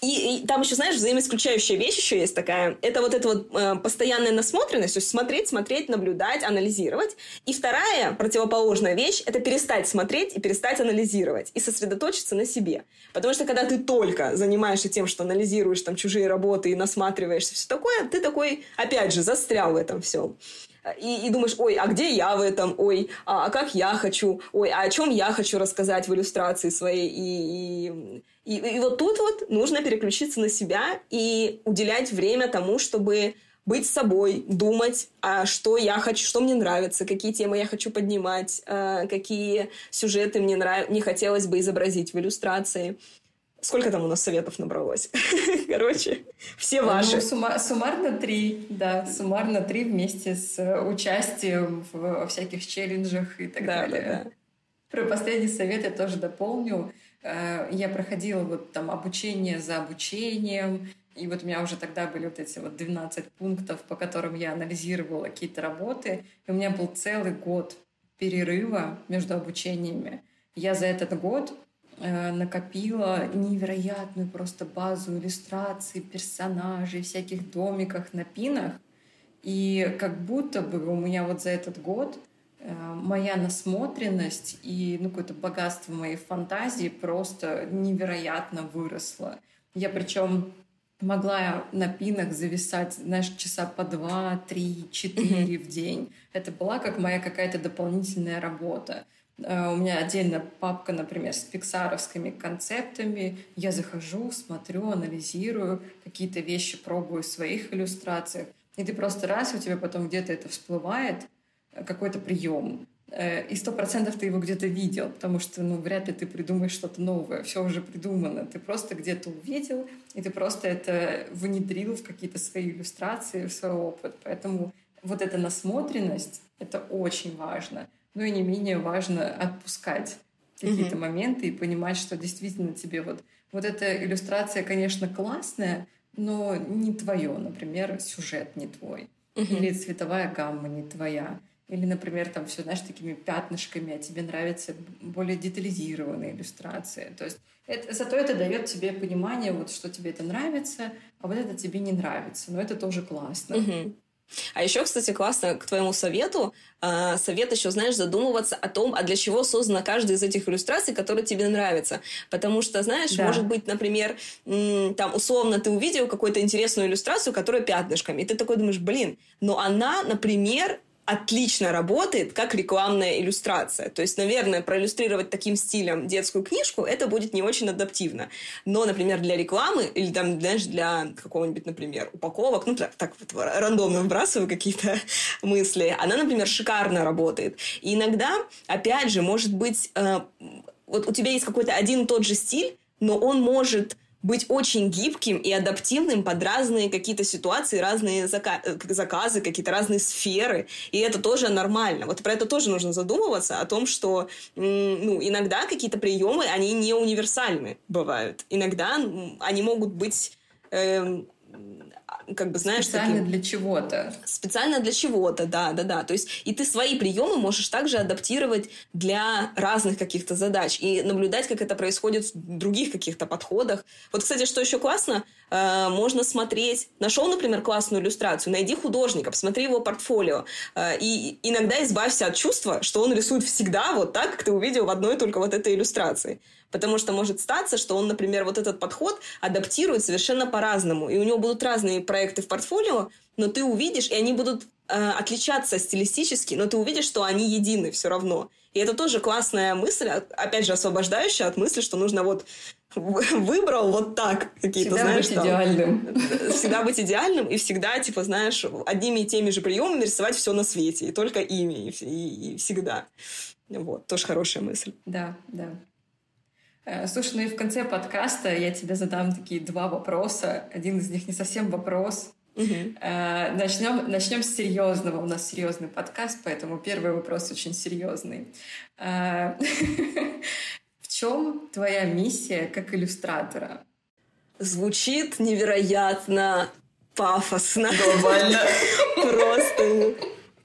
и, и там еще, знаешь, взаимоисключающая вещь еще есть такая. Это вот эта вот э, постоянная насмотренность, то есть смотреть, смотреть, наблюдать, анализировать. И вторая противоположная вещь – это перестать смотреть и перестать анализировать. И сосредоточиться на себе. Потому что когда ты только занимаешься тем, что анализируешь там чужие работы и насматриваешься, все такое, ты такой, опять же, застрял в этом всем и, и думаешь, ой, а где я в этом, ой, а, а как я хочу, ой, а о чем я хочу рассказать в иллюстрации своей, и, и, и, и вот тут вот нужно переключиться на себя и уделять время тому, чтобы быть собой, думать, а что я хочу, что мне нравится, какие темы я хочу поднимать, э, какие сюжеты мне нрав... не хотелось бы изобразить в иллюстрации. Сколько там у нас советов набралось? Короче, все ну, ваши. Ну, сумма, суммарно три, да, суммарно три вместе с э, участием в всяких челленджах и так да, далее. Да, да. Про последний совет я тоже дополню. Э, я проходила вот там обучение за обучением, и вот у меня уже тогда были вот эти вот 12 пунктов, по которым я анализировала какие-то работы, и у меня был целый год перерыва между обучениями. Я за этот год накопила невероятную просто базу иллюстраций, персонажей, всяких домиках на пинах. И как будто бы у меня вот за этот год э, моя насмотренность и ну, какое-то богатство моей фантазии просто невероятно выросло. Я причем могла на пинах зависать, знаешь, часа по два, три, четыре в день. Это была как моя какая-то дополнительная работа. Э, у меня отдельно папка, например, с пиксаровскими концептами. Я захожу, смотрю, анализирую, какие-то вещи пробую в своих иллюстрациях. И ты просто раз, у тебя потом где-то это всплывает, э, какой-то прием. Э, и сто процентов ты его где-то видел, потому что, ну, вряд ли ты придумаешь что-то новое, все уже придумано. Ты просто где-то увидел, и ты просто это внедрил в какие-то свои иллюстрации, в свой опыт. Поэтому вот эта насмотренность, Это очень важно. Ну и не менее важно отпускать какие-то mm-hmm. моменты и понимать, что действительно тебе вот, вот эта иллюстрация, конечно, классная, но не твое, например, сюжет не твой. Mm-hmm. Или цветовая гамма не твоя. Или, например, там все, знаешь, такими пятнышками, а тебе нравятся более детализированные иллюстрации. То есть это, зато это дает тебе понимание, вот что тебе это нравится, а вот это тебе не нравится. Но это тоже классно. Угу. А еще, кстати, классно к твоему совету. Э, совет еще, знаешь, задумываться о том, а для чего создана каждая из этих иллюстраций, которые тебе нравятся. Потому что, знаешь, да. может быть, например, там условно ты увидел какую-то интересную иллюстрацию, которая пятнышками, и ты такой думаешь, блин, но она, например, отлично работает как рекламная иллюстрация. То есть, наверное, проиллюстрировать таким стилем детскую книжку это будет не очень адаптивно. Но, например, для рекламы или там, знаешь, для какого-нибудь, например, упаковок, ну так, так вот рандомно вбрасываю какие-то мысли, она, например, шикарно работает. И иногда, опять же, может быть, э, вот у тебя есть какой-то один и тот же стиль, но он может быть очень гибким и адаптивным под разные какие-то ситуации, разные зака- э, заказы, какие-то разные сферы. И это тоже нормально. Вот про это тоже нужно задумываться, о том, что ну, иногда какие-то приемы, они не универсальны бывают. Иногда они могут быть... Э, как бы, знаешь... Специально таким... для чего-то. Специально для чего-то, да, да, да. То есть и ты свои приемы можешь также адаптировать для разных каких-то задач и наблюдать, как это происходит в других каких-то подходах. Вот, кстати, что еще классно, э, можно смотреть... Нашел, например, классную иллюстрацию, найди художника, посмотри его портфолио, э, и иногда избавься от чувства, что он рисует всегда вот так, как ты увидел в одной только вот этой иллюстрации. Потому что может статься, что он, например, вот этот подход адаптирует совершенно по-разному. И у него будут разные проекты в портфолио, но ты увидишь, и они будут э, отличаться стилистически, но ты увидишь, что они едины все равно. И это тоже классная мысль, опять же, освобождающая от мысли, что нужно вот выбрал вот так какие-то, всегда знаешь, быть там, идеальным. Всегда быть идеальным и всегда, типа, знаешь, одними и теми же приемами рисовать все на свете, и только ими, и, и, и всегда. Вот, тоже хорошая мысль. Да, да. Э, слушай, ну и в конце подкаста я тебе задам такие два вопроса. Один из них не совсем вопрос. Начнем, э, начнем с серьезного. У нас серьезный подкаст, поэтому первый вопрос очень серьезный. Э, в чем твоя миссия как иллюстратора? Звучит невероятно пафосно. Глобально. Просто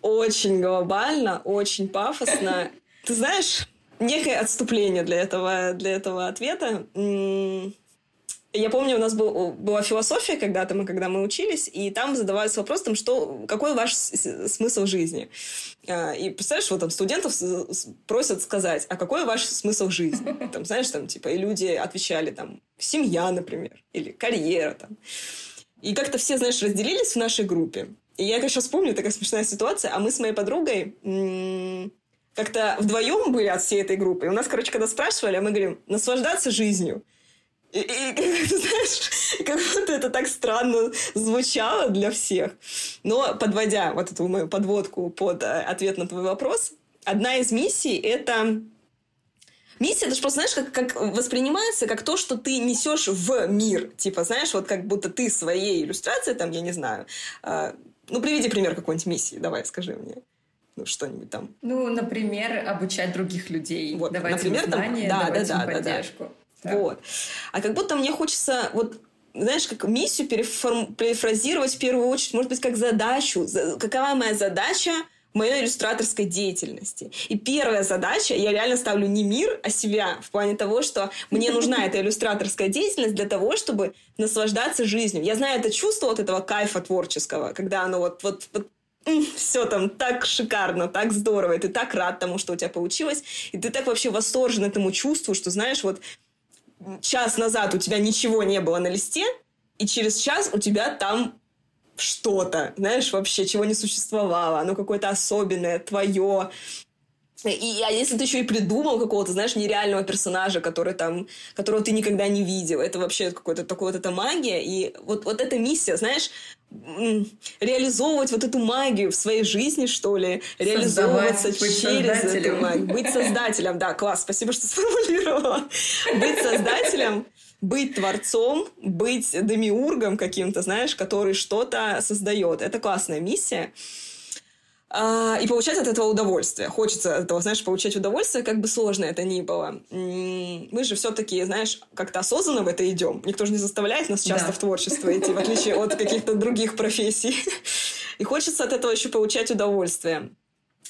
очень глобально, очень пафосно. Ты знаешь, некое отступление для этого, для этого ответа. Я помню, у нас был, была философия когда-то, мы, когда мы учились, и там задавались вопросом, что, какой ваш смысл жизни? А, и представляешь, вот там студентов просят сказать, а какой ваш смысл жизни? Там, знаешь, там, типа, и люди отвечали, там, семья, например, или карьера, там. И как-то все, знаешь, разделились в нашей группе. И я, как сейчас помню, такая смешная ситуация, а мы с моей подругой как-то вдвоем были от всей этой группы. И у нас, короче, когда спрашивали, а мы говорим, наслаждаться жизнью. И, и знаешь, как будто это так странно звучало для всех. Но подводя вот эту мою подводку под э, ответ на твой вопрос, одна из миссий — это Миссия, это же просто, знаешь, как, как воспринимается как то, что ты несешь в мир. Типа, знаешь, вот как будто ты своей иллюстрацией, там, я не знаю, э, ну, приведи пример какой-нибудь миссии, давай, скажи мне ну, что-нибудь там. Ну, например, обучать других людей, вот, давать например, им знания, там, да, давать да, им да, поддержку. Да, да. Вот. А как будто мне хочется вот знаешь, как миссию переформ... перефразировать в первую очередь, может быть, как задачу. Какова моя задача моей иллюстраторской деятельности. И первая задача, я реально ставлю не мир, а себя, в плане того, что мне нужна эта иллюстраторская деятельность для того, чтобы наслаждаться жизнью. Я знаю это чувство вот этого кайфа творческого, когда оно вот, вот, вот все там так шикарно, так здорово, и ты так рад тому, что у тебя получилось, и ты так вообще восторжен этому чувству, что, знаешь, вот час назад у тебя ничего не было на листе, и через час у тебя там что-то, знаешь, вообще, чего не существовало, оно какое-то особенное, твое, и, а если ты еще и придумал какого-то, знаешь, нереального персонажа, который там, которого ты никогда не видел, это вообще какой-то такой вот эта магия. И вот, вот эта миссия, знаешь, реализовывать вот эту магию в своей жизни, что ли, реализовываться Создавать, через эту магию. Быть создателем, да, класс, спасибо, что сформулировала. Быть создателем, быть творцом, быть демиургом каким-то, знаешь, который что-то создает. Это классная миссия. А, и получать от этого удовольствие. Хочется от этого, знаешь, получать удовольствие, как бы сложно это ни было. Мы же все-таки, знаешь, как-то осознанно в это идем. Никто же не заставляет нас часто да. в творчество идти, в отличие от каких-то других профессий. И хочется от этого еще получать удовольствие.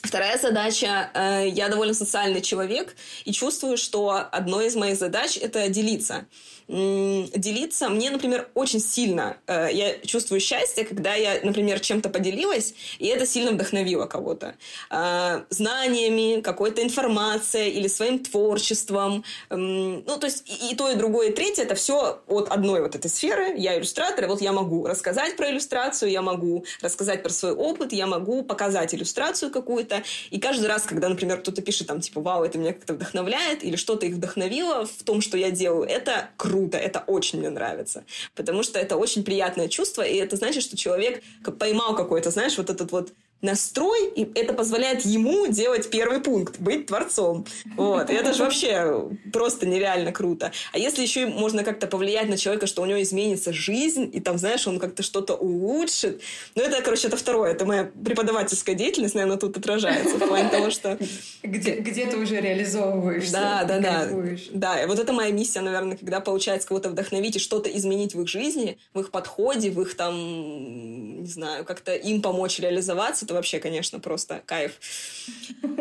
Вторая задача, э, я довольно социальный человек и чувствую, что одной из моих задач это делиться делиться. Мне, например, очень сильно э, я чувствую счастье, когда я, например, чем-то поделилась, и это сильно вдохновило кого-то. Э, знаниями, какой-то информацией или своим творчеством. Э, ну, то есть и, и то, и другое, и третье, это все от одной вот этой сферы. Я иллюстратор, и вот я могу рассказать про иллюстрацию, я могу рассказать про свой опыт, я могу показать иллюстрацию какую-то. И каждый раз, когда, например, кто-то пишет там, типа, вау, это меня как-то вдохновляет, или что-то их вдохновило в том, что я делаю, это круто круто, это очень мне нравится. Потому что это очень приятное чувство, и это значит, что человек поймал какой-то, знаешь, вот этот вот настрой, и это позволяет ему делать первый пункт, быть творцом. Вот. И это же вообще просто нереально круто. А если еще можно как-то повлиять на человека, что у него изменится жизнь, и там, знаешь, он как-то что-то улучшит. Ну, это, короче, это второе. Это моя преподавательская деятельность, наверное, тут отражается в плане того, что... Где, где ты уже реализовываешься. Да, да, да. Да, и вот это моя миссия, наверное, когда получается кого-то вдохновить и что-то изменить в их жизни, в их подходе, в их там, не знаю, как-то им помочь реализоваться, это вообще, конечно, просто кайф.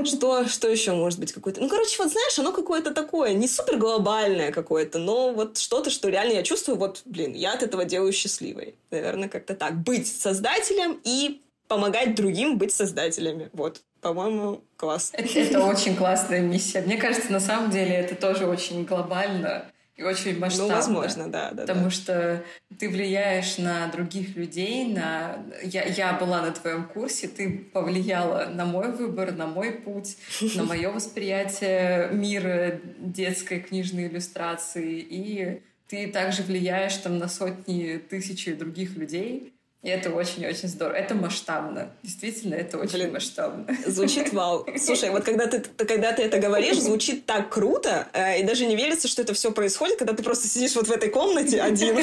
Что, что еще может быть какое-то? Ну, короче, вот знаешь, оно какое-то такое, не супер глобальное какое-то, но вот что-то, что реально я чувствую, вот, блин, я от этого делаю счастливой. Наверное, как-то так. Быть создателем и помогать другим быть создателями. Вот, по-моему, класс. Это, это очень классная миссия. Мне кажется, на самом деле это тоже очень глобально и очень масштабно. Ну, возможно, да. да потому да. что ты влияешь на других людей, на... Я, я была на твоем курсе, ты повлияла на мой выбор, на мой путь, на мое восприятие мира детской книжной иллюстрации, и ты также влияешь там на сотни тысяч других людей, и это очень-очень здорово. Это масштабно. Действительно, это очень Блин, масштабно. Звучит вау. Слушай, вот когда ты, когда ты это говоришь, звучит так круто, э, и даже не верится, что это все происходит, когда ты просто сидишь вот в этой комнате один,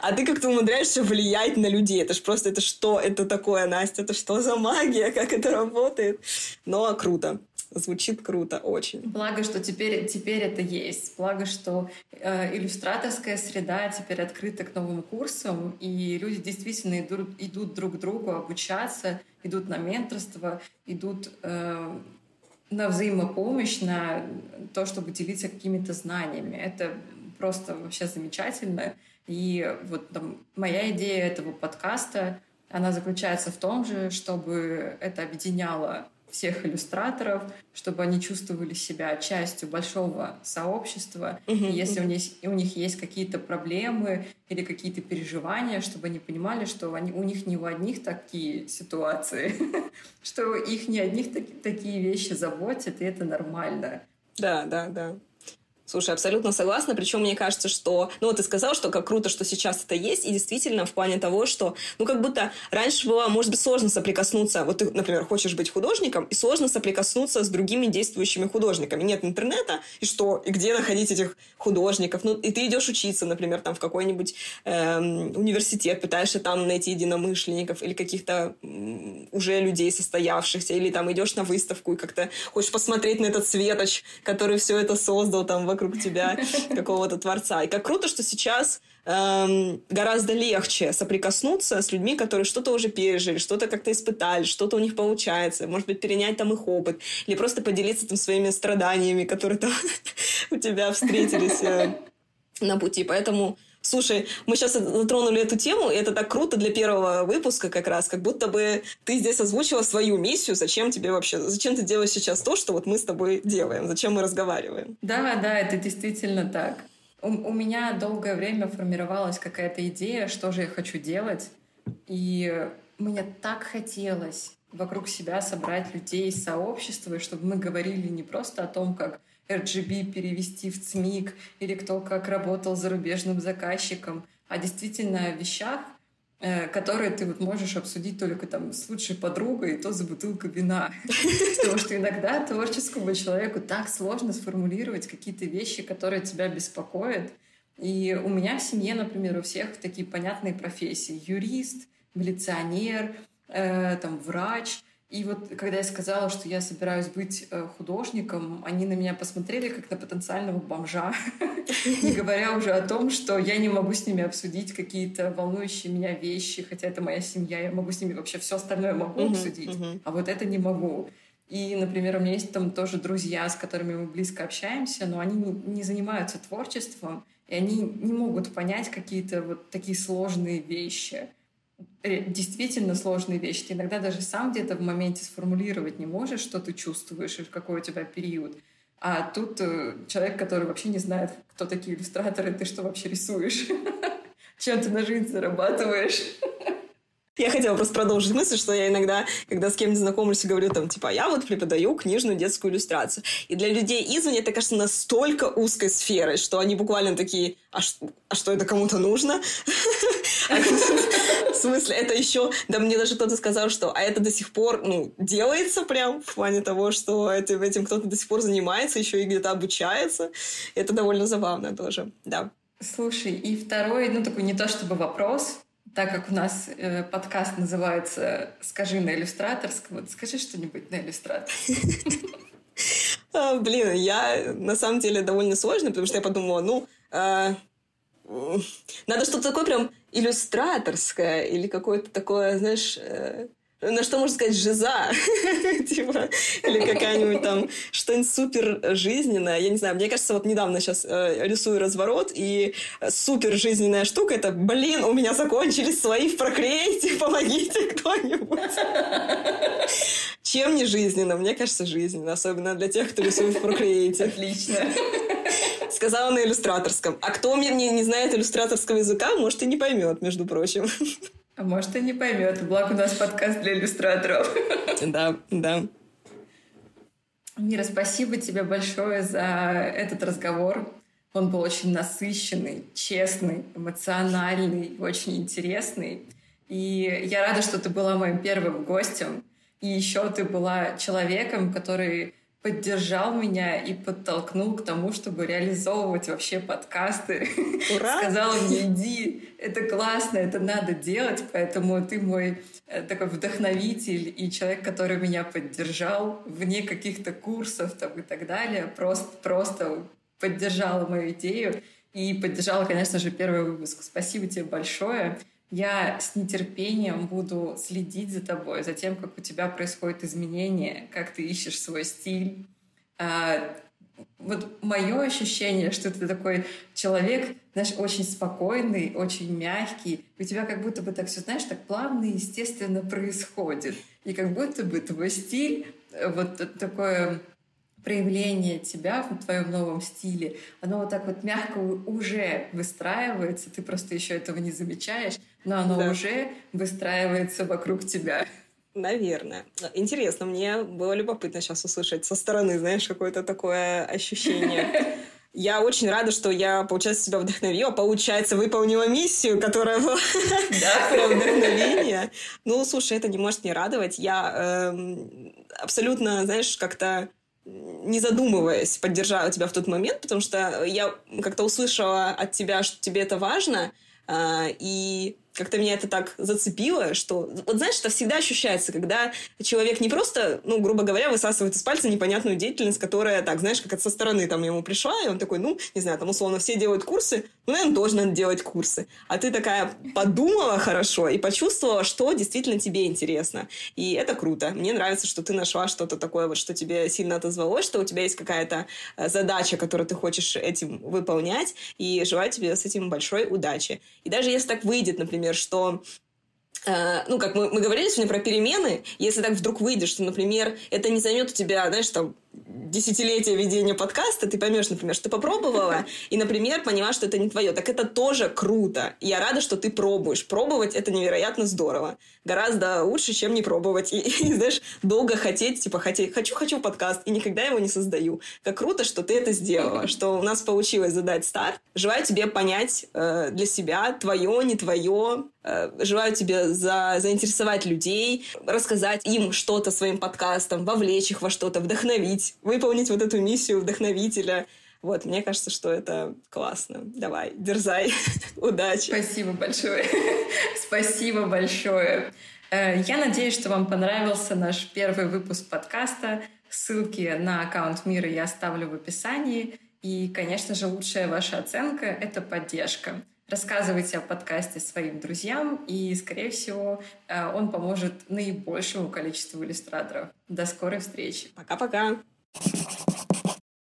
а ты как-то умудряешься влиять на людей. Это ж просто, это что это такое, Настя? Это что за магия? Как это работает? Но круто. Звучит круто, очень. Благо, что теперь, теперь это есть. Благо, что э, иллюстраторская среда теперь открыта к новым курсам, и люди действительно идут, идут друг к другу обучаться, идут на менторство, идут э, на взаимопомощь, на то, чтобы делиться какими-то знаниями. Это просто вообще замечательно. И вот там, моя идея этого подкаста, она заключается в том же, чтобы это объединяло всех иллюстраторов, чтобы они чувствовали себя частью большого сообщества. Uh-huh, и если uh-huh. у, них, у них есть какие-то проблемы или какие-то переживания, чтобы они понимали, что они, у них не у одних такие ситуации, что их не одних таки, такие вещи заботят, и это нормально. Да, да, да. Слушай, абсолютно согласна. Причем мне кажется, что... Ну, вот ты сказал, что как круто, что сейчас это есть. И действительно, в плане того, что... Ну, как будто раньше было, может быть, сложно соприкоснуться. Вот ты, например, хочешь быть художником, и сложно соприкоснуться с другими действующими художниками. Нет интернета, и что? И где находить этих художников? Ну, и ты идешь учиться, например, там в какой-нибудь эм, университет, пытаешься там найти единомышленников или каких-то уже людей состоявшихся, или там идешь на выставку и как-то хочешь посмотреть на этот светоч, который все это создал там вокруг тебя какого-то творца. И как круто, что сейчас эм, гораздо легче соприкоснуться с людьми, которые что-то уже пережили, что-то как-то испытали, что-то у них получается, может быть, перенять там их опыт, или просто поделиться там своими страданиями, которые там у тебя встретились э, на пути. Поэтому Слушай, мы сейчас затронули эту тему, и это так круто для первого выпуска как раз, как будто бы ты здесь озвучила свою миссию, зачем тебе вообще, зачем ты делаешь сейчас то, что вот мы с тобой делаем, зачем мы разговариваем. Да, да, это действительно так. У, у меня долгое время формировалась какая-то идея, что же я хочу делать, и мне так хотелось вокруг себя собрать людей из сообщества, чтобы мы говорили не просто о том, как RGB перевести в ЦМИК, или кто как работал зарубежным заказчиком, а действительно о вещах, э, которые ты вот можешь обсудить только там с лучшей подругой, и то за бутылкой вина. Потому что иногда творческому человеку так сложно сформулировать какие-то вещи, которые тебя беспокоят. И у меня в семье, например, у всех такие понятные профессии. Юрист, милиционер, э, там врач. И вот когда я сказала, что я собираюсь быть э, художником, они на меня посмотрели как на потенциального бомжа, не говоря уже о том, что я не могу с ними обсудить какие-то волнующие меня вещи, хотя это моя семья, я могу с ними вообще все остальное могу обсудить, а вот это не могу. И, например, у меня есть там тоже друзья, с которыми мы близко общаемся, но они не занимаются творчеством, и они не могут понять какие-то вот такие сложные вещи действительно сложные вещи. Ты иногда даже сам где-то в моменте сформулировать не можешь, что ты чувствуешь и какой у тебя период. А тут э, человек, который вообще не знает, кто такие иллюстраторы, ты что вообще рисуешь, чем ты на жизнь зарабатываешь. Я хотела просто продолжить мысль, что я иногда, когда с кем-нибудь знакомлюсь, говорю там, типа, я вот преподаю книжную детскую иллюстрацию. И для людей извне это кажется настолько узкой сферой, что они буквально такие, а, а что это кому-то нужно? В смысле, это еще... Да мне даже кто-то сказал, что а это до сих пор, ну, делается прям в плане того, что этим кто-то до сих пор занимается, еще и где-то обучается. Это довольно забавно тоже, да. Слушай, и второй, ну, такой не то чтобы вопрос, так как у нас э, подкаст называется «Скажи на иллюстраторском», вот скажи что-нибудь на иллюстраторском. А, блин, я на самом деле довольно сложно, потому что я подумала, ну, а, надо что-то такое прям иллюстраторское или какое-то такое, знаешь, э, на что можно сказать жиза, типа, или какая-нибудь там что-нибудь супер жизненное. Я не знаю, мне кажется, вот недавно сейчас э, рисую разворот, и супер жизненная штука это, блин, у меня закончились свои в Procreate, помогите кто-нибудь. Чем не жизненно? Мне кажется, жизненно, особенно для тех, кто рисует в Procreate. Отлично. Сказала на иллюстраторском. А кто мне не, не знает иллюстраторского языка, может, и не поймет, между прочим. А может, и не поймет. Благо у нас подкаст для иллюстраторов. Да, да. Мира, спасибо тебе большое за этот разговор. Он был очень насыщенный, честный, эмоциональный, очень интересный. И я рада, что ты была моим первым гостем. И еще ты была человеком, который поддержал меня и подтолкнул к тому, чтобы реализовывать вообще подкасты. Ура! Сказал мне, иди, это классно, это надо делать, поэтому ты мой э, такой вдохновитель и человек, который меня поддержал вне каких-то курсов там, и так далее, просто, просто поддержала мою идею и поддержала, конечно же, первый выпуск. Спасибо тебе большое. Я с нетерпением буду следить за тобой, за тем, как у тебя происходят изменения, как ты ищешь свой стиль. А, вот мое ощущение, что ты такой человек, знаешь, очень спокойный, очень мягкий. У тебя как будто бы так все, знаешь, так плавно и естественно происходит. И как будто бы твой стиль, э, вот такое проявление тебя в твоем новом стиле, оно вот так вот мягко уже выстраивается, ты просто еще этого не замечаешь, но оно да. уже выстраивается вокруг тебя. Наверное. Интересно, мне было любопытно сейчас услышать со стороны, знаешь, какое-то такое ощущение. Я очень рада, что я, получается, себя вдохновила, получается, выполнила миссию, которая была про вдохновение. Ну, слушай, это не может не радовать. Я эм, абсолютно, знаешь, как-то не задумываясь, поддержала тебя в тот момент, потому что я как-то услышала от тебя, что тебе это важно, а, и как-то меня это так зацепило, что... Вот знаешь, это всегда ощущается, когда человек не просто, ну, грубо говоря, высасывает из пальца непонятную деятельность, которая, так, знаешь, как это со стороны там ему пришла, и он такой, ну, не знаю, там, условно, все делают курсы, ну, наверное, тоже надо делать курсы. А ты такая подумала хорошо и почувствовала, что действительно тебе интересно. И это круто. Мне нравится, что ты нашла что-то такое, вот, что тебе сильно отозвалось, что у тебя есть какая-то э, задача, которую ты хочешь этим выполнять, и желаю тебе с этим большой удачи. И даже если так выйдет, например, что э, ну, как мы, мы говорили сегодня про перемены, если так вдруг выйдет, что, например, это не займет у тебя, знаешь, там, десятилетия ведения подкаста, ты поймешь, например, что ты попробовала, и, например, поняла, что это не твое. Так это тоже круто. Я рада, что ты пробуешь. Пробовать это невероятно здорово. Гораздо лучше, чем не пробовать. И, и знаешь, долго хотеть, типа, хотеть, хочу, хочу подкаст, и никогда его не создаю. Как круто, что ты это сделала, что у нас получилось задать старт. Желаю тебе понять э, для себя твое, не твое. Э, желаю тебе за, заинтересовать людей, рассказать им что-то своим подкастом, вовлечь их во что-то, вдохновить выполнить, выполнить вот эту миссию вдохновителя. Вот, мне кажется, что это классно. Давай, дерзай. Удачи. Спасибо большое. Спасибо большое. Э, я надеюсь, что вам понравился наш первый выпуск подкаста. Ссылки на аккаунт Мира я оставлю в описании. И, конечно же, лучшая ваша оценка — это поддержка. Рассказывайте о подкасте своим друзьям, и, скорее всего, э, он поможет наибольшему количеству иллюстраторов. До скорой встречи. Пока-пока. you